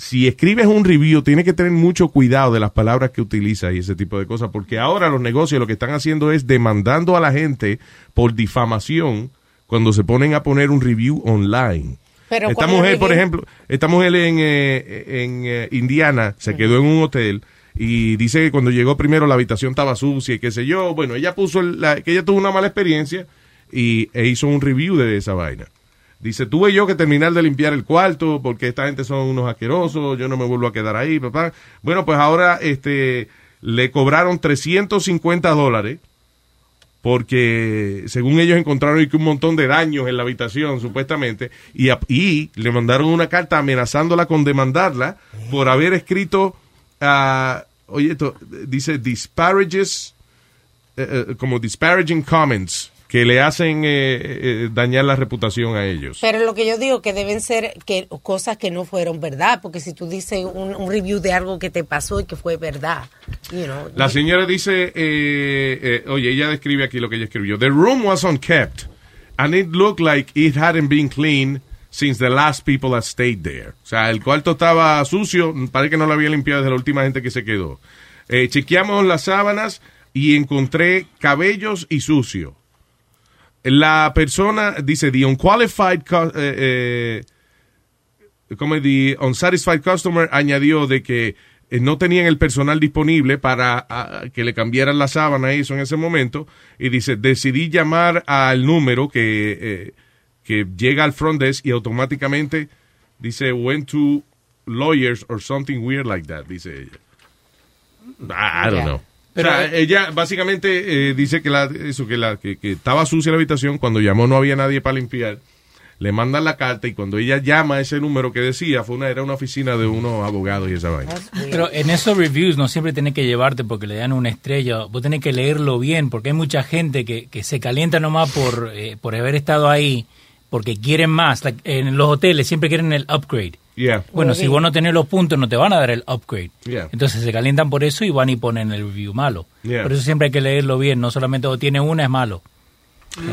Si escribes un review, tienes que tener mucho cuidado de las palabras que utilizas y ese tipo de cosas. Porque ahora los negocios lo que están haciendo es demandando a la gente por difamación cuando se ponen a poner un review online. Pero Esta ¿cuál es el mujer, por ejemplo, esta mujer en, eh, en eh, Indiana se quedó en un hotel y dice que cuando llegó primero la habitación estaba sucia y qué sé yo. Bueno, ella puso el- la- que ella tuvo una mala experiencia y e hizo un review de esa vaina. Dice, tuve yo que terminar de limpiar el cuarto porque esta gente son unos asquerosos, yo no me vuelvo a quedar ahí, papá. Bueno, pues ahora este le cobraron 350 dólares porque según ellos encontraron un montón de daños en la habitación, supuestamente, y, le mandaron una carta amenazándola con demandarla por haber escrito, ah, oye, esto dice disparages, eh, como disparaging comments, que le hacen eh, eh, dañar la reputación a ellos. Pero lo que yo digo que deben ser que cosas que no fueron verdad, porque si tú dices un, un review de algo que te pasó y que fue verdad, you know, La señora dice, eh, eh, oye, ella describe aquí lo que ella escribió. The room was unkept and it looked like it hadn't been cleaned since the last people that stayed there. O sea, el cuarto estaba sucio, parece que no lo había limpiado desde la última gente que se quedó. Eh, chequeamos las sábanas y encontré cabellos y sucio. La persona dice, the unqualified, eh, eh, como the unsatisfied customer añadió de que eh, no tenían el personal disponible para ah, que le cambiaran la sábana y eso en ese momento. Y dice decidí llamar al número que eh, que llega al front desk y automáticamente dice went to lawyers or something weird like that dice ella. I, don't know Pero- o sea, ella básicamente eh, dice que la eso que la que, que estaba sucia la habitación cuando llamó no había nadie para limpiar le mandan la carta y cuando ella llama a ese número que decía fue una era una oficina de unos abogados y esa vaina Pero en esos reviews no siempre tenés que llevarte porque le dan una estrella. Vos tenés que leerlo bien porque hay mucha gente que, que se calienta nomás por, eh, por haber estado ahí porque quieren más. Like, en los hoteles siempre quieren el upgrade. Yeah. Bueno, si vos no tenés los puntos no te van a dar el upgrade. Yeah. Entonces se calientan por eso y van y ponen el review malo. Yeah. Por eso siempre hay que leerlo bien. No solamente o tiene una es malo.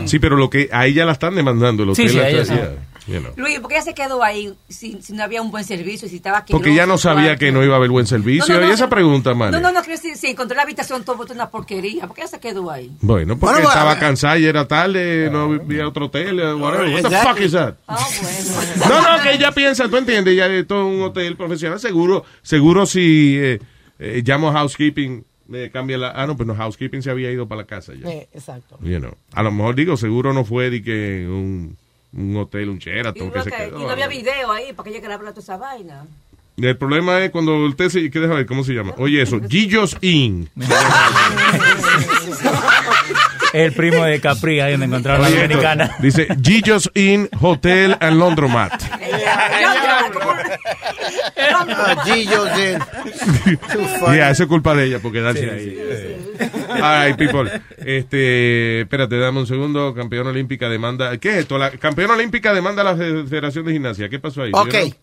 sí pero lo que a ella la están demandando el Sí, hotel sí, ella you know. Luis, ¿por qué ella se quedó ahí si, si no había un buen servicio? Si estaba porque ella no sabía cuarto? que no iba a haber buen servicio No, no, no, y esa pregunta No, Mane. no, no, quiero decir, si encontró la habitación todo botada una porquería. ¿Por qué ella se quedó ahí? bueno porque Bueno, estaba a- cansada y era tarde no había otro hotel eh, whatever. what the fuck is that Ah, bueno. No, no, que ella piensa, tú entiendes, ya de todo un hotel profesional, seguro, seguro si eh, eh, llamo a housekeeping, me cambia la... Ah, no, pues no, housekeeping se había ido para la casa ya. eh, exacto. You know. A lo mejor digo, seguro no fue de que un, un hotel, un Sheraton que no, se que- quedó. y no había video ahí, ¿para que ella quería hablar toda esa vaina? El problema es cuando usted se... ¿Qué deja ver? ¿Cómo se llama? Oye, eso, Gillos Inn. El primo de Capri, ahí donde encontraron la americana. Dice Gillos Inn Hotel and Laundromat. Gillos Inn. Yeah, eso es culpa de ella por quedarse ahí. All right, people. Este, espérate, dame un segundo. Campeona olímpica demanda. ¿Qué es esto? La campeona olímpica demanda a la Fe- Federación de Gimnasia. ¿Qué pasó ahí? Ok. ¿Vieron?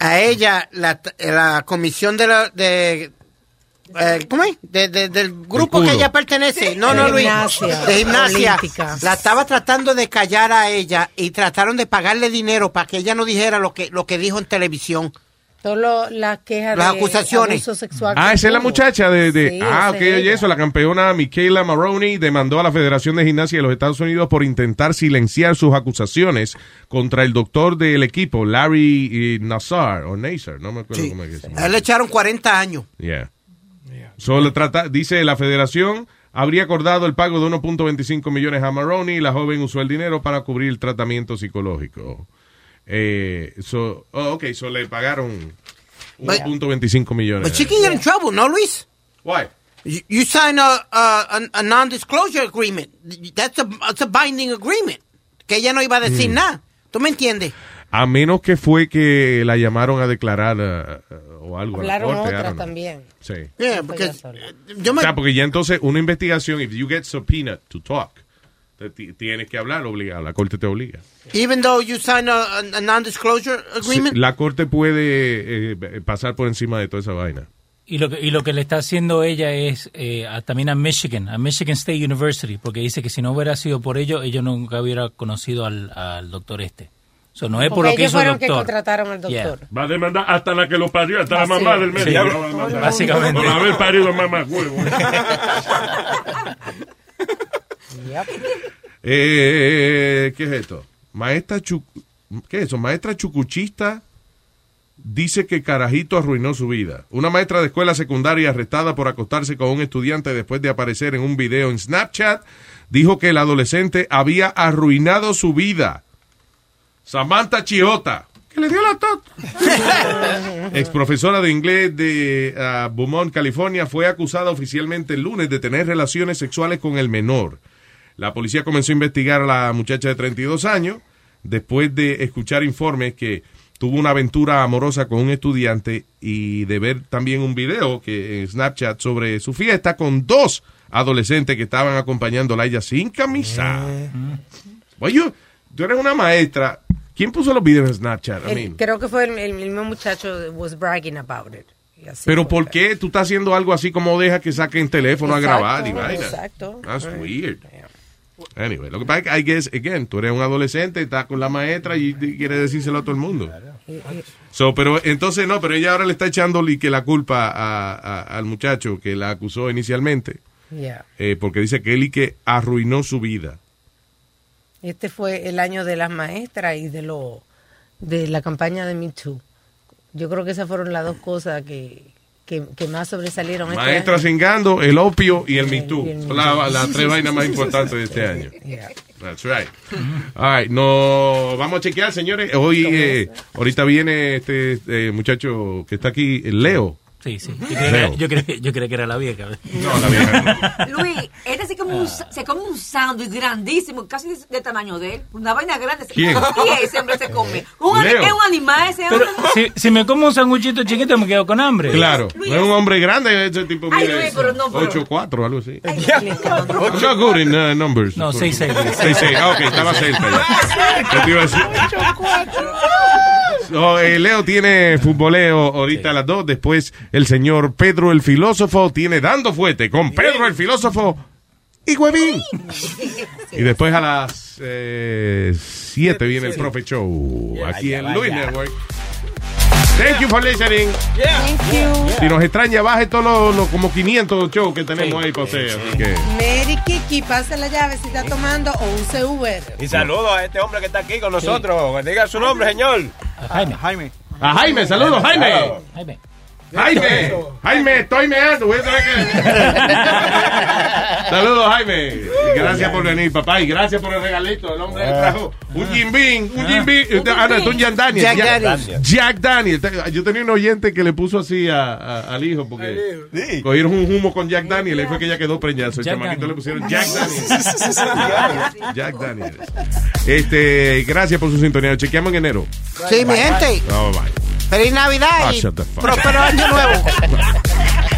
A ella, la, la comisión de la. De, eh, ¿Cómo es? De- de- del grupo que ella pertenece. No, no, Luis. gimnasia De gimnasia. olímpica. La estaba tratando de callar a ella y trataron de pagarle dinero para que ella no dijera lo que, lo que dijo en televisión. Todas las quejas Las de acusaciones. abuso sexual. Ah, esa es la muchacha de... de- Sí, ah, ok, oye, eso. La campeona Michaela Maroney demandó a la Federación de Gimnasia de los Estados Unidos por intentar silenciar sus acusaciones contra el doctor del equipo, Larry eh, Nassar, o Nassar, no me acuerdo Sí. cómo es que se llama. A él le echaron 40 años. Yeah. Solo trata, dice la federación habría acordado el pago de 1.25 millones a Maroney y la joven usó el dinero para cubrir el tratamiento psicológico. Eh, so, oh, ok, so le pagaron 1.25 millones. But she can get in trouble, ¿no, Luis? Why? You, you sign a, a, a- non-disclosure agreement. That's a, that's a binding agreement. Que ella no iba a decir Mm. nada. ¿Tú me entiendes? A menos que fue que la llamaron a declarar eh, o algo. a la Hablaron corte, otra también. Sí. Yeah, sabes. yo O me, sea, porque ya entonces una investigación, if you get subpoenaed to talk, tienes que hablar obligado, la corte te obliga. Even though you sign a, a non-disclosure agreement. Sí, la corte puede eh, pasar por encima de toda esa vaina. Y lo, que, y lo que le está haciendo ella es eh, a- también a Michigan, a Michigan State University, porque dice que si no hubiera sido por ello, ellos nunca hubiera conocido al, al doctor este. So, no es por lo que ellos hizo el fueron que doctor. contrataron al doctor. Va a demandar hasta la que lo parió, hasta la mamá del Sí, médico. va a demandar. básicamente. Por haber parido mamá huevo. Eh, ¿Qué es esto? Maestra Chu- ¿Qué es eso? Maestra chucuchista dice que Carajito arruinó su vida. Una maestra de escuela secundaria arrestada por acostarse con un estudiante después de aparecer en un video en Snapchat dijo que el adolescente había arruinado su vida. Samantha Chiota, que le dio la tota. Ex profesora de inglés de ah, Beaumont, California, fue acusada oficialmente el lunes de tener relaciones sexuales con el menor. La policía comenzó a investigar a la muchacha de 32 años después de escuchar informes que tuvo una aventura amorosa con un estudiante y de ver también un video que en Snapchat sobre su fiesta con dos adolescentes que estaban acompañándola a ella sin camisa. Oye, tú eres una maestra. ¿Quién puso los videos en Snapchat? I El- mean, creo que fue el, el mismo muchacho was bragging about it. Pero. ¿por qué tú estás haciendo algo así como deja que saquen teléfono Exacto, a grabar y vaina? exacto. That's Right. weird. Anyway, lo que pasa es que, I guess, again, tú eres un adolescente, estás con la maestra y, y quieres decírselo a todo el mundo. So, pero entonces no, pero ella ahora le está echándole que la culpa a- a- al muchacho que la acusó inicialmente, Yeah. eh, porque dice que él y que arruinó su vida. Este fue el año de las maestras y de lo de la campaña de Me Too. Yo creo que esas fueron las dos cosas que, que, que más sobresalieron. este Maestra año. cingando, el opio y el Me Too. Son la- las tres vainas más importantes de este año. Yeah. That's right. All right, no, vamos a chequear, señores. Hoy, eh, ahorita viene este eh, muchacho que está aquí, Leo. Sí, sí. Yo que, yo, creía, yo creía que era la vieja. No, la vieja no. Luis, este se come un, se come un sándwich grandísimo, casi de, de tamaño de él. Una vaina grande. ¿Quién? Y ese hombre se come. Un, es un animal ese Pero hombre. si, si me como un sanguchito chiquito, me quedo con hambre. Claro, no es un hombre grande, ese tipo Ay, mide Luis, pero no, pero- 8'4", algo así. I'm not good in uh, numbers. No, 6'6". 6'6", ah, ok, estaba cerca. ¿Qué te iba a decir? So, eh, Leo tiene futboleo ahorita a las 2. Después el señor Pedro el filósofo tiene Dando Fuete con Pedro el filósofo y Huevín. Y después a las 7 viene el Profe Show aquí en Luis Network. Thank you for listening. Si nos extraña, baje todos los, los como 500 shows que tenemos ahí para usted. Así que. Mary Kiki, pasa la llave si está tomando o use Uber. Y saludos a este hombre que está aquí con nosotros. Diga su nombre, señor. Jaime. Jaime. A Jaime, saludos, Jaime. Jaime. Jaime, Jaime, estoy meando. voy a tener que- Saludos, Jaime. Y Gracias por venir, papá. Y gracias por el regalito. El hombre trajo un Jim Beam. Un Jim Beam. Ah, no, es un Jack Daniel. Jack Daniel. Yo tenía un oyente que le puso así a- a- al hijo porque cogieron un humo con Jack Daniel. Ahí fue que ella quedó preñada. El chamaquito le pusieron Jack Daniel. Jack Daniel. Este, gracias por su sintonía. Chequeamos en enero. Sí, mi gente. No, bye. Feliz Navidad Ah, y shut the fuck próspero año nuevo.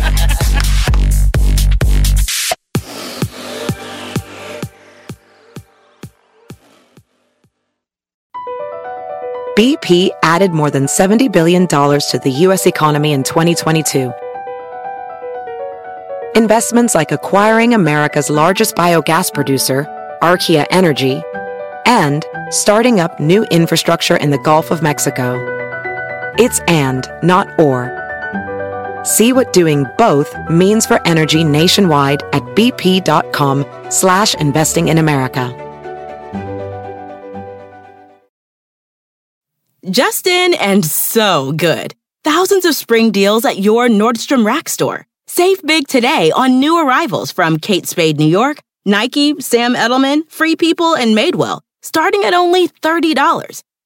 BP added more than $70 billion to the U.S. economy in 2022. Investments like acquiring America's largest biogas producer, Archaea Energy, and starting up new infrastructure in the Gulf of Mexico. It's and, not or. See what doing both means for energy nationwide at bp.com slash investing in America. Justin and so good. Thousands of spring deals at your Nordstrom Rack store. Save big today on new arrivals from Kate Spade New York, Nike, Sam Edelman, Free People, and Madewell, starting at only $30.